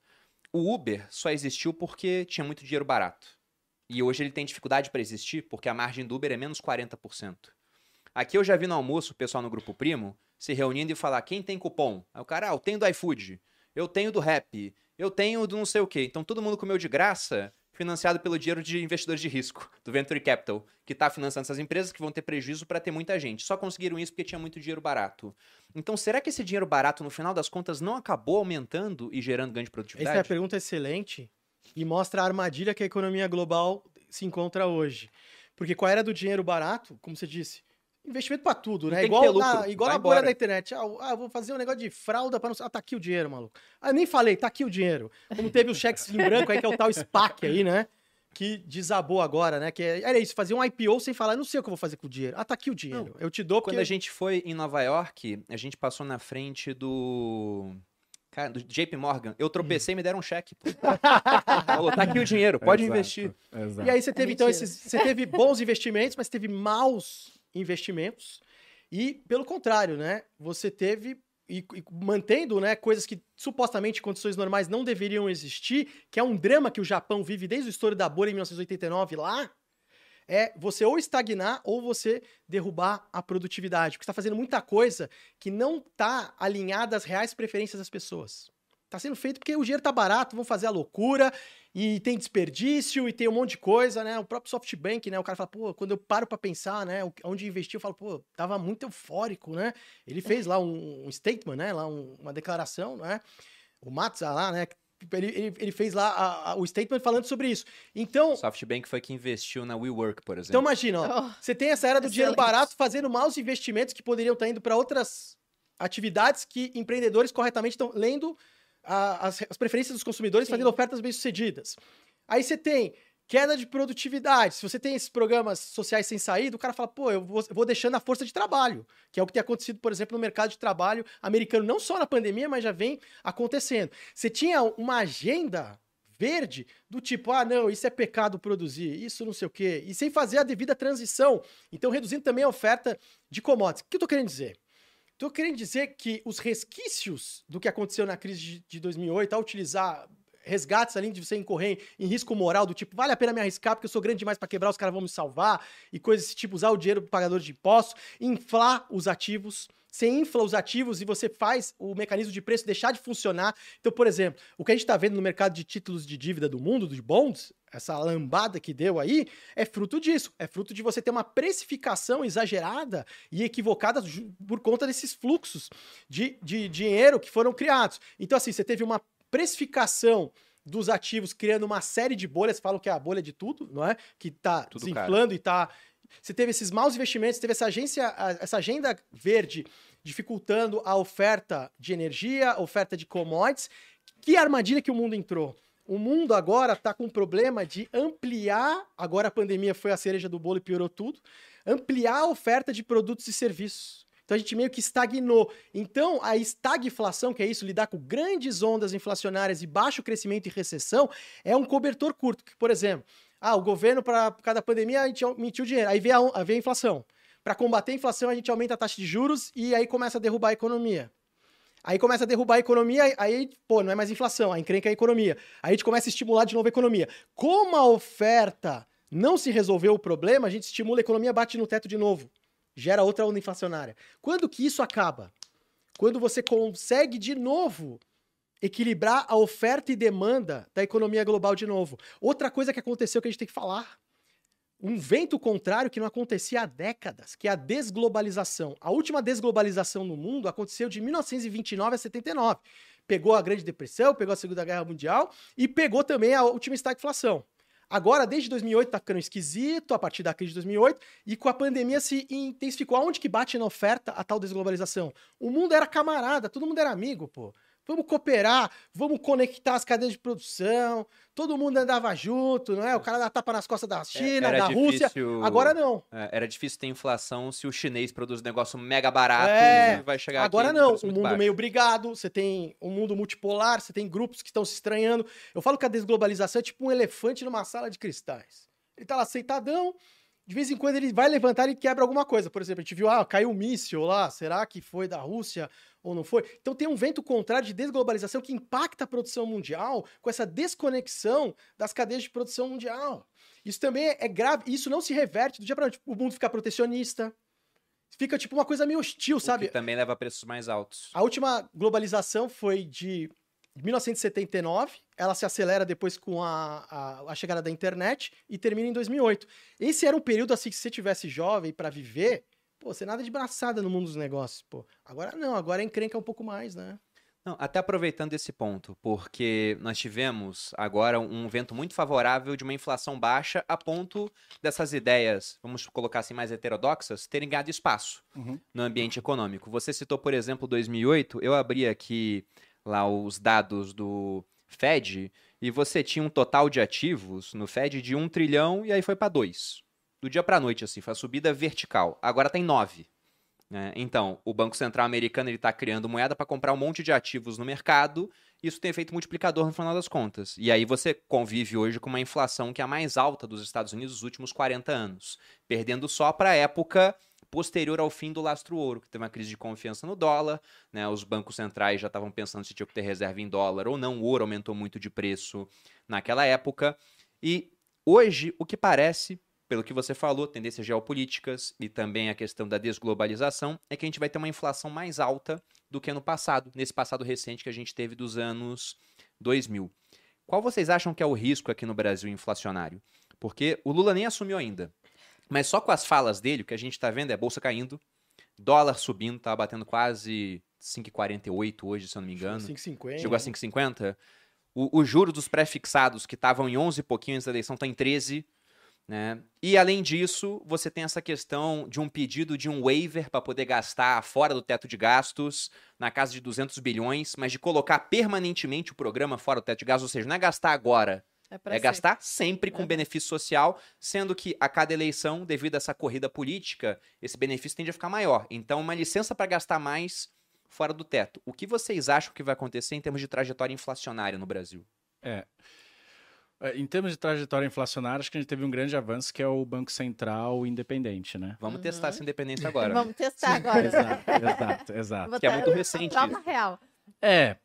[SPEAKER 1] o Uber só existiu porque tinha muito dinheiro barato. E hoje ele tem dificuldade para existir porque a margem do Uber é menos 40%. Aqui eu já vi no almoço o pessoal no grupo primo se reunindo e falar quem tem cupom. Aí o cara, ah, eu tenho do iFood, eu tenho do Rap, eu tenho do não sei o quê. Então todo mundo comeu de graça financiado pelo dinheiro de investidores de risco, do Venture Capital, que está financiando essas empresas que vão ter prejuízo para ter muita gente. Só conseguiram isso porque tinha muito dinheiro barato. Então, será que esse dinheiro barato, no final das contas, não acabou aumentando e gerando ganho de produtividade?
[SPEAKER 3] Essa é a pergunta excelente e mostra a armadilha que a economia global se encontra hoje. Porque com a era do dinheiro barato, como você disse, Investimento pra tudo, né?
[SPEAKER 1] Tem
[SPEAKER 3] Igual, na, igual na bolha da internet. Ah, ah, vou fazer um negócio de fralda pra não. Ah, tá aqui o dinheiro, maluco. Ah, nem falei, tá aqui o dinheiro. Como teve o cheque em branco aí, que é o tal SPAC aí, né? Que desabou agora, né? Que é- era isso, fazer um IPO sem falar, não sei o que eu vou fazer com o dinheiro. Ah, tá aqui o dinheiro. Eu te dou porque...
[SPEAKER 1] Quando a gente foi em Nova York, a gente passou na frente do. Cara, do JP Morgan. Eu tropecei e me deram um cheque. pô. Falou, tá aqui o dinheiro, pode
[SPEAKER 4] Exato,
[SPEAKER 1] investir.
[SPEAKER 4] Exato.
[SPEAKER 3] E aí você teve, então,
[SPEAKER 2] Mentira.
[SPEAKER 3] esses, você teve bons investimentos, mas teve maus investimentos. E, pelo contrário, né? Você teve, e, e mantendo né, coisas que supostamente condições normais não deveriam existir, que é um drama que o Japão vive desde o estouro da bolha em 1989 lá, é você ou estagnar ou você derrubar a produtividade. Porque está fazendo muita coisa que não está alinhada às reais preferências das pessoas. Está sendo feito porque o dinheiro tá barato, vão fazer a loucura, e tem desperdício, e tem um monte de coisa, né? O próprio SoftBank, né? O cara fala, pô, quando eu paro para pensar, né? Onde investir, eu falo, pô, tava muito eufórico, né? Ele fez lá um, um statement, né? Lá um- uma declaração, né? O Matza lá, né? Ele, ele, ele fez lá a- a- o statement falando sobre isso. Então,
[SPEAKER 1] SoftBank foi que investiu na WeWork, por
[SPEAKER 3] então
[SPEAKER 1] exemplo.
[SPEAKER 3] imagina, ó,
[SPEAKER 2] Oh,
[SPEAKER 3] você tem essa era do dinheiro
[SPEAKER 2] Excelente.
[SPEAKER 3] barato fazendo maus investimentos que poderiam estar indo para outras atividades que empreendedores corretamente estão lendo a- as, as preferências dos consumidores,
[SPEAKER 2] Sim.
[SPEAKER 3] fazendo ofertas bem-sucedidas. Aí você tem queda de produtividade. Se você tem esses programas sociais sem saída, o cara fala, pô, eu vou, eu vou deixando a força de trabalho, que é o que tem acontecido, por exemplo, no mercado de trabalho americano, não só na pandemia, mas já vem acontecendo. Você tinha uma agenda verde do tipo, ah, não, isso é pecado produzir, isso não sei o quê, e sem fazer a devida transição. Então, reduzindo também a oferta de commodities. O que eu tô querendo dizer? Tô querendo dizer que os resquícios do que aconteceu na crise de- de 2008, ao utilizar resgates além de você incorrer em risco moral do tipo, vale a pena me arriscar porque eu sou grande demais para quebrar, os caras vão me salvar, e coisas desse tipo, usar o dinheiro do pagador de impostos, inflar os ativos, você infla os ativos e você faz o mecanismo de preço deixar de funcionar. Então, por exemplo, o que a gente está vendo no mercado de títulos de dívida do mundo, dos bonds, essa lambada que deu aí, é fruto disso. É fruto de você ter uma precificação exagerada e equivocada por conta desses fluxos de, de dinheiro que foram criados. Então, assim, você teve uma precificação dos ativos criando uma série de bolhas, falam que é a bolha de tudo, não é? Que tá
[SPEAKER 1] Tudo
[SPEAKER 3] desinflando e tá. Você teve esses maus investimentos, teve essa agência, essa agenda verde dificultando a oferta de energia, oferta de commodities. Que armadilha que o mundo entrou? O mundo agora está com um problema de ampliar. Agora a pandemia foi a cereja do bolo e piorou tudo. Ampliar a oferta de produtos e serviços. Então a gente meio que estagnou. Então a estagflação, que é isso, lidar com grandes ondas inflacionárias e baixo crescimento e recessão, é um cobertor curto. Que, por exemplo, ah, o governo, para cada pandemia, a gente emitiu dinheiro. Aí vem a, vem a inflação. Para combater a inflação, a gente aumenta a taxa de juros e aí começa a derrubar a economia. Aí começa a derrubar a economia, aí, pô, não é mais inflação, aí encrenca a economia. Aí a gente começa a estimular de novo a economia. Como a oferta não se resolveu o problema, a gente estimula a economia, bate no teto de novo. Gera outra onda inflacionária. Quando que isso acaba? Quando você consegue de novo equilibrar a oferta e demanda da economia global de novo. Outra coisa que aconteceu que a gente tem que falar. Um vento contrário que não acontecia há décadas, que é a desglobalização. A última desglobalização no mundo aconteceu de 1929 a 79. Pegou a Grande Depressão, pegou a Segunda Guerra Mundial e pegou também a última estagflação. Agora, desde 2008, tá ficando esquisito, a partir da crise de 2008, e com a pandemia se intensificou. Aonde que bate na oferta a tal desglobalização? O mundo era camarada, todo mundo era amigo, pô. Vamos cooperar, vamos conectar as cadeias de produção, todo mundo andava junto, não é? O cara dá tapa nas costas da China,
[SPEAKER 1] Era
[SPEAKER 3] da Rússia.
[SPEAKER 1] difícil-
[SPEAKER 3] Agora não.
[SPEAKER 1] É, Era difícil ter inflação se o chinês produz um negócio mega barato
[SPEAKER 3] É,
[SPEAKER 1] e vai chegar
[SPEAKER 3] Agora
[SPEAKER 1] aqui
[SPEAKER 3] não, o mundo
[SPEAKER 1] baixo.
[SPEAKER 3] meio brigado, você tem um mundo multipolar, você tem grupos que estão se estranhando. Eu falo que a desglobalização é tipo um elefante numa sala de cristais. Ele tá lá sentadão, de vez em quando ele vai levantar e quebra alguma coisa. Por exemplo, a gente viu, ah, caiu um míssil lá, será que foi da Rússia ou não foi? Então tem um vento contrário de desglobalização que impacta a produção mundial com essa desconexão das cadeias de produção mundial. Isso também é grave, e isso não se reverte do dia para noite. O mundo fica protecionista, fica tipo uma coisa meio hostil,
[SPEAKER 1] O
[SPEAKER 3] sabe?
[SPEAKER 1] que também leva a preços mais altos.
[SPEAKER 3] A última globalização foi de 1979, ela se acelera depois com a, a, a chegada da internet e termina em 2008. Esse era um período assim que se você tivesse jovem para viver, pô, você nada de braçada no mundo dos negócios, pô. Agora não, agora encrenca um pouco mais, né?
[SPEAKER 1] Não, até aproveitando esse ponto, porque nós tivemos agora um vento muito favorável de uma inflação baixa a ponto dessas ideias, vamos colocar assim, mais heterodoxas, terem ganhado espaço
[SPEAKER 4] Uhum.
[SPEAKER 1] no ambiente econômico. Você citou, por exemplo, 2008, eu abri aqui lá os dados do Fed e você tinha um total de ativos no Fed de 1 trilhão e aí foi para 2. Do dia para noite, assim, foi a subida vertical. Agora tem 9. né? Então, o Banco Central americano está criando moeda para comprar um monte de ativos no mercado. Isso tem efeito multiplicador no final das contas. E aí você convive hoje com uma inflação que é a mais alta dos Estados Unidos nos últimos 40 anos, perdendo só para a época posterior ao fim do lastro ouro, que teve uma crise de confiança no dólar, né? Os bancos centrais já estavam pensando se tinha que ter reserva em dólar ou não. O ouro aumentou muito de preço naquela época. E hoje, o que parece pelo que você falou, tendências geopolíticas e também a questão da desglobalização, é que a gente vai ter uma inflação mais alta do que no passado, nesse passado recente que a gente teve dos anos 2000. Qual vocês acham que é o risco aqui no Brasil inflacionário? Porque o Lula nem assumiu ainda. Mas só com as falas dele, o que a gente está vendo é bolsa caindo, dólar subindo, tá batendo quase 5,48 hoje, se eu não me engano.
[SPEAKER 3] 5,50.
[SPEAKER 1] Chegou a 5,50. O, o juro dos pré-fixados, que estavam em 11 e pouquinho antes da eleição, está em 13. Né? E além disso, você tem essa questão de um pedido de um waiver para poder gastar fora do teto de gastos, na casa de 200 bilhões, mas de colocar permanentemente o programa fora do teto de gastos, ou seja, não é gastar agora,
[SPEAKER 2] É,
[SPEAKER 1] é gastar sempre com
[SPEAKER 2] Uhum.
[SPEAKER 1] benefício social, sendo que a cada eleição, devido a essa corrida política, esse benefício tende a ficar maior. Então, uma licença para gastar mais fora do teto. O que vocês acham que vai acontecer em termos de trajetória inflacionária no Brasil?
[SPEAKER 4] É, Em termos de trajetória inflacionária, acho que a gente teve um grande avanço que é o Banco Central independente, né?
[SPEAKER 1] Vamos
[SPEAKER 2] Uhum.
[SPEAKER 1] testar essa independência agora.
[SPEAKER 2] Vamos testar agora.
[SPEAKER 4] Exato, exato, exato.
[SPEAKER 1] Que é muito recente isso.
[SPEAKER 2] real.
[SPEAKER 4] É.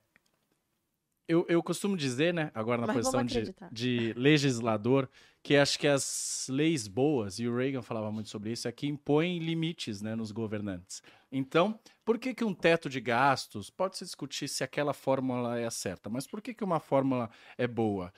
[SPEAKER 4] Eu, eu costumo dizer, né, agora na
[SPEAKER 2] Mas
[SPEAKER 4] posição de, de legislador, que acho que as leis boas, e o Reagan falava muito sobre isso, é que impõem limites né, nos governantes. Então, por que, que um teto de gastos, pode se discutir se aquela fórmula é a certa, mas por que, que uma fórmula é boa?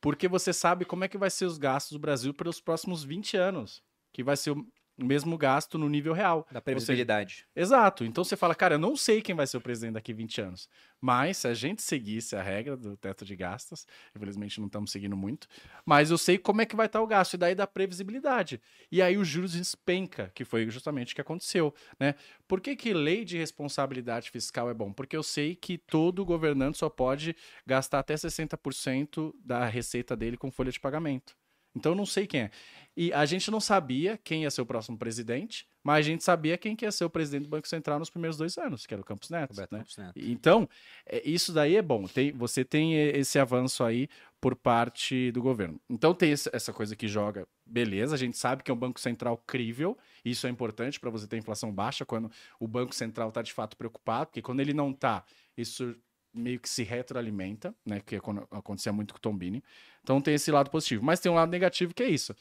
[SPEAKER 4] Porque você sabe como é que vai ser os gastos do Brasil pelos próximos 20 anos, que vai ser o mesmo gasto no nível real.
[SPEAKER 1] Da previsibilidade.
[SPEAKER 4] Exato. Então você fala, cara, eu não sei quem vai ser o presidente daqui 20 anos. Mas se a gente seguisse a regra do teto de gastos, infelizmente não estamos seguindo muito, mas eu sei como é que vai estar o gasto, e daí dá previsibilidade. E aí os juros despenca, que foi justamente o que aconteceu. Né? Por que, que lei de responsabilidade fiscal é bom? Porque eu sei que todo governante só pode gastar até 60% da receita dele com folha de pagamento. Então eu não sei quem é. E a gente não sabia quem ia ser o próximo presidente, mas a gente sabia quem que ia ser o presidente do Banco Central nos primeiros dois anos, que era o Campos Neto. Né?
[SPEAKER 1] Campos Neto.
[SPEAKER 4] Então, é, isso daí é bom. Tem, você tem e- esse avanço aí por parte do governo. Então tem essa coisa que joga, beleza, a gente sabe que é um Banco Central crível, isso é importante para você ter inflação baixa quando o Banco Central está de fato preocupado, porque quando ele não está, isso meio que se retroalimenta, né? Que é acontecia muito com o Tombini. Então tem esse lado positivo. Mas tem um lado negativo que é isso.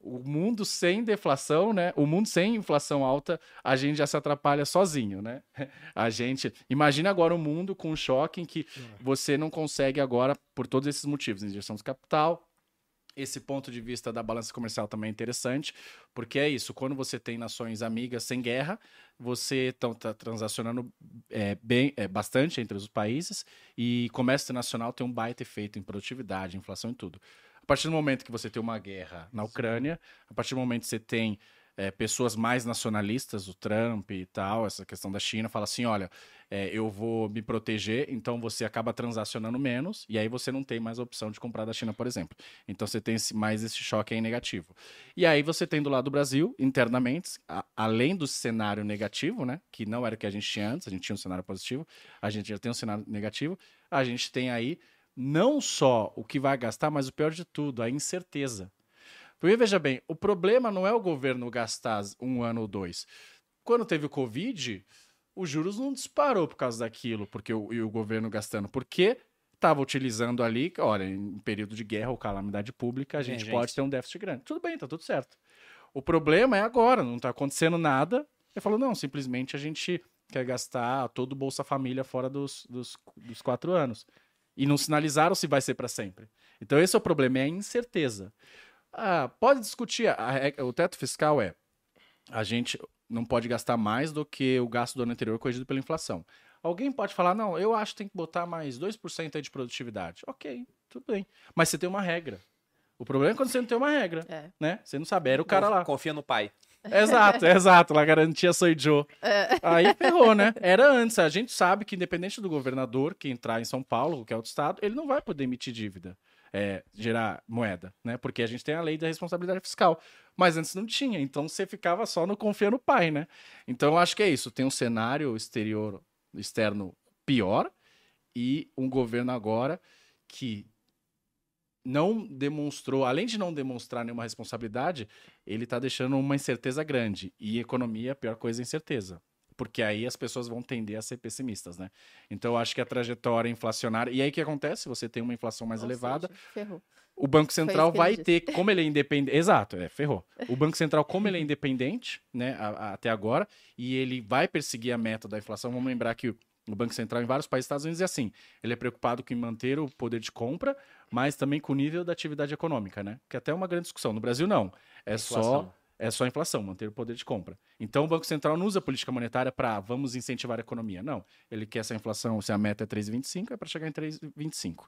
[SPEAKER 4] O mundo sem deflação, né? O mundo sem inflação alta, a gente já se atrapalha sozinho, né? A gente. Imagina agora um mundo com um choque em que você não consegue agora, por todos esses motivos, injeção de capital. Esse ponto de vista da balança comercial também é interessante, porque é isso, quando você tem nações amigas sem guerra, você está transacionando é, bem, é, bastante entre os países, e comércio internacional tem um baita efeito em produtividade, inflação e tudo. A partir do momento que você tem uma guerra na Ucrânia, a partir do momento que você tem é, pessoas mais nacionalistas, o Trump e tal, essa questão da China, fala assim: olha, é, eu vou me proteger, então você acaba transacionando menos, e aí você não tem mais a opção de comprar da China, por exemplo. Então você tem esse- mais esse choque aí negativo. E aí você tem do lado do Brasil, internamente, a- além do cenário negativo, né? Que não era o que a gente tinha antes, a gente tinha um cenário positivo, a gente já tem um cenário negativo, a gente tem aí não só o que vai gastar, mas o pior de tudo, a incerteza. Porque veja bem, o problema não é o governo gastar um ano ou dois. Quando teve o Covid, os juros não disparou por causa daquilo, porque o, e o governo gastando, porque estava utilizando ali, olha, em período de guerra ou calamidade pública, a gente
[SPEAKER 1] Emergência.
[SPEAKER 4] pode ter um déficit grande. Tudo bem, tá tudo certo. O problema é agora, não tá acontecendo nada. Ele falou, não, simplesmente a gente quer gastar todo o Bolsa Família fora dos, dos, dos quatro anos. E não sinalizaram se vai ser para sempre. Então esse é o problema, é a incerteza. Ah, pode discutir, o teto fiscal é, a gente não pode gastar mais do que o gasto do ano anterior corrigido pela inflação. Alguém pode falar, não, eu acho que tem que botar mais 2% aí de produtividade. Ok, tudo bem. Mas você tem uma regra. O problema é quando você não tem uma regra,
[SPEAKER 2] É.
[SPEAKER 4] né? Você não sabe, era o cara lá.
[SPEAKER 1] Confia no pai.
[SPEAKER 4] Exato, exato. Lá garantia sou Joe. Aí ferrou, né? Era antes. A gente sabe que, independente do governador que entrar em São Paulo, que é outro estado, ele não vai poder emitir dívida, é, gerar moeda, né? Porque a gente tem a lei da responsabilidade fiscal. Mas antes não tinha. Então você ficava só no confia no pai, né? Então eu acho que é isso. Tem um cenário exterior, externo pior e um governo agora que não demonstrou, além de não demonstrar nenhuma responsabilidade, ele está deixando uma incerteza grande. E economia, a pior coisa é incerteza. Porque aí as pessoas vão tender a ser pessimistas, né? Então eu acho que a trajetória inflacionária. E aí o que acontece? Você tem uma inflação mais
[SPEAKER 2] Ou
[SPEAKER 4] elevada,
[SPEAKER 2] seja, ferrou.
[SPEAKER 4] o Banco Central vai ter, como ele é independente. Exato, é, ferrou. O Banco Central, como ele é independente, né, a- a- até agora, e ele vai perseguir a meta da inflação. Vamos lembrar que o, o Banco Central, em vários países dos Estados Unidos, é assim: ele é preocupado com manter o poder de compra, mas também com o nível da atividade econômica, né? Que até é uma grande discussão. No Brasil, não. É só. É só inflação, manter o poder de compra. Então o Banco Central não usa política monetária para vamos incentivar a economia. Não. Ele quer essa inflação, se a meta é 3,25, é para chegar em 3,25.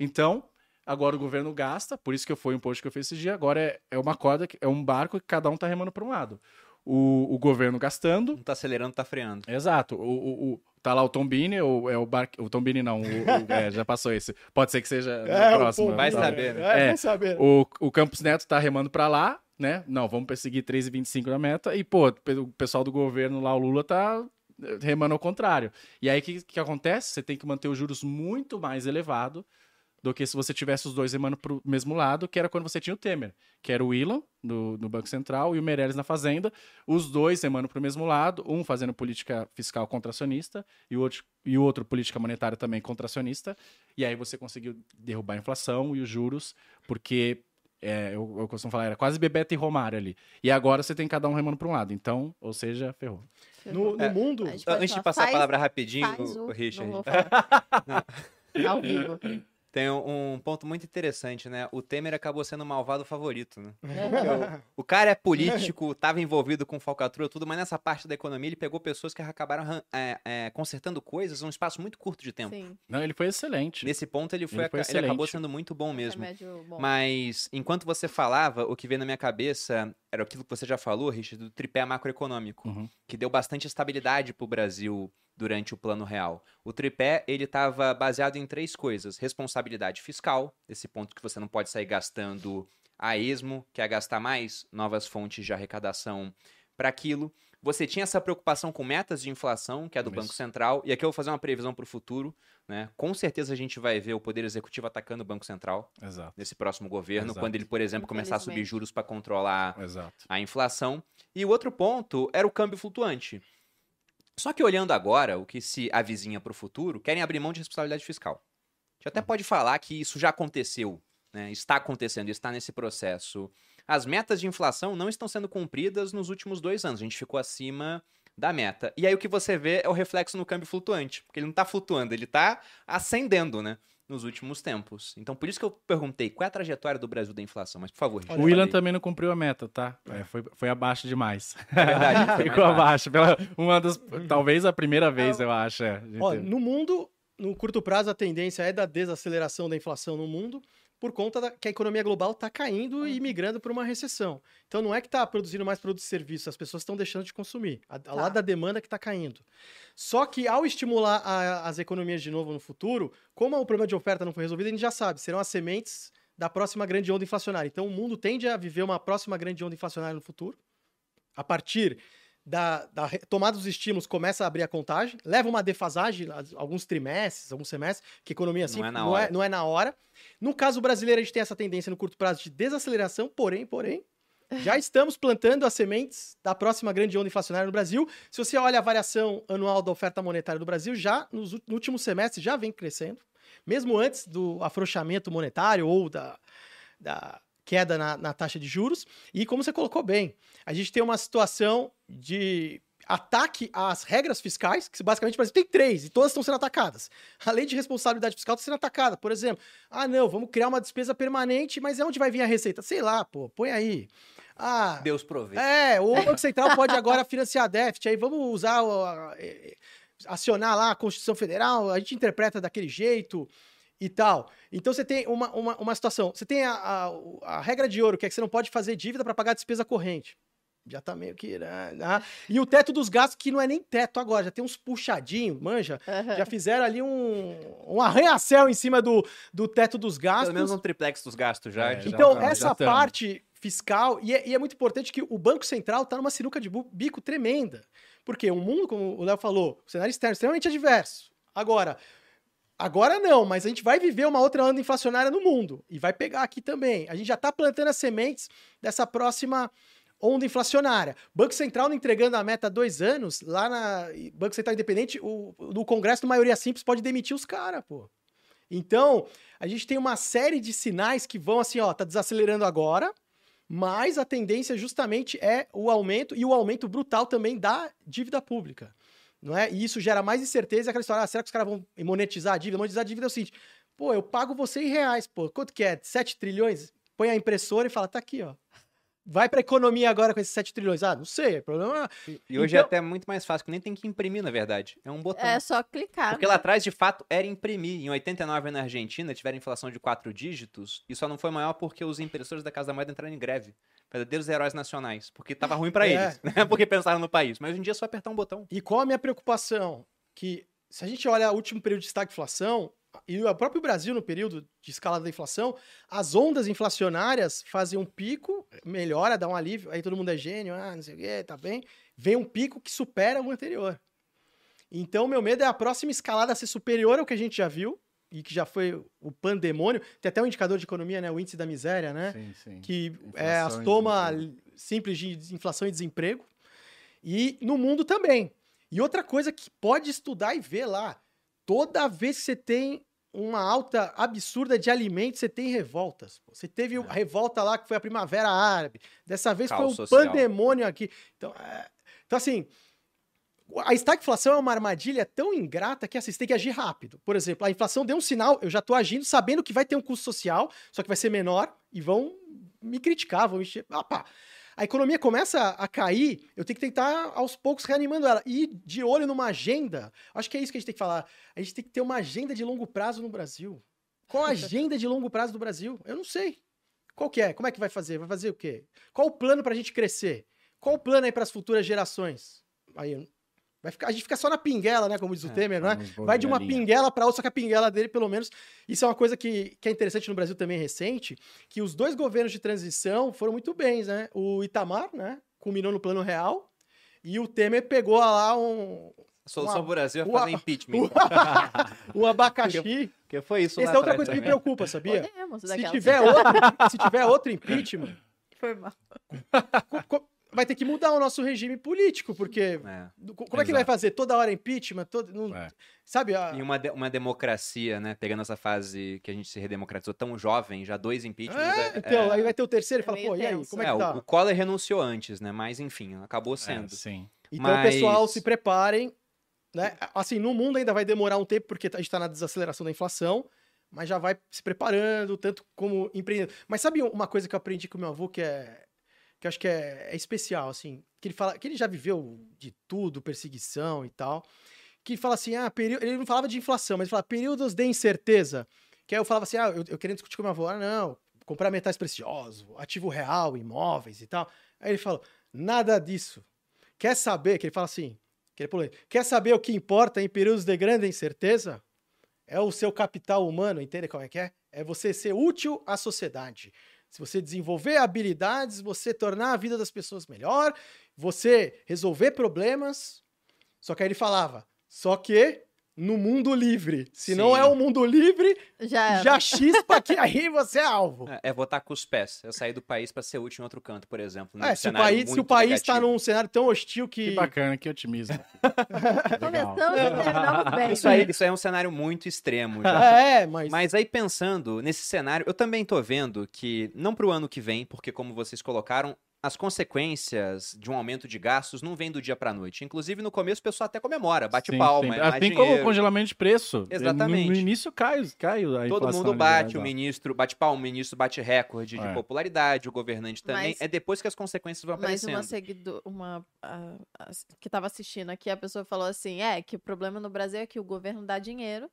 [SPEAKER 4] Então, agora o governo gasta, por isso que eu fui um post que eu fiz esse dia, agora é, é uma corda, que- é um barco que cada um tá remando para um lado. O, o governo gastando.
[SPEAKER 1] Não tá acelerando, tá freando.
[SPEAKER 4] Exato. O, o, o- tá lá o Tombini, ou é o bar, o Tombini não, o- o- é, já passou esse. Pode ser que seja
[SPEAKER 3] É, o
[SPEAKER 4] próximo.
[SPEAKER 1] Vai
[SPEAKER 4] Tá.
[SPEAKER 1] saber, né?
[SPEAKER 3] É,
[SPEAKER 4] É,
[SPEAKER 3] vai saber.
[SPEAKER 4] O, o Campos Neto tá remando pra lá, né? Não, vamos perseguir 3,25 na meta. E, pô, o pessoal do governo lá, o Lula, tá eh, remando ao contrário. E aí, o que, que acontece? Você tem que manter os juros muito mais elevado do que se você tivesse os dois remando pro mesmo lado, que era quando você tinha o Temer, que era o Ilan, no, no Banco Central, e o Meirelles na Fazenda, os dois remando pro mesmo lado, um fazendo política fiscal contracionista e o outro, e o outro política monetária também contracionista, e aí você conseguiu derrubar a inflação e os juros, porque é, eu, eu costumo falar, era quase Bebeto e Romário ali. E agora você tem cada um remando para um lado. Então, ou seja, ferrou.
[SPEAKER 3] No, no
[SPEAKER 1] É.
[SPEAKER 3] mundo,
[SPEAKER 2] A
[SPEAKER 1] Antes de passar a
[SPEAKER 2] faz-
[SPEAKER 1] palavra rapidinho, o,
[SPEAKER 2] o-
[SPEAKER 1] Richard,
[SPEAKER 2] não vou falar. Ao vivo.
[SPEAKER 1] Tem um, um ponto muito interessante, né? O Temer acabou sendo o malvado favorito, né?
[SPEAKER 2] É.
[SPEAKER 1] Porque o, o cara é político, estava envolvido com falcatrua, tudo, mas nessa parte da economia ele pegou pessoas que acabaram é, é, consertando coisas num espaço muito curto de tempo.
[SPEAKER 2] Sim.
[SPEAKER 4] Não, ele foi excelente.
[SPEAKER 1] Nesse ponto ele, foi,
[SPEAKER 4] Ele foi
[SPEAKER 1] ele acabou sendo muito bom mesmo.
[SPEAKER 2] Remédio bom.
[SPEAKER 1] Mas enquanto você falava, o que veio na minha cabeça era aquilo que você já falou, Richard, do tripé macroeconômico,
[SPEAKER 4] Uhum.
[SPEAKER 1] que deu bastante estabilidade para o Brasil durante o plano real. O tripé, ele estava baseado em três coisas: responsabilidade fiscal, esse ponto que você não pode sair gastando a esmo, quer gastar mais, novas fontes de arrecadação para aquilo. Você tinha essa preocupação com metas de inflação, que é do
[SPEAKER 4] Isso.
[SPEAKER 1] Banco Central, e aqui eu vou fazer uma previsão para o futuro. Né? Com certeza a gente vai ver o Poder Executivo atacando o Banco Central
[SPEAKER 4] Exato,
[SPEAKER 1] nesse próximo governo,
[SPEAKER 4] Exato.
[SPEAKER 1] quando ele, por exemplo, começar a subir juros para controlar
[SPEAKER 4] exato.
[SPEAKER 1] a inflação. E o outro ponto era o câmbio flutuante. Só que olhando agora o que se avizinha para o futuro, querem abrir mão de responsabilidade fiscal. A gente até pode falar que isso já aconteceu, né? está acontecendo, está nesse processo. As metas de inflação não estão sendo cumpridas nos últimos dois anos. A gente ficou acima da meta. E aí o que você vê é o reflexo no câmbio flutuante, porque ele não está flutuando, ele está ascendendo, né? Nos últimos tempos. Então, por isso que eu perguntei qual é a trajetória do Brasil da inflação. Mas, por favor, Richard,
[SPEAKER 4] O
[SPEAKER 1] aí.
[SPEAKER 4] também não cumpriu a meta, tá? É, foi, foi abaixo demais.
[SPEAKER 1] É verdade,
[SPEAKER 4] Ficou
[SPEAKER 1] baixo.
[SPEAKER 4] abaixo. Pela, uma das, talvez a primeira vez, eu acho. é,
[SPEAKER 3] ó, no mundo, no curto prazo, a tendência é da desaceleração da inflação no mundo por conta da, que a economia global está caindo e migrando para uma recessão. Então não é que está produzindo mais produtos e serviços, as pessoas estão deixando de consumir. A, a lado da demanda que está caindo. Só que ao estimular a- as economias de novo no futuro, como o problema de oferta não foi resolvido, a gente já sabe, serão as sementes da próxima grande onda inflacionária. Então o mundo tende a viver uma próxima grande onda inflacionária no futuro. A partir da, da retomada dos estímulos, começa a abrir a contagem, leva uma defasagem, as- alguns trimestres, alguns semestres, que economia assim
[SPEAKER 1] Não é na
[SPEAKER 3] não,
[SPEAKER 1] hora.
[SPEAKER 3] é, não é na hora. No caso brasileiro, a gente tem essa tendência no curto prazo de desaceleração, porém, porém, já estamos plantando as sementes da próxima grande onda inflacionária no Brasil. Se você olha a variação anual da oferta monetária do Brasil, já no último semestre já vem crescendo, mesmo antes do afrouxamento monetário ou da, da queda na, na taxa de juros. E como você colocou bem, a gente tem uma situação de ataque às regras fiscais, que basicamente Brasil tem três, e todas estão sendo atacadas. A lei de responsabilidade fiscal está sendo atacada. Por exemplo, ah, não, vamos criar uma despesa permanente, mas é onde vai vir a receita? Sei lá, pô, põe aí. Ah,
[SPEAKER 1] Deus provê.
[SPEAKER 3] é, o Banco Central pode agora financiar déficit, aí vamos usar acionar lá a Constituição Federal, a gente interpreta daquele jeito e tal. Então você tem uma, uma, uma situação, você tem a, a, a regra de ouro, que é que você não pode fazer dívida para pagar despesa corrente. Já tá meio que. Né? E o teto dos gastos, que não é nem teto agora, já tem uns puxadinhos, manja.
[SPEAKER 2] Aham.
[SPEAKER 3] Já fizeram ali um, um arranha-céu em cima do, do teto dos gastos.
[SPEAKER 1] Pelo menos um triplex dos gastos já.
[SPEAKER 4] É,
[SPEAKER 1] já
[SPEAKER 3] Então,
[SPEAKER 4] tamo,
[SPEAKER 3] essa
[SPEAKER 4] já tamo.
[SPEAKER 3] parte fiscal, e é, e é muito importante que o Banco Central está numa sinuca de bico tremenda. Porque o mundo, como o Léo falou, o cenário externo é extremamente adverso. Agora, agora não, mas a gente vai viver uma outra onda inflacionária no mundo. E vai pegar aqui também. A gente já está plantando as sementes dessa próxima onda inflacionária. Banco Central não entregando a meta há dois anos, lá na Banco Central Independente, o, no Congresso, de maioria simples, pode demitir os caras, pô. Então, a gente tem uma série de sinais que vão assim, ó, tá desacelerando agora, mas a tendência justamente é o aumento e o aumento brutal também da dívida pública. Não é? E isso gera mais incerteza, aquela história, ah, será que os caras vão monetizar a dívida? Monetizar a dívida é o seguinte, pô, eu pago você em reais, pô, quanto que é? 7 trilhões? Põe a impressora e fala, tá aqui, ó. Vai pra economia agora com esses 7 trilhões. Ah, não sei, é problema...
[SPEAKER 1] E hoje é
[SPEAKER 3] Então-
[SPEAKER 1] até muito mais fácil, que nem tem que imprimir, na verdade. É um botão.
[SPEAKER 2] É só clicar.
[SPEAKER 1] Porque lá atrás, de fato, era imprimir. Em 89, na Argentina, tiveram inflação de quatro dígitos, e só não foi maior porque os impressores da Casa da Moeda entraram em greve. Verdadeiros heróis nacionais. Porque tava ruim pra
[SPEAKER 3] É.
[SPEAKER 1] eles, né? Porque pensaram no país. Mas hoje em dia é só apertar um botão.
[SPEAKER 3] E qual a minha preocupação? Que se a gente olha o último período de estagflação, e o próprio Brasil no período de escalada da inflação, as ondas inflacionárias fazem um pico, melhora, dá um alívio, aí todo mundo é gênio, ah, não sei o quê, tá bem. Vem um pico que supera o anterior. Então, meu medo é a próxima escalada ser superior ao que a gente já viu, e que já foi o pandemônio. Tem até um indicador de economia, né? O índice da miséria, né?
[SPEAKER 4] Sim, sim.
[SPEAKER 3] que é a
[SPEAKER 4] Inflação e
[SPEAKER 3] soma
[SPEAKER 4] desemprego.
[SPEAKER 3] simples de inflação e desemprego. E no mundo também. E outra coisa que pode estudar e ver lá, toda vez que você tem uma alta absurda de alimentos, você tem revoltas. pô. Você teve a revolta lá que foi a Primavera Árabe. Dessa vez
[SPEAKER 1] Caos
[SPEAKER 3] foi um
[SPEAKER 1] social.
[SPEAKER 3] pandemônio aqui. Então, é, então assim, a estagflação é uma armadilha tão ingrata que assim, você tem que agir rápido. Por exemplo, a inflação deu um sinal, eu já estou agindo sabendo que vai ter um custo social, só que vai ser menor e vão me criticar, vão me encher. Ah, pá. A economia começa a cair, eu tenho que tentar aos poucos reanimando ela. E de olho numa agenda, acho que é isso que a gente tem que falar. A gente tem que ter uma agenda de longo prazo no Brasil. Qual a agenda de longo prazo do Brasil? Eu não sei. Qual que é? Como é que vai fazer? Vai fazer o quê? Qual o plano para a gente crescer? Qual o plano aí para as futuras gerações? Aí, vai ficar, a gente fica só na pinguela, né? Como diz o
[SPEAKER 1] É,
[SPEAKER 3] Temer, não é?
[SPEAKER 4] Vamos
[SPEAKER 3] Vai de uma
[SPEAKER 4] galinha.
[SPEAKER 3] pinguela para outra, só que a pinguela dele, pelo menos. Isso é uma coisa que, que é interessante no Brasil também recente, que os dois governos de transição foram muito bens, né? O Itamar, né? Culminou no plano real. E o Temer pegou lá um,
[SPEAKER 1] A solução
[SPEAKER 3] Uma-
[SPEAKER 1] Brasil é fazer impeachment.
[SPEAKER 3] um abacaxi.
[SPEAKER 1] Porque foi isso
[SPEAKER 3] Essa é outra coisa que me
[SPEAKER 1] também.
[SPEAKER 3] preocupa, sabia?
[SPEAKER 2] Podemos,
[SPEAKER 3] Se tiver, outro, se tiver outro impeachment,
[SPEAKER 2] Foi mal.
[SPEAKER 3] Vai ter que mudar o nosso regime político, porque
[SPEAKER 1] É.
[SPEAKER 3] como é que vai
[SPEAKER 4] Exato.
[SPEAKER 3] fazer? Toda hora impeachment? Todo, não-
[SPEAKER 4] É.
[SPEAKER 3] Sabe? a-
[SPEAKER 1] E uma, de- uma democracia, né? Pegando essa fase que a gente se redemocratizou tão jovem, já dois impeachments.
[SPEAKER 3] É,
[SPEAKER 1] é-
[SPEAKER 3] então,
[SPEAKER 1] é-
[SPEAKER 3] aí vai ter o terceiro e
[SPEAKER 2] É
[SPEAKER 3] fala, pô, e aí, como é
[SPEAKER 1] é,
[SPEAKER 3] que
[SPEAKER 1] o-
[SPEAKER 3] tá?
[SPEAKER 1] o Collor renunciou antes, né? Mas enfim, acabou
[SPEAKER 4] É,
[SPEAKER 1] sendo.
[SPEAKER 4] sim.
[SPEAKER 3] Então,
[SPEAKER 1] Mas-
[SPEAKER 3] pessoal, se preparem. Né? Assim, no mundo ainda vai demorar um tempo, porque a gente está na desaceleração da inflação, mas já vai se preparando, tanto como empreendedor. Mas sabe uma coisa que eu aprendi com meu avô que é. Que eu acho que é, é especial, assim? Que ele fala que ele já viveu de tudo, perseguição e tal. Que fala assim: ah, período. Ele não falava de inflação, mas ele fala períodos de incerteza. Que aí eu falava assim: ah, eu, eu querendo discutir com meu avô, ah, não, comprar metais preciosos, ativo real, imóveis e tal. Aí ele falou: nada disso. Quer saber? Que ele fala assim: que ele quer saber o que importa em períodos de grande incerteza? É o seu capital humano, entende como é que é? É você ser útil à sociedade. Se você desenvolver habilidades, você tornar a vida das pessoas melhor, você resolver problemas. Só que aí ele falava, só que no mundo livre. Se não
[SPEAKER 1] Sim.
[SPEAKER 3] é o mundo livre,
[SPEAKER 2] Já
[SPEAKER 3] já chispa que aí você é alvo.
[SPEAKER 1] É, é votar com os pés. É sair do país pra ser útil em outro canto, por exemplo.
[SPEAKER 3] É, se o país, se o país está num cenário tão hostil que.
[SPEAKER 4] Que bacana, que otimismo.
[SPEAKER 2] Começamos e terminamos bem.
[SPEAKER 1] Isso aí, isso aí é um cenário muito extremo. já.
[SPEAKER 3] É, mas.
[SPEAKER 1] Mas aí pensando nesse cenário, eu também tô vendo que, não pro ano que vem, porque como vocês colocaram, as consequências de um aumento de gastos não vêm do dia para noite. Inclusive, no começo, o pessoal até comemora, bate
[SPEAKER 4] Sim,
[SPEAKER 1] palma,
[SPEAKER 4] sim.
[SPEAKER 1] é
[SPEAKER 4] Assim como o
[SPEAKER 1] dinheiro.
[SPEAKER 4] congelamento de preço.
[SPEAKER 1] Exatamente.
[SPEAKER 4] No, no início cai, cai a
[SPEAKER 1] Todo mundo
[SPEAKER 4] ali,
[SPEAKER 1] bate,
[SPEAKER 4] né?
[SPEAKER 1] o ministro bate palma, o ministro bate recorde de
[SPEAKER 4] É.
[SPEAKER 1] popularidade, o governante também.
[SPEAKER 2] Mas-
[SPEAKER 1] É depois que as consequências vão
[SPEAKER 2] Mas
[SPEAKER 1] aparecendo.
[SPEAKER 2] uma seguidora, uma que tava assistindo aqui, a pessoa falou assim: é que o problema no Brasil é que o governo dá dinheiro,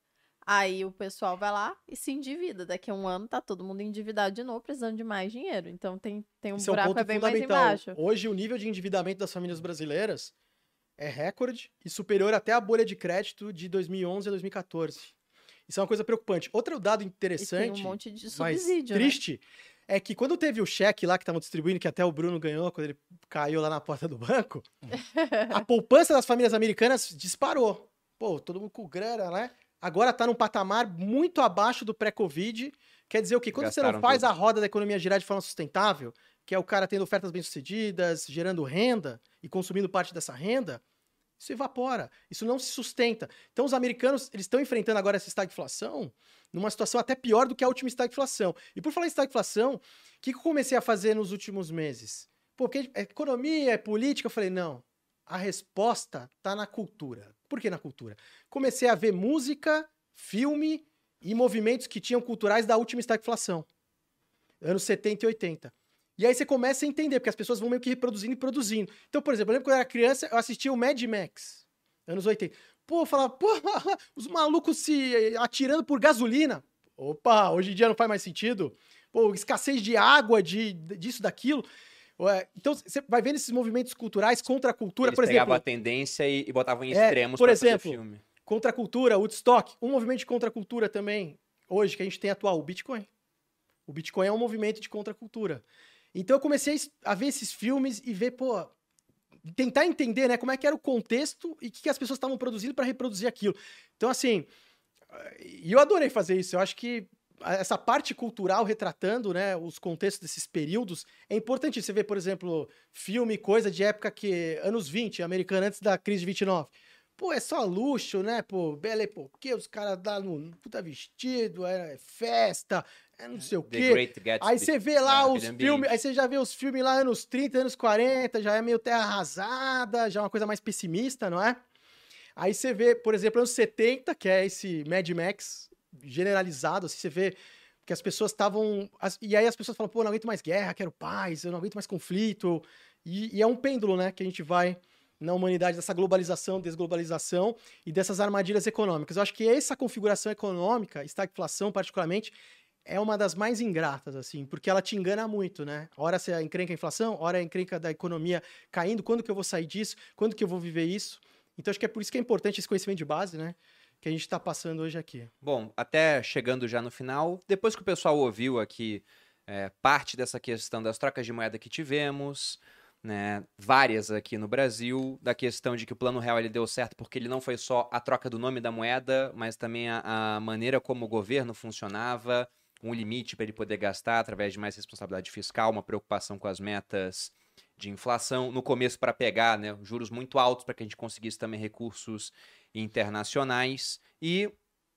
[SPEAKER 2] aí o pessoal vai lá e se endivida. Daqui a um ano tá todo mundo endividado de novo, precisando de mais dinheiro. Então tem, tem um
[SPEAKER 3] Isso é um
[SPEAKER 2] buraco é bem mais
[SPEAKER 3] fundamental.
[SPEAKER 2] embaixo.
[SPEAKER 3] Hoje, o nível de endividamento das famílias brasileiras é recorde e superior até a bolha de crédito de 2011 a 2014. Isso é uma coisa preocupante. Outro dado interessante,
[SPEAKER 2] um monte de
[SPEAKER 3] mas
[SPEAKER 2] né?
[SPEAKER 3] triste, é que quando teve o cheque lá que estavam distribuindo, que até o Bruno ganhou quando ele caiu lá na porta do banco, a poupança das famílias americanas disparou. Pô, todo mundo com grana, né? Agora tá num patamar muito abaixo do pré-Covid. Quer dizer o quê? Quando você
[SPEAKER 1] Gastaram
[SPEAKER 3] não faz
[SPEAKER 1] tudo.
[SPEAKER 3] a roda da economia girar de forma sustentável, que é o cara tendo ofertas bem-sucedidas, gerando renda e consumindo parte dessa renda, isso evapora, isso não se sustenta. Então os americanos, eles estão enfrentando agora essa estagflação numa situação até pior do que a última estagflação. E por falar em estagflação, o que, que eu comecei a fazer nos últimos meses? Porque é economia, é política, eu falei, não, a resposta tá na cultura. Por que na cultura? Comecei a ver música, filme e movimentos que tinham culturais da última estagflação. Anos 70 e 80. E aí você começa a entender, porque as pessoas vão meio que reproduzindo e produzindo. Então, por exemplo, eu lembro quando eu era criança, eu assistia o Mad Max, anos 80. Pô, eu falava, pô, os malucos se atirando por gasolina. Opa, hoje em dia não faz mais sentido. Pô, escassez de água, de, disso, daquilo. Ué, Então, você vai vendo esses movimentos culturais contra a cultura,
[SPEAKER 1] Eles
[SPEAKER 3] por
[SPEAKER 1] pegavam
[SPEAKER 3] exemplo,
[SPEAKER 1] a tendência e, e botavam em
[SPEAKER 3] É,
[SPEAKER 1] extremos
[SPEAKER 3] por exemplo,
[SPEAKER 1] filme.
[SPEAKER 3] contra a cultura, Woodstock, um movimento de contracultura também, hoje, que a gente tem atual, o Bitcoin. O Bitcoin é um movimento de contracultura. Então eu comecei a a ver esses filmes e ver, pô, tentar entender, né, como é que era o contexto e o que, que as pessoas estavam produzindo para reproduzir aquilo. Então, assim, e eu adorei fazer isso. Eu acho que a- essa parte cultural retratando, né, os contextos desses períodos é importante. Você vê, por exemplo, filme, coisa de época que anos 20, americana antes da crise de 29. Pô, é só luxo, né? Pô, bela porque os caras dão no puta vestido, é festa, é não sei o quê. Aí você vê lá
[SPEAKER 1] Ah,
[SPEAKER 3] os filmes, aí você já vê os filmes lá anos 30, anos 40, já é meio terra arrasada, já é uma coisa mais pessimista, não é? Aí você vê, por exemplo, anos 70, que é esse Mad Max generalizado, assim, você vê que as pessoas estavam. E aí as pessoas falam, pô, não aguento mais guerra, quero paz, eu não aguento mais conflito. E, e é um pêndulo, né, que a gente vai na humanidade dessa globalização, desglobalização e dessas armadilhas econômicas. Eu acho que essa configuração econômica, estagflação particularmente, é uma das mais ingratas, assim, porque ela te engana muito, né? Hora você encrenca a inflação, hora é encrenca da economia caindo, quando que eu vou sair disso, quando que eu vou viver isso. Então acho que é por isso que é importante esse conhecimento de base, né? Que a gente está passando hoje aqui.
[SPEAKER 1] Bom, até chegando já no final, depois que o pessoal ouviu aqui é, parte dessa questão das trocas de moeda que tivemos, né, várias aqui no Brasil, da questão de que o Plano Real ele deu certo porque ele não foi só a troca do nome da moeda, mas também a, a maneira como o governo funcionava, um limite para ele poder gastar através de mais responsabilidade fiscal, uma preocupação com as metas de inflação, no começo para pegar né, juros muito altos para que a gente conseguisse também recursos internacionais e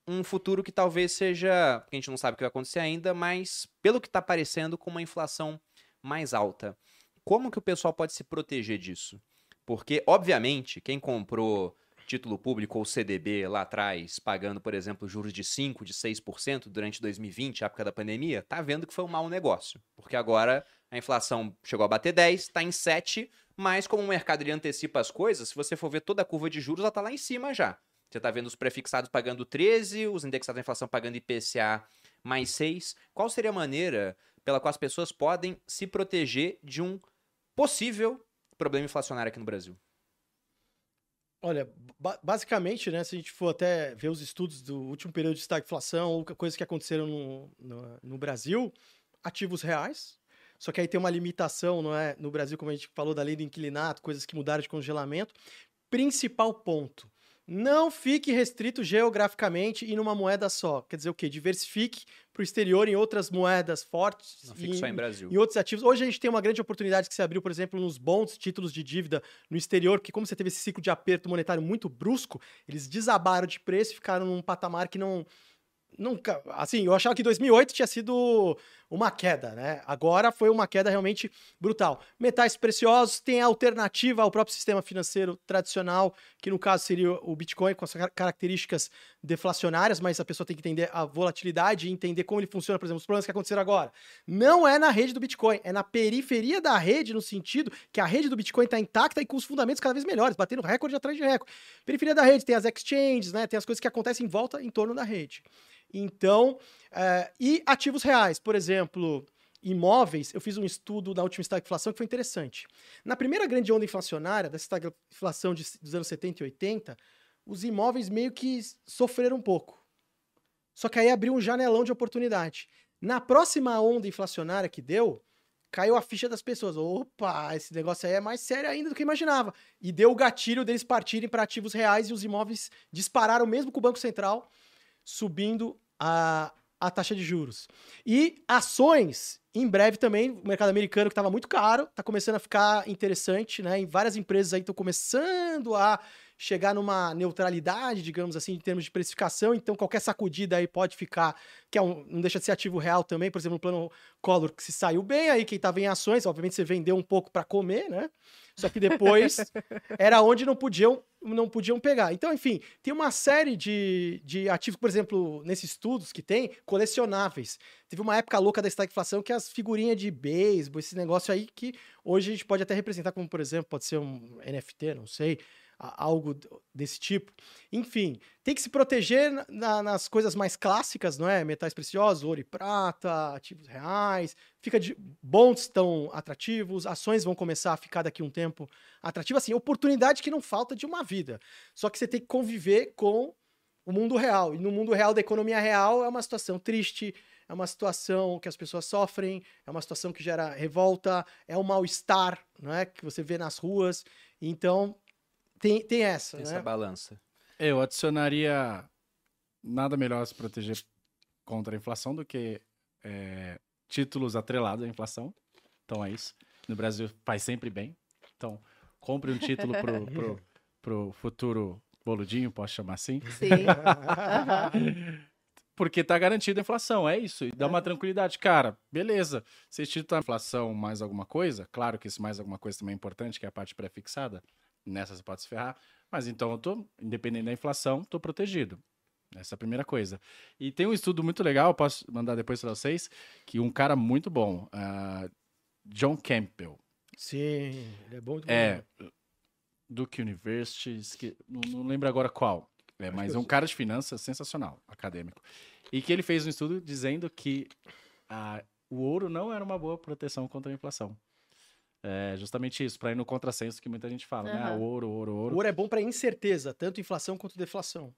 [SPEAKER 1] um futuro que talvez seja, a gente não sabe o que vai acontecer ainda, mas pelo que está parecendo com uma inflação mais alta. Como que o pessoal pode se proteger disso? Porque, obviamente, quem comprou título público ou CDB lá atrás, pagando, por exemplo, juros de 5%, de 6% durante 2020, época da pandemia, tá vendo que foi um mau negócio. Porque agora a inflação chegou a bater 10, está em 7, mas como o mercado ele antecipa as coisas, se você for ver toda a curva de juros, ela tá lá em cima já. Você tá vendo os prefixados pagando 13, os indexados da inflação pagando IPCA mais 6. Qual seria a maneira pela qual as pessoas podem se proteger de um possível problema inflacionário aqui no Brasil?
[SPEAKER 3] Olha, ba- basicamente, né, se a gente for até ver os estudos do último período de estagflação ou coisas que aconteceram no, no, no Brasil, ativos reais, só que aí tem uma limitação, não é? No Brasil, como a gente falou da lei do inquilinato, coisas que mudaram de congelamento. Principal ponto, não fique restrito geograficamente e numa moeda só. Quer dizer o quê? Diversifique para o exterior em outras moedas fortes.
[SPEAKER 1] Não fique
[SPEAKER 3] e-
[SPEAKER 1] só em Brasil.
[SPEAKER 3] em outros ativos. Hoje a gente tem uma grande oportunidade que se abriu, por exemplo, nos bons títulos de dívida no exterior, porque como você teve esse ciclo de aperto monetário muito brusco, eles desabaram de preço e ficaram num patamar que não nunca, assim, eu achava que 2008 tinha sido uma queda, né? Agora foi uma queda realmente brutal. Metais preciosos tem a alternativa ao próprio sistema financeiro tradicional, que no caso seria o Bitcoin com as car- características deflacionárias, mas a pessoa tem que entender a volatilidade e entender como ele funciona, por exemplo, os problemas que aconteceram agora. Não é na rede do Bitcoin, é na periferia da rede, no sentido que a rede do Bitcoin está intacta e com os fundamentos cada vez melhores, batendo recorde atrás de recorde. Periferia da rede tem as exchanges, né? Tem as coisas que acontecem em volta, em torno da rede. Então, eh, e ativos reais, por exemplo, imóveis, eu fiz um estudo na última estagflação que foi interessante. Na primeira grande onda inflacionária, dessa estagflação de- dos anos 70 e 80, os imóveis meio que sofreram um pouco. Só que aí abriu um janelão de oportunidade. Na próxima onda inflacionária que deu, caiu a ficha das pessoas. Opa, esse negócio aí é mais sério ainda do que eu imaginava. E deu o gatilho deles partirem para ativos reais e os imóveis dispararam mesmo com o Banco Central subindo a, a taxa de juros. E ações, em breve também, o mercado americano que estava muito caro, está começando a ficar interessante, né? E várias empresas aí estão começando a chegar numa neutralidade, digamos assim, em termos de precificação. Então, qualquer sacudida aí pode ficar, que é um, não deixa de ser ativo real também. Por exemplo, o plano Collor que se saiu bem, aí quem estava em ações, obviamente você vendeu um pouco para comer, né? Só que depois era onde não podiam não podiam pegar. Então, enfim, tem uma série de, de ativos, por exemplo, nesses estudos que tem, colecionáveis. Teve uma época louca da estagflação que as figurinhas de beisebol, esse negócio aí que hoje a gente pode até representar como, por exemplo, pode ser um NFT, não sei, algo desse tipo. Enfim, tem que se proteger na- na- nas coisas mais clássicas, não é? Metais preciosos, ouro e prata, ativos reais. Fica de bonds estão atrativos, ações vão começar a ficar daqui um tempo atrativas, assim, oportunidade que não falta de uma vida. Só que você tem que conviver com o mundo real. E no mundo real da economia real é uma situação triste, é uma situação que as pessoas sofrem, é uma situação que gera revolta, é um mal-estar, não é? Que você vê nas ruas. Então, tem, tem essa,
[SPEAKER 1] Essa
[SPEAKER 3] né?
[SPEAKER 1] balança.
[SPEAKER 4] Eu adicionaria nada melhor a se proteger contra a inflação do que é, títulos atrelados à inflação. Então é isso. No Brasil faz sempre bem. Então, compre um título pro, pro, pro futuro boludinho, posso chamar assim.
[SPEAKER 2] Sim.
[SPEAKER 4] Porque tá garantida a inflação, é isso. E dá uma tranquilidade. Cara, beleza. Se esse título tá inflação mais alguma coisa, claro que esse mais alguma coisa também é importante, que é a parte pré-fixada. Nessa você pode se ferrar. Mas então eu tô, independente da inflação, tô protegido. Essa é a primeira coisa. E tem um estudo muito legal, posso mandar depois para vocês, que um cara muito bom, ah, John Campbell,
[SPEAKER 3] Sim, ele é bom.
[SPEAKER 4] é Duke University, esque- não, não lembro agora qual, é, mas
[SPEAKER 3] que
[SPEAKER 4] é um cara de finanças sensacional, acadêmico. E que ele fez um estudo dizendo que ah, o ouro não era uma boa proteção contra a inflação. É justamente isso, para ir no contrassenso que muita gente fala, né? Ah, ouro, ouro,
[SPEAKER 3] O
[SPEAKER 4] ouro.
[SPEAKER 3] ouro é bom para incerteza, tanto inflação quanto deflação.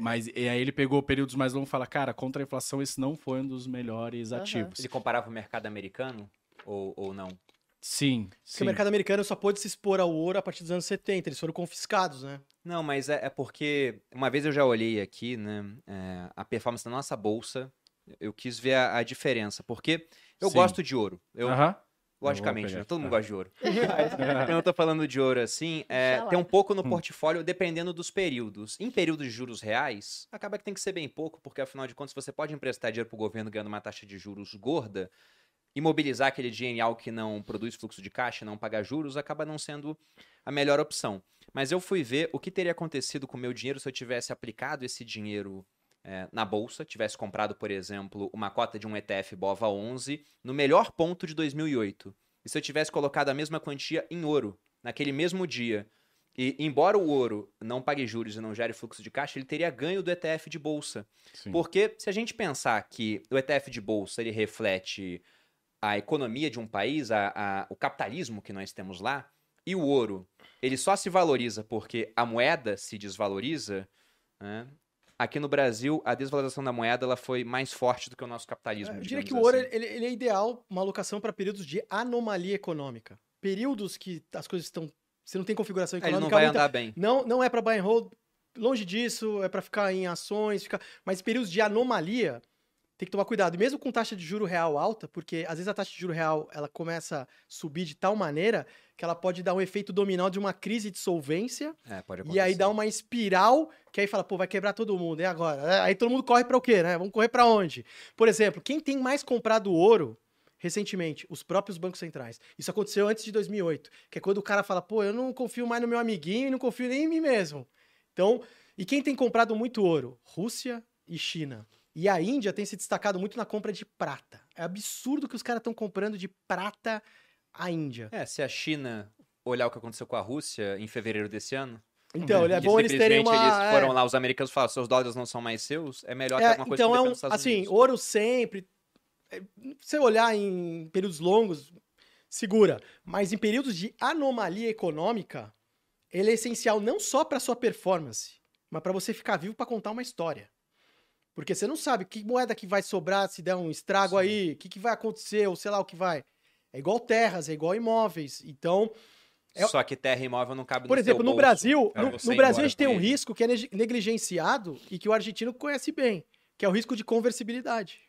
[SPEAKER 4] Mas e aí ele pegou períodos mais longos e fala, cara, contra a inflação esse não foi um dos melhores
[SPEAKER 2] Aham.
[SPEAKER 4] ativos.
[SPEAKER 1] Ele comparava o mercado americano ou, ou não?
[SPEAKER 4] Sim,
[SPEAKER 3] Porque
[SPEAKER 4] sim.
[SPEAKER 3] o mercado americano só pôde se expor ao ouro a partir dos anos 70, eles foram confiscados, né?
[SPEAKER 1] Não, mas é, é porque uma vez eu já olhei aqui, né, é, a performance da nossa bolsa, eu quis ver a, a diferença, porque eu
[SPEAKER 4] Sim.
[SPEAKER 1] gosto de ouro. Eu,
[SPEAKER 4] Aham.
[SPEAKER 1] Logicamente, né, todo mundo gosta de ouro. Mas, eu tô falando de ouro assim, é, tem um pouco no
[SPEAKER 4] Hum.
[SPEAKER 1] portfólio dependendo dos períodos. Em períodos de juros reais, acaba que tem que ser bem pouco, porque afinal de contas você pode emprestar dinheiro pro governo ganhando uma taxa de juros gorda, imobilizar aquele dinheiro em algo que não produz fluxo de caixa, não pagar juros, acaba não sendo a melhor opção. Mas eu fui ver o que teria acontecido com o meu dinheiro se eu tivesse aplicado esse dinheiro é, na bolsa, tivesse comprado, por exemplo, uma cota de um ETF BOVA 11 no melhor ponto de 2008. E se eu tivesse colocado a mesma quantia em ouro, naquele mesmo dia, e embora o ouro não pague juros e não gere fluxo de caixa, ele teria ganho do ETF de bolsa.
[SPEAKER 4] Sim.
[SPEAKER 1] Porque se a gente pensar que o ETF de bolsa ele reflete a economia de um país, a- a- o capitalismo que nós temos lá, e o ouro ele só se valoriza porque a moeda se desvaloriza, né? Aqui no Brasil a desvalorização da moeda ela foi mais forte do que o nosso capitalismo.
[SPEAKER 3] Eu diria que o ouro
[SPEAKER 1] assim.
[SPEAKER 3] ele, ele é ideal uma alocação para períodos de anomalia econômica. Períodos que as coisas estão. Você não tem configuração
[SPEAKER 1] É, ele
[SPEAKER 3] econômica.
[SPEAKER 1] não vai
[SPEAKER 3] muita-
[SPEAKER 1] andar bem.
[SPEAKER 3] Não, não é para buy and hold, longe disso, é para ficar em ações, ficar... mas períodos de anomalia, tem que tomar cuidado. E mesmo com taxa de juro real alta, porque às vezes a taxa de juro real ela começa a subir de tal maneira que ela pode dar um efeito dominó de uma crise de solvência
[SPEAKER 1] É, pode
[SPEAKER 3] e aí dá uma espiral que aí fala, pô, vai quebrar todo mundo. E agora? É, Aí todo mundo corre pra o quê, né? Vamos correr pra onde? Por exemplo, quem tem mais comprado ouro recentemente? Os próprios bancos centrais. Isso aconteceu antes de 2008, que é quando o cara fala, pô, eu não confio mais no meu amiguinho e não confio nem em mim mesmo. Então, e quem tem comprado muito ouro? Rússia e China. E a Índia tem se destacado muito na compra de prata. É absurdo que os caras estão comprando de prata a Índia.
[SPEAKER 1] É, se a China olhar o que aconteceu com a Rússia em fevereiro desse ano,
[SPEAKER 3] Então, é
[SPEAKER 1] que
[SPEAKER 3] bom eles terem uma...
[SPEAKER 1] eles
[SPEAKER 3] é.
[SPEAKER 1] foram lá, os americanos falaram, seus dólares não são mais seus, é melhor ter
[SPEAKER 3] É,
[SPEAKER 1] alguma coisa
[SPEAKER 3] então
[SPEAKER 1] que
[SPEAKER 3] é um, assim,
[SPEAKER 1] Unidos.
[SPEAKER 3] ouro sempre. é, Se você olhar em períodos longos, segura. Mas em períodos de anomalia econômica, ele é essencial não só para sua performance, mas para você ficar vivo para contar uma história. Porque você não sabe que moeda que vai sobrar se der um estrago
[SPEAKER 1] Sim.
[SPEAKER 3] aí, o que, que vai acontecer, ou sei lá o que vai. É igual terras, é igual imóveis. Então, é-
[SPEAKER 1] Só que terra e imóvel não cabe
[SPEAKER 3] por
[SPEAKER 1] no
[SPEAKER 3] exemplo, no Brasil, no, no Brasil a gente tem um
[SPEAKER 1] ele.
[SPEAKER 3] risco que é neg- negligenciado e que o argentino conhece bem, que é o risco de conversibilidade.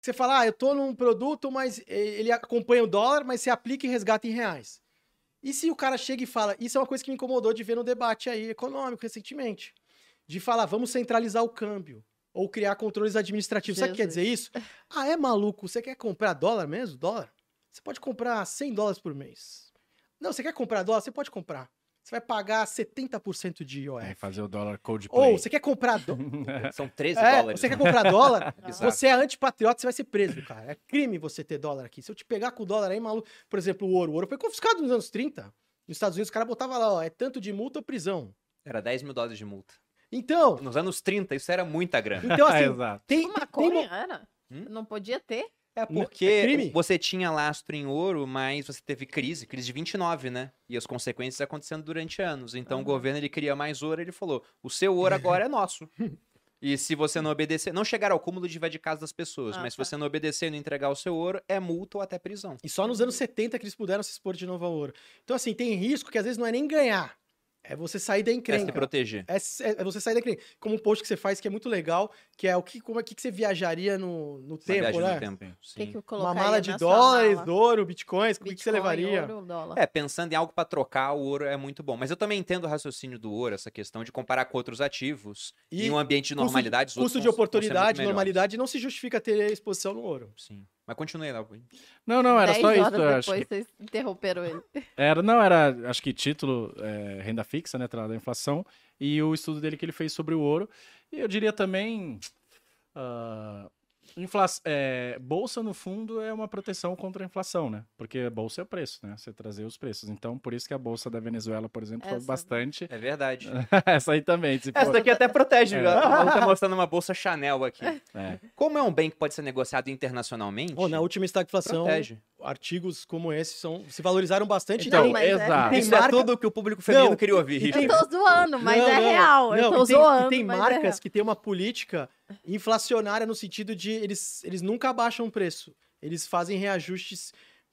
[SPEAKER 3] Você fala, ah, eu tô num produto, mas ele acompanha o dólar, mas você aplica e resgata em reais. E se o cara chega e fala, isso é uma coisa que me incomodou de ver no debate aí econômico recentemente, de falar, vamos centralizar o câmbio ou criar controles administrativos. Sabe o que quer dizer isso? Ah, é maluco, você quer comprar dólar mesmo? Dólar? Você pode comprar 100 dólares por mês. Não, você quer comprar dólar? Você pode comprar. Você vai pagar 70% de
[SPEAKER 4] É,
[SPEAKER 3] IOF.
[SPEAKER 4] fazer o dólar Coldplay.
[SPEAKER 3] Ou você quer comprar dólar?
[SPEAKER 1] São 13
[SPEAKER 3] É,
[SPEAKER 1] dólares.
[SPEAKER 3] você quer comprar dólar? Você é antipatriota, você vai ser preso, cara. É crime você ter dólar aqui. Se eu te pegar com o dólar aí, maluco. Por exemplo, o ouro. O ouro foi confiscado nos anos 30. Nos Estados Unidos, o cara botava lá, ó, é tanto de multa ou prisão.
[SPEAKER 1] Era 10 mil dólares de multa.
[SPEAKER 3] Então,
[SPEAKER 1] Nos anos 30, isso era muita grana.
[SPEAKER 3] então assim,
[SPEAKER 4] Exato.
[SPEAKER 3] tem,
[SPEAKER 2] Uma
[SPEAKER 3] tem
[SPEAKER 2] era?
[SPEAKER 1] Hum?
[SPEAKER 2] Não podia ter?
[SPEAKER 1] É
[SPEAKER 3] É
[SPEAKER 1] porque
[SPEAKER 3] crime?
[SPEAKER 1] você tinha lastro em ouro, mas você teve crise, crise de 29, né? E as consequências acontecendo durante anos. Então o
[SPEAKER 2] Aham.
[SPEAKER 1] governo ele queria mais ouro, ele falou: "O seu ouro agora é nosso". E se você não obedecer, não chegar ao cúmulo de invadir casa das pessoas,
[SPEAKER 2] Ah,
[SPEAKER 1] mas se
[SPEAKER 2] tá.
[SPEAKER 1] você não obedecer e não entregar o seu ouro, é multa ou até prisão.
[SPEAKER 3] E só nos anos 70 que eles puderam se expor de novo ao ouro. Então, assim, tem risco que às vezes não é nem ganhar. É você sair da
[SPEAKER 1] se
[SPEAKER 3] encrenca.
[SPEAKER 1] proteger.
[SPEAKER 3] É, é você sair da encrenca. Como um post que você faz que é muito legal, que é o que, como é que que você viajaria no, no
[SPEAKER 1] Uma
[SPEAKER 3] tempo, né?
[SPEAKER 1] no tempo.
[SPEAKER 2] O que,
[SPEAKER 1] sim.
[SPEAKER 2] que eu
[SPEAKER 3] Uma mala de dólares,
[SPEAKER 2] mala?
[SPEAKER 3] ouro, bitcoins, o que, que você
[SPEAKER 2] Bitcoin,
[SPEAKER 3] levaria?
[SPEAKER 2] ouro, dólar.
[SPEAKER 1] É, pensando em algo para trocar, o ouro é muito bom. Mas eu também entendo o raciocínio do ouro, essa questão de comparar com outros ativos.
[SPEAKER 3] E
[SPEAKER 1] em um ambiente de
[SPEAKER 3] custo de-
[SPEAKER 1] normalidade, os outros
[SPEAKER 3] Custo de oportunidade, normalidade, não se justifica ter exposição no ouro.
[SPEAKER 1] Sim. Mas continue lá. Gui.
[SPEAKER 4] Não, não, era só isso. eu acho
[SPEAKER 2] depois
[SPEAKER 4] que-
[SPEAKER 2] vocês interromperam ele.
[SPEAKER 4] Era, não, era, acho que título, é, renda fixa, né, atrelado à inflação, e o estudo dele que ele fez sobre o ouro. E eu diria também, ah, infla- é, bolsa no fundo é uma proteção contra a inflação, né? Porque bolsa é o preço, né? Você trazer os preços. Então, por isso que a bolsa da Venezuela, por exemplo, foi
[SPEAKER 2] Essa-
[SPEAKER 4] bastante.
[SPEAKER 1] É verdade.
[SPEAKER 4] Essa aí também. se
[SPEAKER 1] Essa daqui até protege.
[SPEAKER 4] É.
[SPEAKER 1] viu? A tá mostrando uma bolsa Chanel aqui.
[SPEAKER 4] É.
[SPEAKER 1] Como é um bem que pode ser negociado internacionalmente,
[SPEAKER 3] Ou na última estagflação,
[SPEAKER 1] protege.
[SPEAKER 3] artigos como esse são, se valorizaram bastante.
[SPEAKER 4] Então,
[SPEAKER 2] Não, mas é-
[SPEAKER 4] exato.
[SPEAKER 1] Isso
[SPEAKER 3] marca-
[SPEAKER 1] é tudo que o público feminino
[SPEAKER 3] Não,
[SPEAKER 1] queria ouvir. Richard.
[SPEAKER 3] tem-
[SPEAKER 2] Eu tô zoando, mas
[SPEAKER 3] Não,
[SPEAKER 2] é
[SPEAKER 3] não,
[SPEAKER 2] real. Eu tô
[SPEAKER 3] e tem,
[SPEAKER 2] zoando.
[SPEAKER 3] E tem
[SPEAKER 2] mas é
[SPEAKER 3] marcas
[SPEAKER 2] real.
[SPEAKER 3] que têm uma política inflacionária no sentido de eles, eles nunca abaixam o preço. Eles fazem reajustes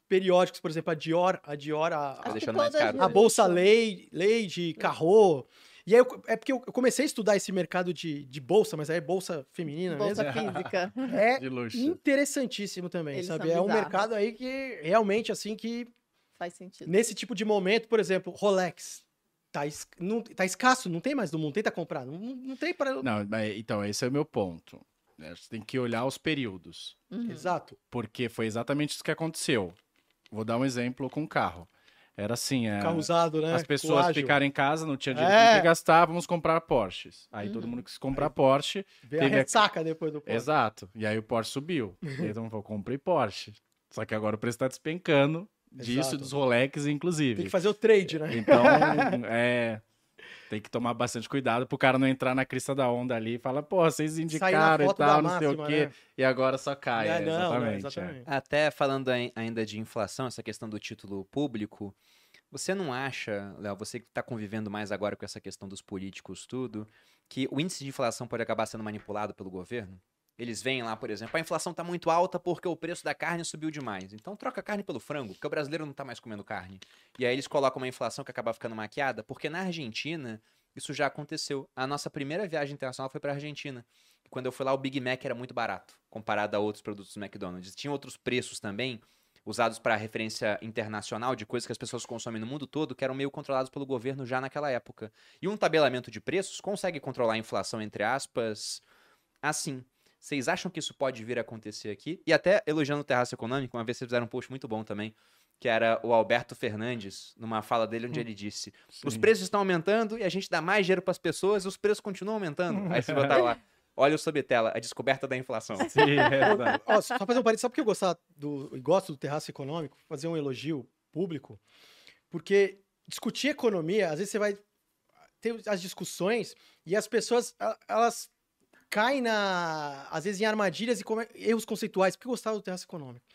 [SPEAKER 3] periódicos, por exemplo, a Dior, a Dior, a,
[SPEAKER 1] Tá
[SPEAKER 2] todas
[SPEAKER 1] caro.
[SPEAKER 2] as-
[SPEAKER 3] a Bolsa Lei, Lady, Carro. E aí, eu- é porque eu comecei a estudar esse mercado de, de bolsa, mas aí é bolsa feminina
[SPEAKER 2] Bolsa
[SPEAKER 3] mesmo.
[SPEAKER 2] física.
[SPEAKER 3] É
[SPEAKER 4] De luxo.
[SPEAKER 3] interessantíssimo também,
[SPEAKER 2] Eles
[SPEAKER 3] sabe? É um mercado aí que realmente, assim, que
[SPEAKER 2] Faz sentido.
[SPEAKER 3] nesse tipo de momento, por exemplo, Rolex. Tá, es- não, tá escasso, não tem mais do mundo, tenta comprar. Não, não não tem para.
[SPEAKER 4] Não, mas- então, esse é o meu ponto. né? Você tem que olhar os períodos.
[SPEAKER 2] Uhum.
[SPEAKER 3] Exato.
[SPEAKER 4] Porque foi exatamente isso que aconteceu. Vou dar um exemplo com carro. Era assim, é,
[SPEAKER 3] Carro usado, né?
[SPEAKER 4] as pessoas ficaram em casa, não tinha dinheiro
[SPEAKER 3] É.
[SPEAKER 4] pra gastar, vamos comprar Porsches. Aí todo
[SPEAKER 2] Uhum.
[SPEAKER 4] mundo quis comprar Porsche.
[SPEAKER 3] Vê a
[SPEAKER 4] teve a-
[SPEAKER 3] ressaca depois do Porsche.
[SPEAKER 4] Exato. E aí o Porsche subiu. Então eu comprei Porsche. Só que agora o preço tá despencando disso
[SPEAKER 3] Exato.
[SPEAKER 4] e dos Rolex,
[SPEAKER 3] Tem
[SPEAKER 4] inclusive.
[SPEAKER 3] que fazer o trade, né?
[SPEAKER 4] Então, é. Tem que tomar bastante cuidado pro cara não entrar na crista da onda ali e falar, pô, vocês indicaram e tal, não sei o
[SPEAKER 3] máxima,
[SPEAKER 4] quê.
[SPEAKER 3] né?
[SPEAKER 4] E agora só cai.
[SPEAKER 3] É, não, não,
[SPEAKER 4] exatamente. é.
[SPEAKER 3] exatamente.
[SPEAKER 1] Até falando ai- ainda de inflação, essa questão do título público, você não acha, Léo, você que está convivendo mais agora com essa questão dos políticos, tudo, que o índice de inflação pode acabar sendo manipulado pelo governo? Eles veem lá, por exemplo, a inflação está muito alta porque o preço da carne subiu demais. Então troca a carne pelo frango, porque o brasileiro não está mais comendo carne. E aí eles colocam uma inflação que acaba ficando maquiada, porque na Argentina isso já aconteceu. A nossa primeira viagem internacional foi para a Argentina. quando eu fui lá o Big Mac era muito barato, comparado a outros produtos do McDonald's. Tinha outros preços também, usados para referência internacional de coisas que as pessoas consomem no mundo todo, que eram meio controlados pelo governo já naquela época. E um tabelamento de preços consegue controlar a inflação, entre aspas, assim. Vocês acham que isso pode vir a acontecer aqui? E até elogiando o terraço econômico, uma vez vocês fizeram um post muito bom também, que era o Alberto Fernandes, numa fala dele, onde ele disse: Os
[SPEAKER 4] Sim.
[SPEAKER 1] preços estão aumentando e a gente dá mais dinheiro para as pessoas e os preços continuam aumentando. Aí você botar lá, olha o subtela, a descoberta da inflação.
[SPEAKER 4] Sim, é verdade.
[SPEAKER 3] Ó, só fazer um parênteses, sabe por que eu gostar do, e gosto do terraço econômico? Fazer um elogio público. Porque discutir economia, às vezes você vai ter as discussões e as pessoas, elas caem na, às vezes em armadilhas e come- erros conceituais. Por que eu gostava do terraço econômico?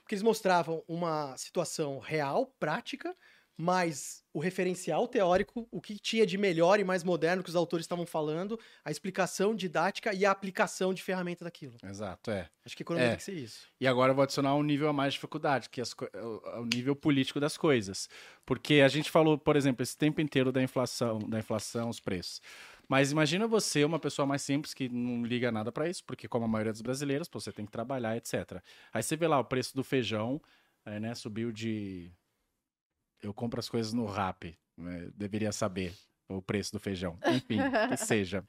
[SPEAKER 3] Porque eles mostravam uma situação real, prática, mas o referencial teórico, o que tinha de melhor e mais moderno que os autores estavam falando, a explicação didática e a aplicação de ferramenta daquilo.
[SPEAKER 4] Exato, é.
[SPEAKER 3] Acho que economia
[SPEAKER 4] É.
[SPEAKER 3] tem que ser isso.
[SPEAKER 4] E agora eu vou adicionar um nível a mais de dificuldade, que é o é o nível político das coisas. Porque a gente falou, por exemplo, esse tempo inteiro da inflação, da inflação, os preços. Mas imagina você, uma pessoa mais simples que não liga nada para isso, porque como a maioria dos brasileiros, pô, você tem que trabalhar, etc. Aí você vê lá o preço do feijão, aí, né, subiu de eu compro as coisas no Rap, né, deveria saber o preço do feijão. Enfim, que seja.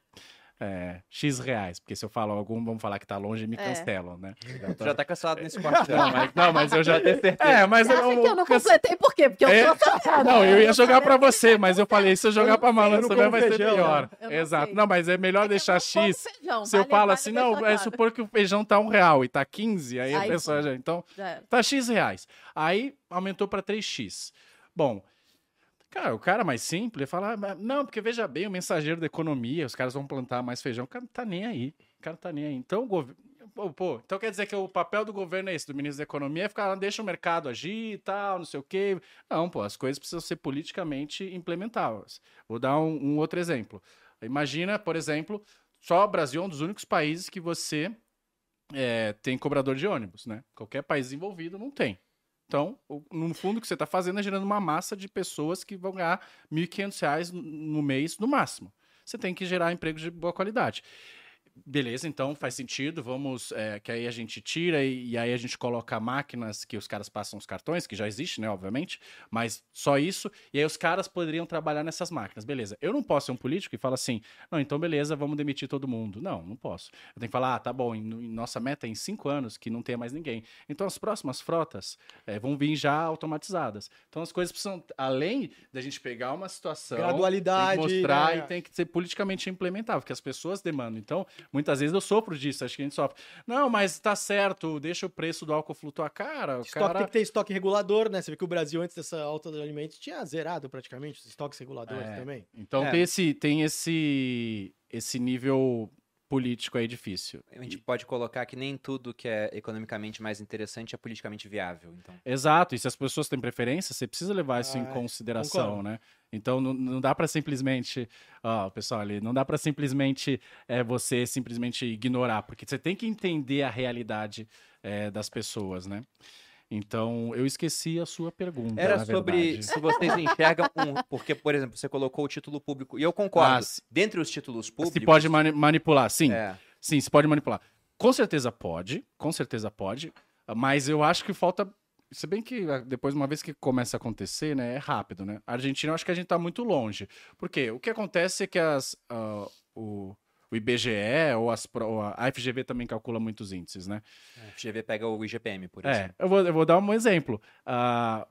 [SPEAKER 4] É, X reais, porque se eu falo algum, vamos falar que tá longe, me
[SPEAKER 2] É.
[SPEAKER 4] cancelam, né?
[SPEAKER 1] Tu já tá cancelado nesse quarto.
[SPEAKER 4] Não, mas, não, mas eu já. É, mas
[SPEAKER 2] Você acha
[SPEAKER 4] eu,
[SPEAKER 2] que eu não completei por quê? Porque eu
[SPEAKER 4] É,
[SPEAKER 2] tô safada.
[SPEAKER 4] Não, eu ia jogar pra você, mas eu falei, se eu jogar pra
[SPEAKER 3] eu
[SPEAKER 4] malandro vai ser pior. Exato. Não, mas é melhor
[SPEAKER 2] É
[SPEAKER 4] deixar X. Se eu falo assim, não, é supor que o feijão tá um real e tá 15, aí a pessoa já. Então, tá X reais. Aí aumentou pra 3X. Bom. Cara, o cara mais simples fala, "Ah, não, porque veja bem, o mensageiro da economia, os caras vão plantar mais feijão, o cara não tá nem aí. O cara não tá nem aí. Então, o governo. Pô, então quer dizer que o papel do governo é esse, do ministro da Economia, é ficar deixa o mercado agir e tal, não sei o quê. Não, pô, as coisas precisam ser politicamente implementáveis. Vou dar um, um outro exemplo. Imagina, por exemplo, só o Brasil é um dos únicos países que você é, tem cobrador de ônibus, né? Qualquer país envolvido não tem. Então, no fundo, o que você está fazendo é gerando uma massa de pessoas que vão ganhar 1.500 reais no- no mês, no máximo. Você tem que gerar empregos de boa qualidade. Beleza, então faz sentido. Vamos. é, que aí a gente tira e, e aí a gente coloca máquinas que os caras passam os cartões, que já existe, né, obviamente. Mas só isso. E aí os caras poderiam trabalhar nessas máquinas. Beleza. Eu não posso ser um político e falar assim: não, então beleza, vamos demitir todo mundo. Não, não posso. Eu tenho que falar: ah, tá bom, em, em nossa meta é em cinco anos que não tenha mais ninguém. Então as próximas frotas é, vão vir já automatizadas. Então as coisas precisam, além da gente pegar uma situação.
[SPEAKER 3] Gradualidade,
[SPEAKER 4] Tem que mostrar
[SPEAKER 3] né?
[SPEAKER 4] e tem que ser politicamente implementável, porque as pessoas demandam. Então, muitas vezes eu sofro disso, acho que a gente sofre. Não, mas tá certo, deixa o preço do álcool flutuar. Cara, o
[SPEAKER 3] Estoque
[SPEAKER 4] cara...
[SPEAKER 3] tem que ter estoque regulador, né? Você vê que o Brasil, antes dessa alta de alimentos, tinha zerado praticamente os estoques reguladores
[SPEAKER 4] É.
[SPEAKER 3] também.
[SPEAKER 4] Então
[SPEAKER 1] É.
[SPEAKER 4] tem, esse, tem esse, esse nível político aí difícil.
[SPEAKER 1] A gente pode colocar que nem tudo que é economicamente mais interessante é politicamente viável. Então,
[SPEAKER 4] Exato, e se as pessoas têm preferência, você precisa levar isso em
[SPEAKER 3] Ah,
[SPEAKER 4] consideração,
[SPEAKER 3] concordo.
[SPEAKER 4] né? Então não, não dá pra simplesmente, ó, pessoal ali, não dá pra simplesmente é, você simplesmente ignorar, porque você tem que entender a realidade é, das pessoas, né? Então eu esqueci a sua pergunta.
[SPEAKER 1] era sobre se vocês enxergam um. Porque, por exemplo, você colocou o título público. E eu concordo.
[SPEAKER 4] Ah, se-
[SPEAKER 1] dentre os títulos públicos.
[SPEAKER 4] se pode mani- manipular, sim.
[SPEAKER 1] É,
[SPEAKER 4] Sim, se pode manipular. Com certeza pode, com certeza pode, mas eu acho que falta. Se bem que ah, depois, uma vez que começa a acontecer, né, é rápido, né? A Argentina, eu acho que a gente tá muito longe. Por quê? O que acontece é que as, ah, o, o IBGE ou, as, pro- a FGV também calcula muitos índices, né?
[SPEAKER 1] a FGV pega o IGPM, por
[SPEAKER 4] É,
[SPEAKER 1] exemplo.
[SPEAKER 4] eu vou, eu vou dar um exemplo.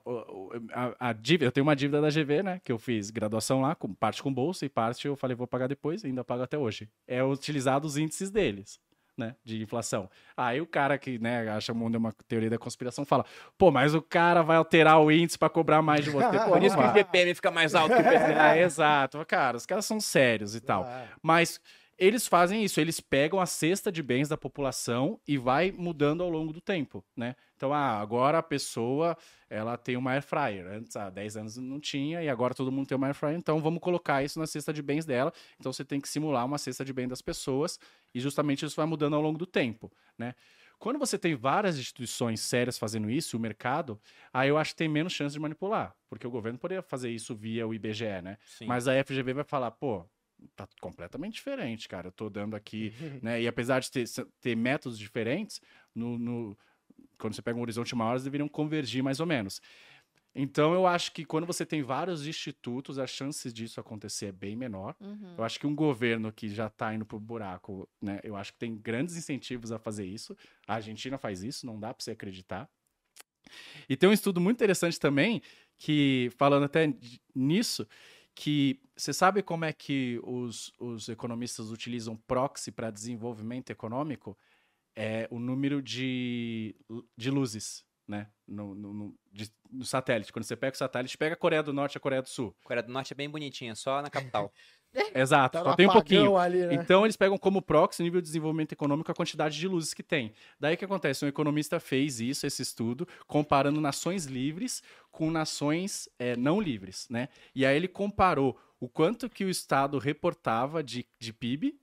[SPEAKER 4] O- a, a dívida, eu tenho uma dívida da GV, né? Que eu fiz graduação lá, com, parte com bolsa e parte eu falei, vou pagar depois, ainda pago até hoje. É utilizado os índices deles. Né, de inflação. Aí o cara que né, acha o mundo é uma teoria da conspiração fala: pô, mas o cara vai alterar o índice para cobrar mais de você.
[SPEAKER 1] Por isso que o. IGPM fica mais alto que o IPCA.
[SPEAKER 4] Ah, exato. Cara, os caras são sérios e tal.
[SPEAKER 3] Ah,
[SPEAKER 4] Mas eles fazem isso, eles pegam a cesta de bens da população e vai mudando ao longo do tempo, né? Então, ah, agora a pessoa, ela tem uma air fryer. Antes, há 10 anos não tinha e agora todo mundo tem uma air fryer, então vamos colocar isso na cesta de bens dela. Então você tem que simular uma cesta de bens das pessoas e justamente isso vai mudando ao longo do tempo, né? Quando você tem várias instituições sérias fazendo isso, o mercado, aí eu acho que tem menos chance de manipular, porque o governo poderia fazer isso via o IBGE, né?
[SPEAKER 1] Sim.
[SPEAKER 4] Mas a FGV vai falar, pô, tá completamente diferente, cara. Eu tô dando aqui, né? E apesar de ter, ter métodos diferentes, no, no- quando você pega um horizonte maior, eles deveriam convergir mais ou menos. Então, eu acho que quando você tem vários institutos, as chances disso acontecer é bem menor.
[SPEAKER 2] Uhum.
[SPEAKER 4] Eu acho que um governo que já está indo pro buraco, né? Eu acho que tem grandes incentivos a fazer isso. A Argentina faz isso, não dá para você acreditar. E tem um estudo muito interessante também, que, falando até nisso, que você sabe como é que os, os economistas utilizam proxy para desenvolvimento econômico? É o número de, de luzes, né? No, no, no- de- no satélite. Quando você pega o satélite, pega a Coreia do Norte e a Coreia do Sul.
[SPEAKER 1] A Coreia do Norte é bem bonitinha, só na capital.
[SPEAKER 4] Exato,
[SPEAKER 3] Tá
[SPEAKER 4] só tem um pouquinho.
[SPEAKER 3] ali, né?
[SPEAKER 4] Então eles pegam como proxy o nível de desenvolvimento econômico a quantidade de luzes que tem. Daí o que acontece? Um economista fez isso, esse estudo, comparando nações livres com nações eh, não livres, né? E aí ele comparou o quanto que o Estado reportava de, de PIB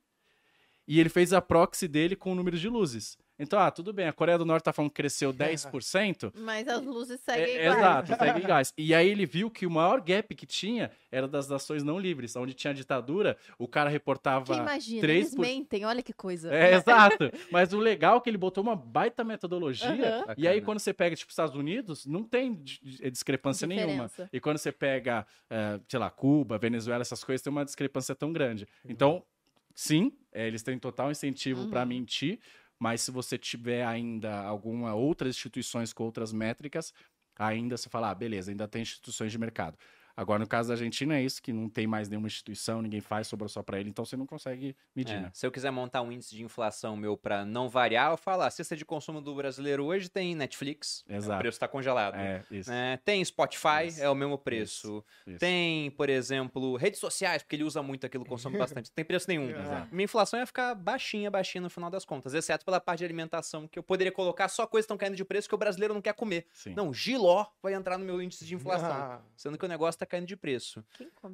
[SPEAKER 4] e ele fez a proxy dele com o número de luzes. Então, ah, tudo bem, a Coreia do Norte tá falando que cresceu 10%,
[SPEAKER 2] Mas as luzes seguem
[SPEAKER 4] é,
[SPEAKER 2] iguais.
[SPEAKER 4] Exato, segue iguais. E aí ele viu que o maior gap que tinha era das nações não livres, onde tinha ditadura, o cara reportava
[SPEAKER 2] Que imagina,
[SPEAKER 4] 3
[SPEAKER 2] eles
[SPEAKER 4] por...
[SPEAKER 2] mentem, olha que coisa.
[SPEAKER 4] É, exato. Mas o legal é que ele botou uma baita metodologia.
[SPEAKER 2] Aham.
[SPEAKER 4] E aí, quando você pega, tipo, Estados Unidos, não tem di- discrepância nenhuma.
[SPEAKER 2] Diferença.
[SPEAKER 4] E quando você pega, eh, sei lá, Cuba, Venezuela, essas coisas, tem uma discrepância tão grande. Então, sim, eh, eles têm total incentivo para
[SPEAKER 2] Uhum.
[SPEAKER 4] mentir, mas se você tiver ainda alguma outras instituições com outras métricas, ainda você fala, ah, beleza, ainda tem instituições de mercado. Agora, no caso da Argentina, é isso, que não tem mais nenhuma instituição, ninguém faz, sobrou só para ele, então você não consegue medir,
[SPEAKER 1] É,
[SPEAKER 4] né?
[SPEAKER 1] Se eu quiser montar um índice de inflação meu pra não variar, eu falo, "Ah, a cesta de consumo do brasileiro hoje tem Netflix, o
[SPEAKER 4] Exato.
[SPEAKER 1] preço tá congelado.
[SPEAKER 4] É, isso.
[SPEAKER 1] É, tem Spotify,
[SPEAKER 4] Isso,
[SPEAKER 1] é o mesmo preço.
[SPEAKER 4] isso.
[SPEAKER 1] Tem, por exemplo, redes sociais, porque ele usa muito aquilo, consome bastante. Não tem preço nenhum.
[SPEAKER 3] Exato.
[SPEAKER 1] Minha inflação ia ficar baixinha, baixinha no final das contas, exceto pela parte de alimentação, que eu poderia colocar só coisas que estão caindo de preço que o brasileiro não quer comer.
[SPEAKER 4] Sim.
[SPEAKER 1] Não, giló vai entrar no meu índice de inflação,
[SPEAKER 3] Ah,
[SPEAKER 1] sendo que o negócio tá caindo de preço.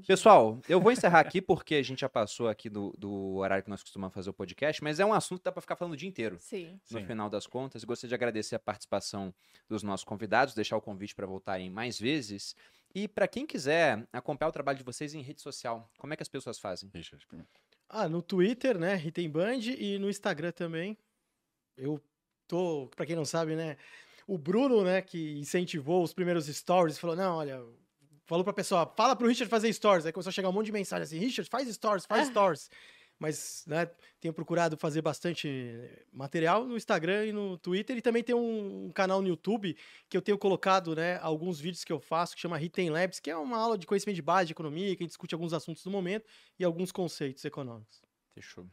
[SPEAKER 1] Pessoal, eu vou encerrar aqui porque a gente já passou aqui do, do horário que nós costumamos fazer o podcast, mas é um assunto que dá pra ficar falando o dia inteiro.
[SPEAKER 2] Sim.
[SPEAKER 1] No
[SPEAKER 4] Sim.
[SPEAKER 1] final das contas, gostaria de agradecer a participação dos nossos convidados, deixar o convite para voltarem mais vezes. E para quem quiser acompanhar o trabalho de vocês em rede social, como é que as pessoas fazem?
[SPEAKER 4] Richard.
[SPEAKER 3] Ah, no Twitter, né? Ritem Band e no Instagram também. Eu tô, pra quem não sabe, né? O Bruno, né, que incentivou os primeiros stories, falou: não, olha, falou pra pessoa, fala pro Richard fazer stories. Aí começou a chegar um monte de mensagem assim: Richard, faz stories, faz stories. Mas, né, tenho procurado fazer bastante material no Instagram e no Twitter. E também tem um, um canal no YouTube que eu tenho colocado, né, alguns vídeos que eu faço que chama Ritem Labs, que é uma aula de conhecimento de base de economia, que a gente discute alguns assuntos do momento e alguns conceitos econômicos.
[SPEAKER 1] Fechou.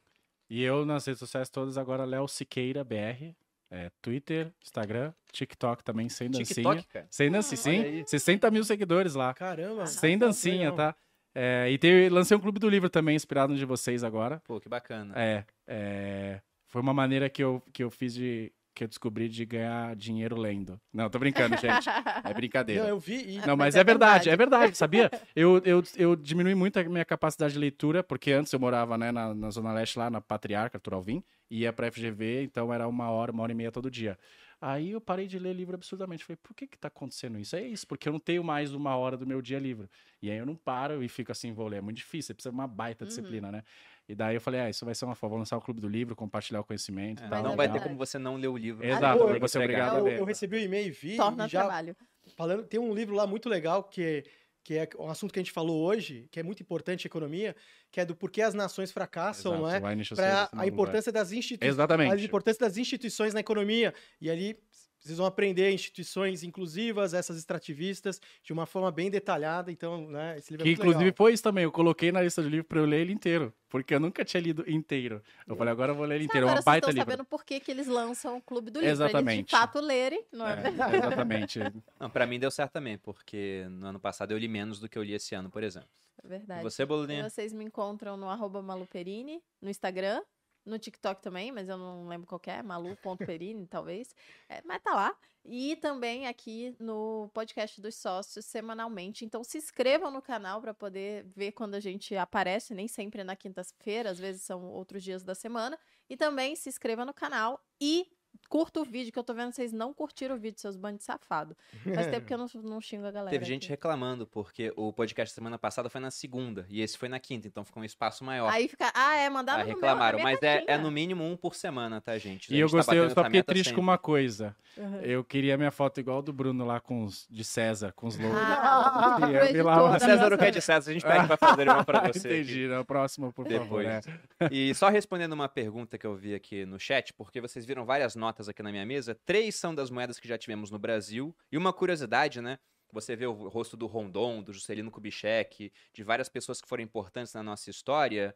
[SPEAKER 4] E eu nas redes sociais todas agora, Léo Siqueira BR. É, Twitter, Instagram, TikTok também, sem dancinha.
[SPEAKER 1] TikTok, cara.
[SPEAKER 4] Sem dancinha,
[SPEAKER 1] Olha
[SPEAKER 4] sim.
[SPEAKER 1] aí.
[SPEAKER 4] 60 mil seguidores lá.
[SPEAKER 3] Caramba!
[SPEAKER 4] Sem dancinha, tá? É, e tem, lancei um clube do livro também, inspirado no de vocês agora.
[SPEAKER 1] Pô, que bacana.
[SPEAKER 4] É, é, foi uma maneira que eu, que eu fiz de. que eu descobri de ganhar dinheiro lendo. Não, tô brincando, gente. É brincadeira.
[SPEAKER 3] Não, eu vi e...
[SPEAKER 4] Não, mas
[SPEAKER 2] Mas é
[SPEAKER 4] é verdade, é verdade, sabia? Eu, eu, eu diminui muito a minha capacidade de leitura, porque antes eu morava né, na, na Zona Leste, lá na Patriarca, Arthur Alvim, e ia pra FGV, então era uma hora, uma hora e meia todo dia. Aí eu parei de ler livro absurdamente. Falei, por que que tá acontecendo isso? É isso, porque eu não tenho mais uma hora do meu dia livre. E aí eu não paro e fico assim, vou ler. É muito difícil, você precisa de uma baita
[SPEAKER 2] Uhum.
[SPEAKER 4] disciplina, né? E daí eu falei, ah, isso vai ser uma forma, vou lançar o Clube do Livro, compartilhar o conhecimento e
[SPEAKER 1] É,
[SPEAKER 4] tal.
[SPEAKER 1] não
[SPEAKER 2] é
[SPEAKER 1] vai ter como você não ler o livro.
[SPEAKER 4] Exato, você é obrigado a
[SPEAKER 3] Eu,
[SPEAKER 4] ler.
[SPEAKER 3] eu recebi o e-mail e vi
[SPEAKER 2] Torna
[SPEAKER 3] e já
[SPEAKER 2] trabalho.
[SPEAKER 3] falando, tem um livro lá muito legal que que é um assunto que a gente falou hoje, que é muito importante economia, que é do porquê as nações fracassam, não é? Para a
[SPEAKER 4] não
[SPEAKER 3] importância das instituições,
[SPEAKER 4] Exatamente.
[SPEAKER 3] a importância das instituições na economia. E ali vocês vão aprender instituições inclusivas, essas extrativistas, de uma forma bem detalhada. Então, né, esse livro
[SPEAKER 4] Que
[SPEAKER 3] é muito
[SPEAKER 4] inclusive
[SPEAKER 3] legal.
[SPEAKER 4] foi isso também. Eu coloquei na lista de livro pra eu ler ele inteiro. Porque eu nunca tinha lido inteiro. Eu falei, agora eu vou ler ele inteiro. É
[SPEAKER 2] Agora
[SPEAKER 4] uma
[SPEAKER 2] vocês
[SPEAKER 4] baita
[SPEAKER 2] estão
[SPEAKER 4] livro.
[SPEAKER 2] sabendo por que, que eles lançam o Clube do Livro. Pra eles
[SPEAKER 4] Exatamente.
[SPEAKER 2] de fato lerem, não é,
[SPEAKER 4] É,
[SPEAKER 2] verdade?
[SPEAKER 4] exatamente.
[SPEAKER 1] Não, pra mim deu certo também, porque no ano passado eu li menos do que eu li esse ano, por exemplo.
[SPEAKER 2] É
[SPEAKER 1] E
[SPEAKER 2] verdade.
[SPEAKER 1] você, Bolulinha?
[SPEAKER 2] Vocês me encontram no arroba maluperini, no Instagram, no TikTok também, mas eu não lembro qual é, malu.perini, talvez. É, mas tá lá. E também aqui no podcast dos sócios semanalmente. Então se inscrevam no canal para poder ver quando a gente aparece, nem sempre é na quinta-feira, às vezes são outros dias da semana. E também se inscreva no canal e curta o vídeo, que eu tô vendo que vocês não curtiram o vídeo, seus bandos safados. Faz tempo que eu não, não xingo a galera.
[SPEAKER 1] Teve gente
[SPEAKER 2] aqui.
[SPEAKER 1] reclamando, porque o podcast semana passada foi na segunda e esse foi na quinta, então ficou um espaço maior.
[SPEAKER 2] Aí fica, ah, é, mandaram
[SPEAKER 1] Aí
[SPEAKER 2] no meu,
[SPEAKER 1] reclamaram,
[SPEAKER 2] minha
[SPEAKER 1] mas é, é no mínimo um por semana, tá, gente?
[SPEAKER 4] E eu
[SPEAKER 1] gente tá
[SPEAKER 4] gostei, eu
[SPEAKER 1] batendo
[SPEAKER 4] só fiquei triste
[SPEAKER 1] sempre.
[SPEAKER 4] com uma coisa.
[SPEAKER 2] Uhum.
[SPEAKER 4] Eu queria minha foto igual do Bruno lá com os, de César, com os logos.
[SPEAKER 2] Ah,
[SPEAKER 4] eu lá
[SPEAKER 1] César o que é de César, a gente pede pra fazer uma pra você.
[SPEAKER 4] Entendi, na próxima, por favor.
[SPEAKER 1] Depois.
[SPEAKER 4] é.
[SPEAKER 1] E só respondendo uma pergunta que eu vi aqui no chat, porque vocês viram várias notas aqui na minha mesa, três são das moedas que já tivemos no Brasil, e uma curiosidade, né? Você vê o rosto do Rondon, do Juscelino Kubitschek, de várias pessoas que foram importantes na nossa história,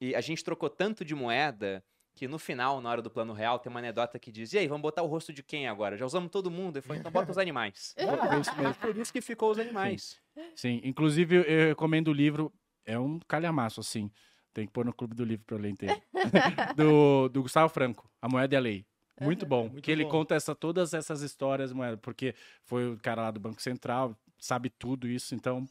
[SPEAKER 1] e a gente trocou tanto de moeda que no final, na hora do plano real, tem uma anedota que diz: E aí, vamos botar o rosto de quem agora? Já usamos todo mundo. Ele falou: então bota os animais.
[SPEAKER 4] É isso mesmo.
[SPEAKER 1] Por isso que ficou os animais.
[SPEAKER 4] Sim, inclusive eu recomendo o livro, é um calhamaço, assim. Tem que pôr no clube do livro pra eu ler inteiro. do, do Gustavo Franco, A Moeda e a Lei. Muito bom,
[SPEAKER 3] Muito
[SPEAKER 4] que ele
[SPEAKER 3] bom.
[SPEAKER 4] conta essa, todas essas histórias, moeda, porque foi o cara lá do Banco Central, sabe tudo isso, então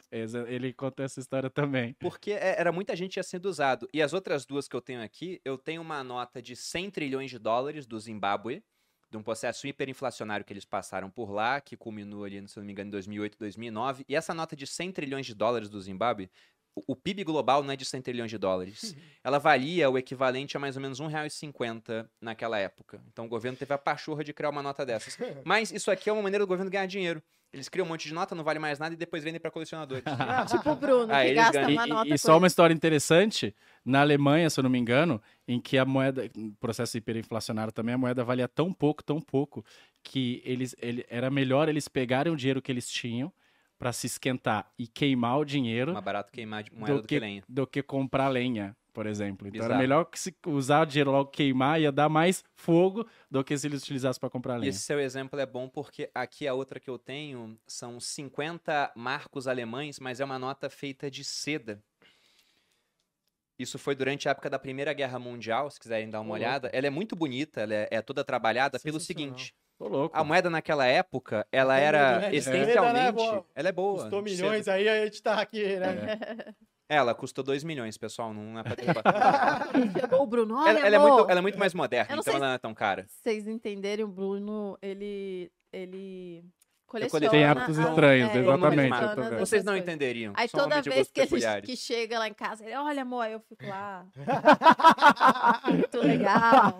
[SPEAKER 4] ele conta essa história também.
[SPEAKER 1] Porque é- era muita gente já sendo usado. E as outras duas que eu tenho aqui, eu tenho uma nota de 100 trilhões de dólares do Zimbábue, de um processo hiperinflacionário que eles passaram por lá, que culminou ali, se não me engano, em 2008, 2009. E essa nota de 100 trilhões de dólares do Zimbábue, o, PIB global não é de 100 trilhões de dólares. Ela valia o equivalente a mais ou menos R$ 1,50 naquela época. Então o governo teve a pachorra de criar uma nota dessas. Mas isso aqui é uma maneira do governo ganhar dinheiro. Eles criam um monte de nota, não vale mais nada e depois vendem para colecionadores.
[SPEAKER 2] Tipo o Bruno,
[SPEAKER 1] Ah,
[SPEAKER 2] que gasta
[SPEAKER 1] ganham.
[SPEAKER 2] uma
[SPEAKER 4] E-
[SPEAKER 2] nota
[SPEAKER 4] E,
[SPEAKER 2] com
[SPEAKER 4] só
[SPEAKER 2] ele.
[SPEAKER 4] uma história interessante, na Alemanha, se eu não me engano, em que a moeda, processo hiperinflacionário também, a moeda valia tão pouco, tão pouco, que eles, ele, era melhor eles pegarem o dinheiro que eles tinham para se esquentar e queimar o dinheiro
[SPEAKER 1] Mais barato queimar moeda do, que, lenha.
[SPEAKER 4] do que comprar lenha, por exemplo. Então era
[SPEAKER 1] Bizarro.
[SPEAKER 4] melhor que se usar o dinheiro logo queimar, ia dar mais fogo do que se eles utilizassem para comprar lenha.
[SPEAKER 1] esse seu exemplo é bom porque aqui a outra que eu tenho são 50 marcos alemães, mas é uma nota feita de seda. Isso foi durante a época da Primeira Guerra Mundial, se quiserem dar uma
[SPEAKER 3] Ô,
[SPEAKER 1] olhada. Ela é muito bonita, ela é, é toda trabalhada pelo seguinte.
[SPEAKER 4] Tô louco.
[SPEAKER 1] A moeda naquela época, ela era
[SPEAKER 3] né? Né?
[SPEAKER 1] essencialmente...
[SPEAKER 3] Boa.
[SPEAKER 1] Ela é boa.
[SPEAKER 3] Custou milhões, aí a gente tá aqui, né?
[SPEAKER 1] Ela custou 2 milhões, pessoal, não é pra ter...
[SPEAKER 2] Chegou o Bruno, olha,
[SPEAKER 1] ela, ela é muito, ela é muito mais moderna, então ela não é tão cara.
[SPEAKER 2] vocês entenderem, o Bruno, ele, ele
[SPEAKER 1] coleciona-. Tem
[SPEAKER 4] hábitos
[SPEAKER 2] a-
[SPEAKER 4] estranhos,
[SPEAKER 2] ele
[SPEAKER 4] exatamente, eu
[SPEAKER 1] Vocês não entenderiam.
[SPEAKER 2] Aí
[SPEAKER 1] são
[SPEAKER 2] toda
[SPEAKER 1] de
[SPEAKER 2] vez que, ele, que chega lá em casa, ele, olha, amor, eu fico lá. Muito legal.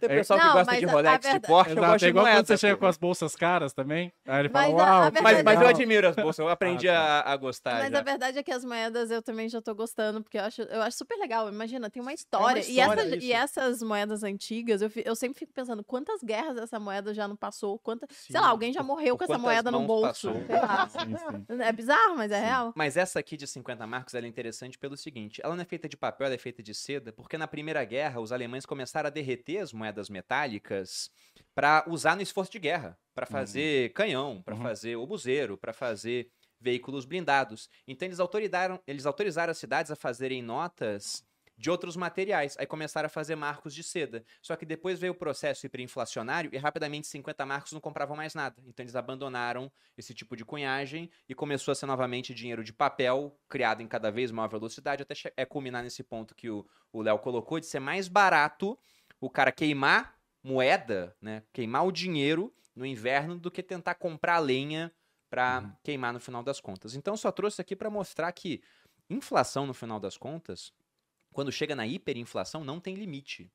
[SPEAKER 1] Tem pessoal que
[SPEAKER 2] Não,
[SPEAKER 1] gosta
[SPEAKER 2] mas
[SPEAKER 1] de
[SPEAKER 2] a- a
[SPEAKER 1] Rolex de
[SPEAKER 2] verdade-
[SPEAKER 1] Porsche, eu
[SPEAKER 4] Exato,
[SPEAKER 1] gosto
[SPEAKER 4] é
[SPEAKER 1] de
[SPEAKER 4] igual
[SPEAKER 1] moeda.
[SPEAKER 4] quando você chega com as bolsas caras também. Aí ele fala,
[SPEAKER 2] Mas a- a
[SPEAKER 4] uau, que
[SPEAKER 2] verdade
[SPEAKER 1] Mas, mas eu
[SPEAKER 4] legal."
[SPEAKER 1] admiro as bolsas, eu aprendi
[SPEAKER 4] Ah, tá.
[SPEAKER 1] a, a gostar.
[SPEAKER 2] Mas
[SPEAKER 1] já.
[SPEAKER 2] a verdade é que as moedas eu também já tô gostando, porque eu acho, eu acho super legal. Imagina, tem uma história. e,
[SPEAKER 3] história
[SPEAKER 2] essas,
[SPEAKER 3] isso.
[SPEAKER 2] e essas moedas antigas, eu, fi- eu sempre fico pensando, quantas guerras essa moeda já não passou? Quanta, sei lá, alguém já morreu com essa moeda no bolso.
[SPEAKER 4] Sim, sim.
[SPEAKER 2] É bizarro, mas é real.
[SPEAKER 1] Mas essa aqui de 50 marcos ela é interessante pelo seguinte: ela não é feita de papel, ela é feita de seda, porque na Primeira Guerra os alemães começaram a derreter as moedas metálicas para usar no esforço de guerra, para fazer canhão, para
[SPEAKER 4] Uhum.
[SPEAKER 1] fazer obuseiro, para fazer veículos blindados. Então eles autorizaram, eles autorizaram as cidades a fazerem notas de outros materiais. Aí começaram a fazer marcos de seda. Só que depois veio o processo hiperinflacionário e rapidamente 50 marcos não compravam mais nada. Então eles abandonaram esse tipo de cunhagem e começou a ser novamente dinheiro de papel, criado em cada vez maior velocidade, até é culminar nesse ponto que o o Léo colocou, de ser mais barato o cara queimar moeda, né? Queimar o dinheiro no inverno do que tentar comprar lenha para
[SPEAKER 4] Uhum.
[SPEAKER 1] queimar no final das contas. Então só trouxe aqui para mostrar que inflação no final das contas, quando chega na hiperinflação, não tem limite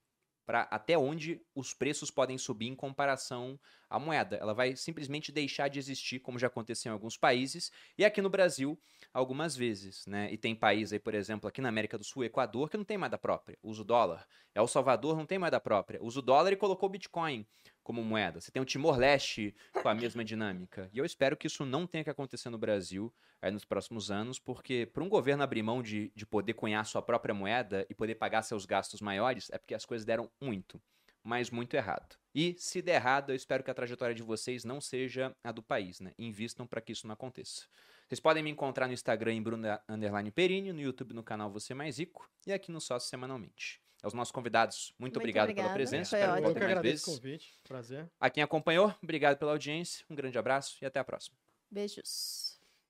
[SPEAKER 1] para até onde os preços podem subir em comparação à moeda. Ela vai simplesmente deixar de existir, como já aconteceu em alguns países, e aqui no Brasil, algumas vezes. Né? E tem país aí, por exemplo, aqui na América do Sul, Equador, que não tem moeda própria, usa o dólar. El Salvador não tem moeda própria, usa o dólar e colocou o Bitcoin como moeda. Você tem o Timor-Leste com a mesma dinâmica. E eu espero que isso não tenha que acontecer no Brasil aí nos próximos anos, porque para um governo abrir mão de, de poder cunhar sua própria moeda e poder pagar seus gastos maiores, é porque as coisas deram muito, mas muito errado. E se der errado, eu espero que a trajetória de vocês não seja a do país, né? Invistam para que isso não aconteça. Vocês podem me encontrar no Instagram em Underline Perini, no YouTube no canal Você Mais Rico e aqui no Sócio semanalmente. Aos nossos convidados, muito,
[SPEAKER 2] Muito
[SPEAKER 1] obrigado pela presença.
[SPEAKER 2] foi
[SPEAKER 1] Espero
[SPEAKER 2] ótimo.
[SPEAKER 3] Eu
[SPEAKER 1] mais
[SPEAKER 3] agradeço o
[SPEAKER 1] vezes.
[SPEAKER 3] convite. Prazer.
[SPEAKER 1] A quem acompanhou, obrigado pela audiência, um grande abraço e até a próxima.
[SPEAKER 2] Beijos.